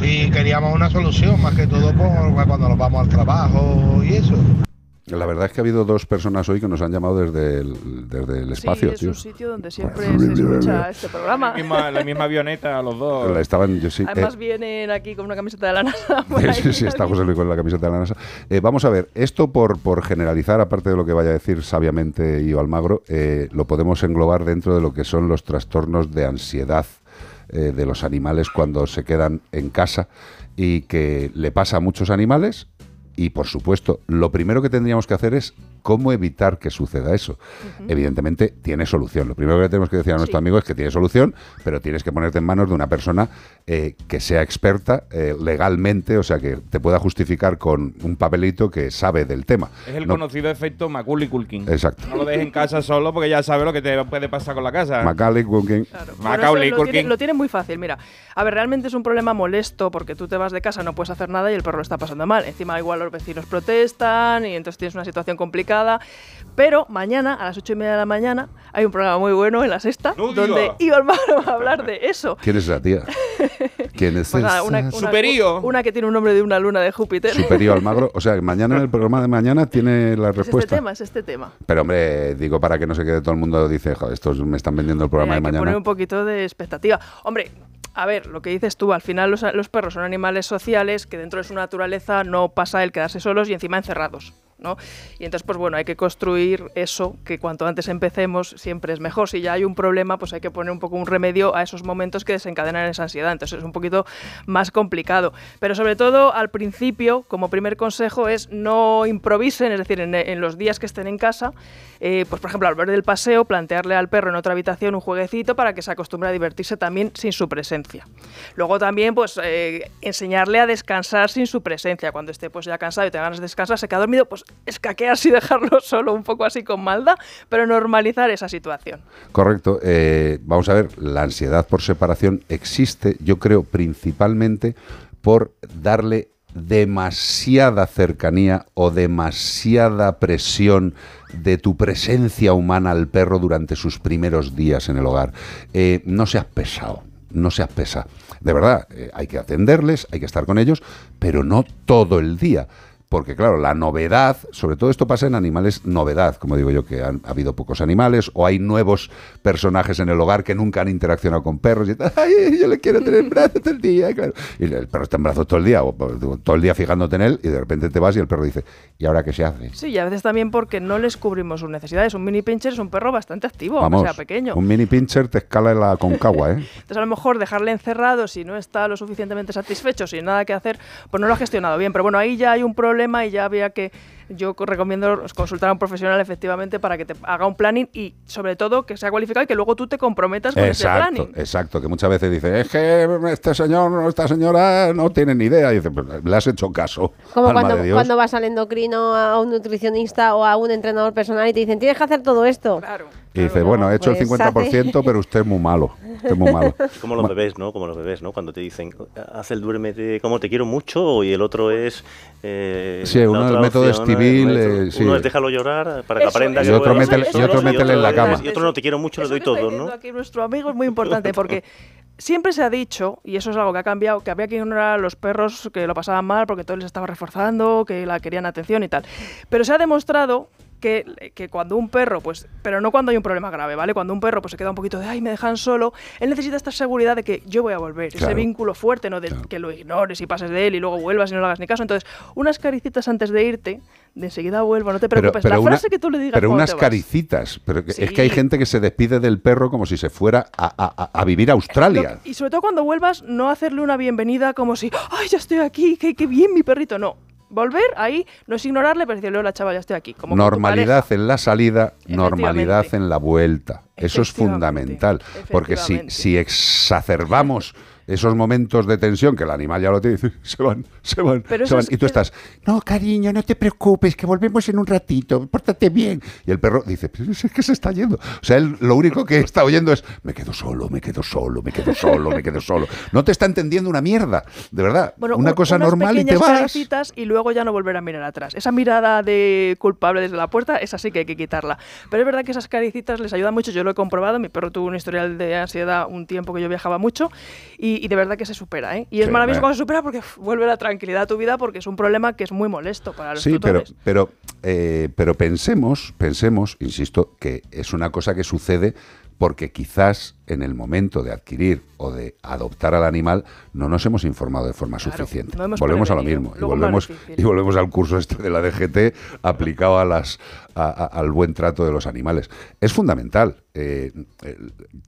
Y queríamos una solución, más que todo por cuando nos vamos al trabajo y eso. La verdad es que ha habido dos personas hoy que nos han llamado desde el, desde el espacio, sí, es tío. un sitio donde siempre se escucha este programa. La misma, la misma avioneta, los dos. La Estaban, yo sí, Además eh, vienen aquí con una camiseta de la NASA. Sí, sí, está José Luis con la camiseta de la NASA. Eh, vamos a ver, esto por, por generalizar, aparte de lo que vaya a decir sabiamente Io Almagro, eh, lo podemos englobar dentro de lo que son los trastornos de ansiedad eh, de los animales cuando se quedan en casa y que le pasa a muchos animales. Y por supuesto, lo primero que tendríamos que hacer es cómo evitar que suceda eso. Evidentemente tiene solución. Lo primero que tenemos que decir a nuestro amigo es que tiene solución, pero tienes que ponerte en manos de una persona eh, que sea experta eh, legalmente, o sea, que te pueda justificar con un papelito que sabe del tema. Es el No- conocido efecto Macaulay Culkin. Exacto. No lo dejes en casa solo porque ya sabes lo que te puede pasar con la casa. Macaulay Culkin. Macaulay eso lo, tiene, Culkin. lo tiene muy fácil, mira. A ver, realmente es un problema molesto porque tú te vas de casa, no puedes hacer nada y el perro lo está pasando mal. Encima igual los vecinos protestan y entonces tienes una situación complicada. Pero mañana, a las ocho y media de la mañana, hay un programa muy bueno en la sexta No donde. Iván Almagro va a hablar de eso. ¿Quién es esa tía? ¿Quién ¿Quién es Pues nada, una, una- Superío. una que tiene un nombre de una luna de Júpiter. Superior Almagro? O sea, mañana en el programa de mañana tiene la Es este respuesta. tema, es este tema. Pero hombre, digo para que no se quede todo el mundo dice, joder, estos me están vendiendo el programa Hay de que poner mañana. un poquito de expectativa. Hombre, a ver, lo que dices tú, al final los, los perros son animales sociales que dentro de su naturaleza no pasa el quedarse solos y encima encerrados. ¿No? Y entonces, pues bueno, hay que construir eso, que cuanto antes empecemos siempre es mejor. Si ya hay un problema, pues hay que poner un poco un remedio a esos momentos que desencadenan esa ansiedad. Entonces es un poquito más complicado. Pero sobre todo al principio, como primer consejo, es no improvisen, es decir, en, en los días que estén en casa, eh, pues por ejemplo, al ver del paseo, plantearle al perro en otra habitación un jueguecito para que se acostumbre a divertirse también sin su presencia. Luego también, pues eh, enseñarle a descansar sin su presencia. Cuando esté pues ya cansado y tenga ganas de descansar, se queda dormido, pues escaquearse y dejarlo solo un poco así con maldad, pero normalizar esa situación. Correcto. Eh, vamos a ver, la ansiedad por separación existe, yo creo, principalmente por darle demasiada cercanía o demasiada presión de tu presencia humana al perro durante sus primeros días en el hogar. Eh, no seas pesado, no seas pesa. De verdad, eh, hay que atenderles, hay que estar con ellos, pero no todo el día. Porque claro, la novedad, sobre todo esto pasa en animales novedad, como digo yo, que han ha habido pocos animales o hay nuevos personajes en el hogar que nunca han interaccionado con perros y tal. Ay, yo le quiero tener en brazos todo el día, claro. Y el perro está en brazos todo el día, o todo el día fijándote en él y de repente te vas y el perro dice, ¿y ahora qué se hace? Sí, y a veces también porque no les cubrimos sus necesidades. Un mini pincher es un perro bastante activo, Vamos, aunque sea pequeño. un mini pincher te escala en la concagua, ¿eh? Entonces, a lo mejor dejarle encerrado si no está lo suficientemente satisfecho, sin nada que hacer, pues no lo ha gestionado bien. Pero bueno, ahí ya hay un problema y ya había que. Yo co- recomiendo consultar a un profesional efectivamente para que te haga un planning y, sobre todo, que sea cualificado y que luego tú te comprometas con ese Exacto, planning. exacto, que muchas veces dice, es que este señor o esta señora no tiene ni idea. Y dice, "Pues, le has hecho caso. Como alma cuando, de Dios". cuando vas al endocrino, a un nutricionista o a un entrenador personal y te dicen, tienes que hacer todo esto. Y dice, bueno, he hecho el Pues 50%, pero usted es muy malo. Usted es muy malo. Es como los bebés, ¿no? Como los bebés, ¿no? Cuando te dicen, haz el duérmete como te quiero mucho y el otro es... eh, Sí, uno otra el método el eh, sí. Uno es déjalo llorar para que Eso, aprenda Y que otro puede- métele- y otro métele en la cama. Y otro no te quiero mucho, le doy todo, ¿no? Aquí nuestro amigo es muy importante porque siempre se ha dicho, y eso es algo que ha cambiado, que había que ignorar a los perros que lo pasaban mal porque todo les estaba reforzando, que la querían atención y tal. Pero se ha demostrado que, que cuando un perro, pues, pero no cuando hay un problema grave, ¿vale? Cuando un perro pues se queda un poquito de, ay, me dejan solo, él necesita esta seguridad de que yo voy a volver, ese vínculo fuerte, ¿no? De que lo ignores y pases de él y luego vuelvas y no le hagas ni caso. Entonces, unas caricitas antes de irte, de enseguida vuelvo, no te Pero, preocupes. pero la una- frase que tú le digas pero unas caricitas. Pero que- es que hay gente que se despide del perro como si se fuera a, a- a- vivir a Australia. Y sobre todo cuando vuelvas, no hacerle una bienvenida como si, ¡ay, ya estoy aquí! ¡Qué, qué bien mi perrito! No. Volver ahí no es ignorarle, pero decirle, hola, chaval, ya estoy aquí. Como normalidad en la salida, normalidad en la vuelta. Eso es fundamental. Porque si, si exacerbamos esos momentos de tensión que el animal ya lo tiene, se van, se van, Pero se van. Y tú que- estás, no, cariño, no te preocupes, que volvemos en un ratito, pórtate bien. Y el perro dice, pero es que se está yendo. O sea, él lo único que está oyendo es, me quedo solo, me quedo solo, me quedo solo, me quedo solo. No te está entendiendo una mierda, de verdad. Bueno, una un- cosa unas normal y te vas. y luego ya no volver a mirar atrás. Esa mirada de culpable desde la puerta, esa sí que hay que quitarla. Pero es verdad que esas caricitas les ayudan mucho. Yo lo he comprobado. Mi perro tuvo un historial de ansiedad un tiempo que yo viajaba mucho y, y de verdad que se supera. ¿eh? Y es Sí, maravilloso cuando se supera porque uf, vuelve la tranquilidad a tu vida porque es un problema que es muy molesto para los Sí, pero, tutores. pero, eh, pero pensemos, pensemos, insisto, que es una cosa que sucede porque quizás en el momento de adquirir o de adoptar al animal no nos hemos informado de forma suficiente. no volvemos a lo mismo y volvemos, y volvemos al curso este de la DGT aplicado a las, a- a- al buen trato de los animales. Es fundamental. Eh,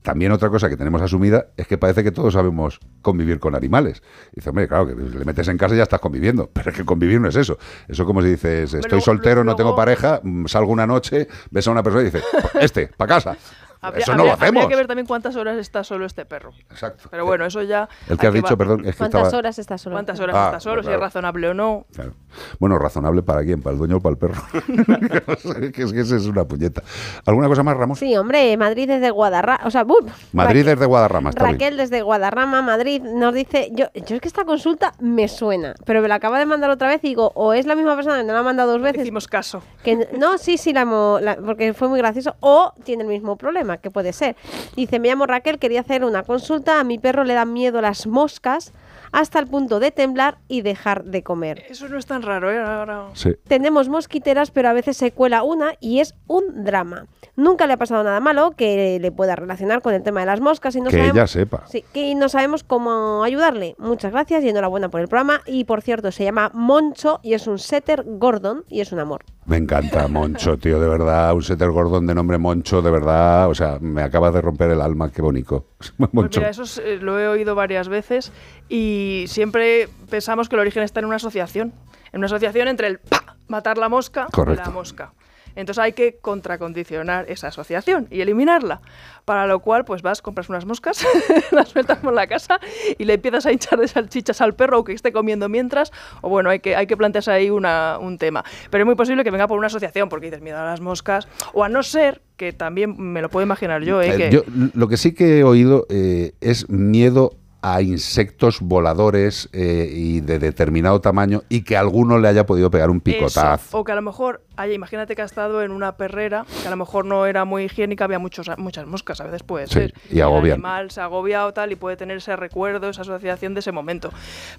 también otra cosa que tenemos asumida es que parece que todos sabemos convivir con animales. Dice, hombre, claro, que le metes en casa y ya estás conviviendo. Pero es que convivir no es eso. Eso como si dices, estoy soltero, no tengo pareja, mm, salgo una noche, ves a una persona y dices, este, para casa. Habría- eso no lo habría- habría hacemos. que ver también cuántas horas está solo este perro. Exacto. Pero bueno, eso ya. El que has dicho, va- perdón, es que ¿Cuántas estaba- horas está solo? ¿Cuántas horas Ah, está solo? Si claro. es razonable o no. Claro. Bueno, razonable para quién, para el dueño o para el perro. es que es que esa es una puñeta. ¿Alguna cosa más, Ramos? Sí, hombre, Madrid desde Guadarrama. O sea, ¡bum! Madrid Raquel- desde Guadarrama, está bien. Raquel desde Guadarrama, Madrid, nos dice, yo, yo es que esta consulta me suena, pero me la acaba de mandar otra vez y digo, o es la misma persona que me la ha mandado dos veces. Hicimos caso. Que, no, sí, sí, la, la- porque fue muy gracioso, o tiene el mismo problema, que puede ser. Dice, me llamo Raquel, quería hacer una consulta, a mi perro le dan miedo las moscas, hasta el punto de temblar y dejar de comer. Eso no es tan raro, ¿eh? Ahora... Sí. Tenemos mosquiteras, pero a veces se cuela una y es un drama. Nunca le ha pasado nada malo que le pueda relacionar con el tema de las moscas y no Que sabemos, ella sepa. Sí, que no sabemos cómo ayudarle. Muchas gracias y enhorabuena por el programa. Y por cierto, se llama Moncho y es un setter Gordon y es un amor. Me encanta Moncho, tío, de verdad. Un setter Gordon de nombre Moncho, de verdad. O sea, me acaba de romper el alma, qué bonito. Pues Moncho. mira, eso es, eh, lo he oído varias veces y siempre pensamos que el origen está en una asociación. En una asociación entre el pa, matar la mosca y la mosca. Entonces hay que contracondicionar esa asociación y eliminarla. Para lo cual, pues vas, compras unas moscas, las sueltas por la casa y le empiezas a hinchar de salchichas al perro o que esté comiendo mientras. O bueno, hay que, hay que plantearse ahí una- un tema. Pero es muy posible que venga por una asociación porque dices miedo a las moscas. O a no ser, que también me lo puedo imaginar yo, ¿eh? Eh, que, yo, lo que sí que he oído eh, es miedo a insectos voladores eh, y de determinado tamaño y que a alguno le haya podido pegar un picotazo. O que a lo mejor, haya, imagínate que ha estado en una perrera, que a lo mejor no era muy higiénica, había muchos, muchas moscas, a veces puede Sí, ser. y el agobian. animal se ha agobiado tal y puede tener ese recuerdo, esa asociación de ese momento.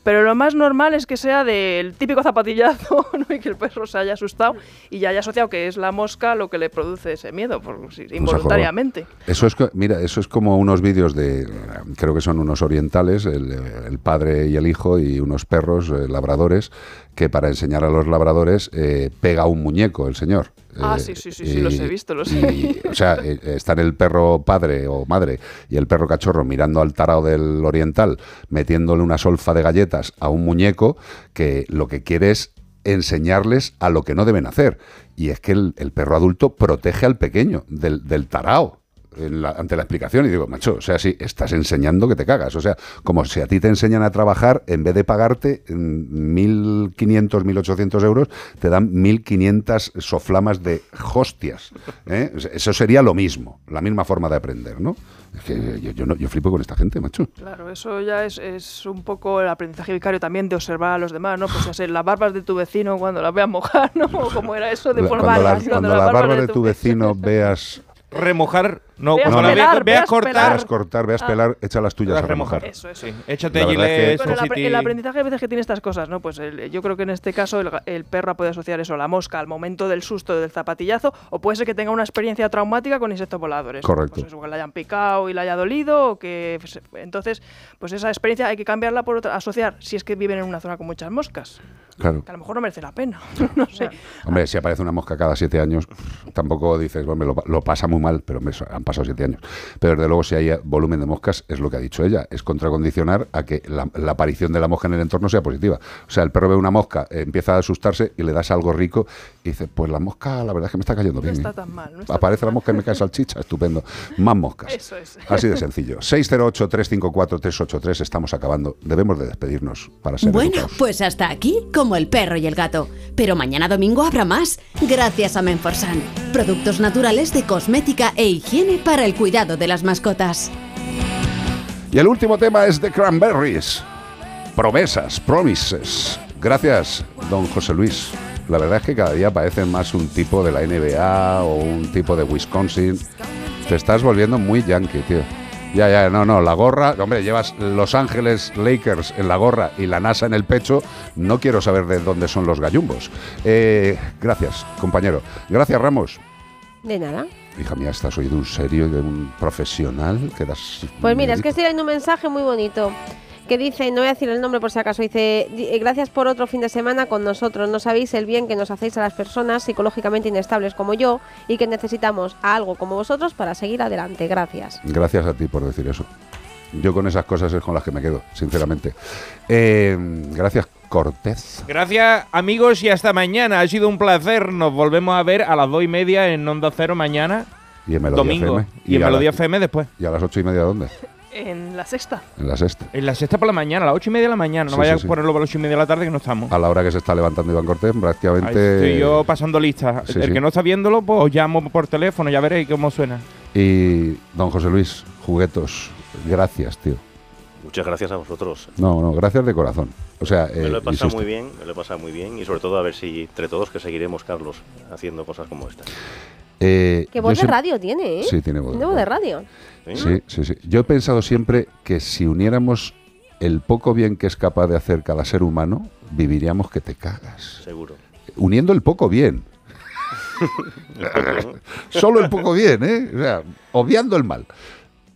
Pero lo más normal es que sea del típico zapatillazo ¿no? y que el perro se haya asustado y ya haya asociado que es la mosca lo que le produce ese miedo, por, si- involuntariamente. Eso es, mira, eso es como unos vídeos de, creo que son unos orientales, el, el padre y el hijo y unos perros eh, labradores, que para enseñar a los labradores eh, pega un muñeco el señor. Ah, Eh, sí, sí, sí, sí, los he visto, los he y, O sea, eh, están el perro padre o madre y el perro cachorro mirando al tarao del oriental, metiéndole una solfa de galletas a un muñeco que lo que quiere es enseñarles a lo que no deben hacer. Y es que el, el perro adulto protege al pequeño del, del tarao. En la- ante la explicación y digo, macho, o sea, sí, estás enseñando que te cagas. O sea, como si a ti te enseñan a trabajar, en vez de pagarte mm, 1.500, 1.800 euros, te dan 1.500 soflamas de hostias. ¿eh? Eso sería lo mismo, la misma forma de aprender, ¿no? Es que yo, yo no- yo flipo con esta gente, macho. Claro, eso ya es, es un poco el aprendizaje vicario también de observar a los demás, ¿no? Pues ya sé, las barbas de tu vecino cuando las veas mojar, ¿no? Como era eso de por Cuando, las, cuando las barbas de tu vecino veas Remojar, no, Veas cuando la veas, pelar, veas veas cortar. pelar. veas cortar, veas Ah. pelar, echa las tuyas a remojar. Eso, eso. Sí, échate La verdad es que- Bueno, el, el aprendizaje a veces que tiene estas cosas, ¿no? Pues el- yo creo que en este caso el, el perro puede asociar eso, la mosca, al momento del susto del zapatillazo, o puede ser que tenga una experiencia traumática con insectos voladores. Correcto. Pues eso, que le hayan picado y le haya dolido, o que... se- Entonces, pues esa experiencia hay que cambiarla por otra, asociar, si es que viven en una zona con muchas moscas. Claro. Que a lo mejor no merece la pena, no sé. Hombre, si aparece una mosca cada siete años, tampoco dices, bueno, lo, lo pasa muy mal, pero eso, han pasado siete años. Pero desde luego, si hay volumen de moscas, es lo que ha dicho ella, es contracondicionar a que la, la aparición de la mosca en el entorno sea positiva. O sea, el perro ve una mosca, eh, empieza a asustarse y le das algo rico y dice, pues la mosca, la verdad es que me está cayendo No bien. está ¿eh? tan mal, no está Aparece la mosca y me cae salchicha, estupendo. Más moscas. Eso es. Así de sencillo. 608-354-383, estamos acabando. Debemos de despedirnos para ser Bueno, educados. pues hasta aquí, como el perro y el gato. Pero mañana domingo habrá más, gracias a Menforsan. Productos naturales de cosmética e higiene para el cuidado de las mascotas. Y el último tema es The Cranberries. Promesas, promises. Gracias, don José Luis. La verdad es que cada día parecen más un tipo de la NBA o un tipo de Wisconsin. Te estás volviendo muy yankee, tío. Ya, ya, no, no, la gorra, hombre, llevas Los Ángeles Lakers en la gorra y la NASA en el pecho, no quiero saber de dónde son los gallumbos. Eh, gracias, compañero. Gracias, Ramos. De nada. Hija mía, estás hoy de un serio y de un profesional que das... Pues mira, es que estoy leyendo un mensaje muy bonito que dice, no voy a decir el nombre por si acaso, dice, "Di- eh, gracias por otro fin de semana con nosotros, no sabéis el bien que nos hacéis a las personas psicológicamente inestables como yo y que necesitamos a algo como vosotros para seguir adelante, gracias. Gracias a ti por decir eso. Yo con esas cosas es con las que me quedo, sinceramente. Eh, gracias, Cortés. Gracias amigos y hasta mañana. Ha sido un placer. Nos volvemos a ver a las dos y media en Onda Cero mañana. Y en Melodía Domingo. FM. Y en a la- Melodía FM después. ¿Y a las ocho y media dónde? En la sexta. En la sexta. En la sexta por la mañana, a las ocho y media de la mañana. No Sí, vaya sí, sí. a ponerlo a las ocho y media de la tarde que no estamos. A la hora que se está levantando Iván Cortés, Ahí prácticamente... estoy yo pasando listas. Sí, el sí. que no está viéndolo, pues os llamo por teléfono, ya veréis cómo suena. Y don José Luis, juguetos, gracias, tío. Muchas gracias a vosotros. No, no, gracias de corazón. O sea, Me eh, lo he pasado insisto, muy bien, me lo he pasado muy bien y sobre todo a ver si entre todos que seguiremos, Carlos, haciendo cosas como esta. Eh, Qué yo voz de siempre- radio tiene, ¿eh? Sí, tiene voz de voz de radio. Sí, sí, sí. Yo he pensado siempre que si uniéramos el poco bien que es capaz de hacer cada ser humano, viviríamos que te cagas. Seguro. Uniendo el poco bien. Solo el poco bien, ¿eh? O sea, obviando el mal.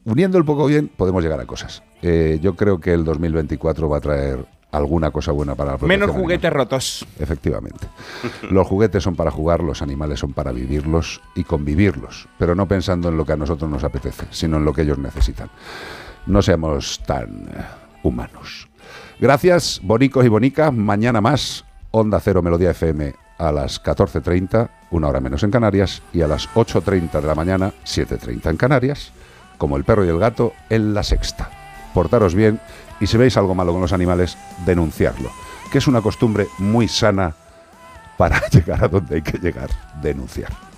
Uniendo el poco bien, podemos llegar a cosas. Eh, yo creo que el 2024 va a traer alguna cosa buena para la Menos animal. juguetes rotos. Efectivamente. Los juguetes son para jugar, los animales son para vivirlos y convivirlos, pero no pensando en lo que a nosotros nos apetece, sino en lo que ellos necesitan. No seamos tan humanos. Gracias, bonicos y bonicas. Mañana más, Onda Cero Melodía FM a las 14.30, una hora menos en Canarias, y a las 8.30 de la mañana, 7.30 en Canarias, como el perro y el gato en la sexta. Portaros bien y si veis algo malo con los animales, denunciarlo, que es una costumbre muy sana para llegar a donde hay que llegar, denunciar.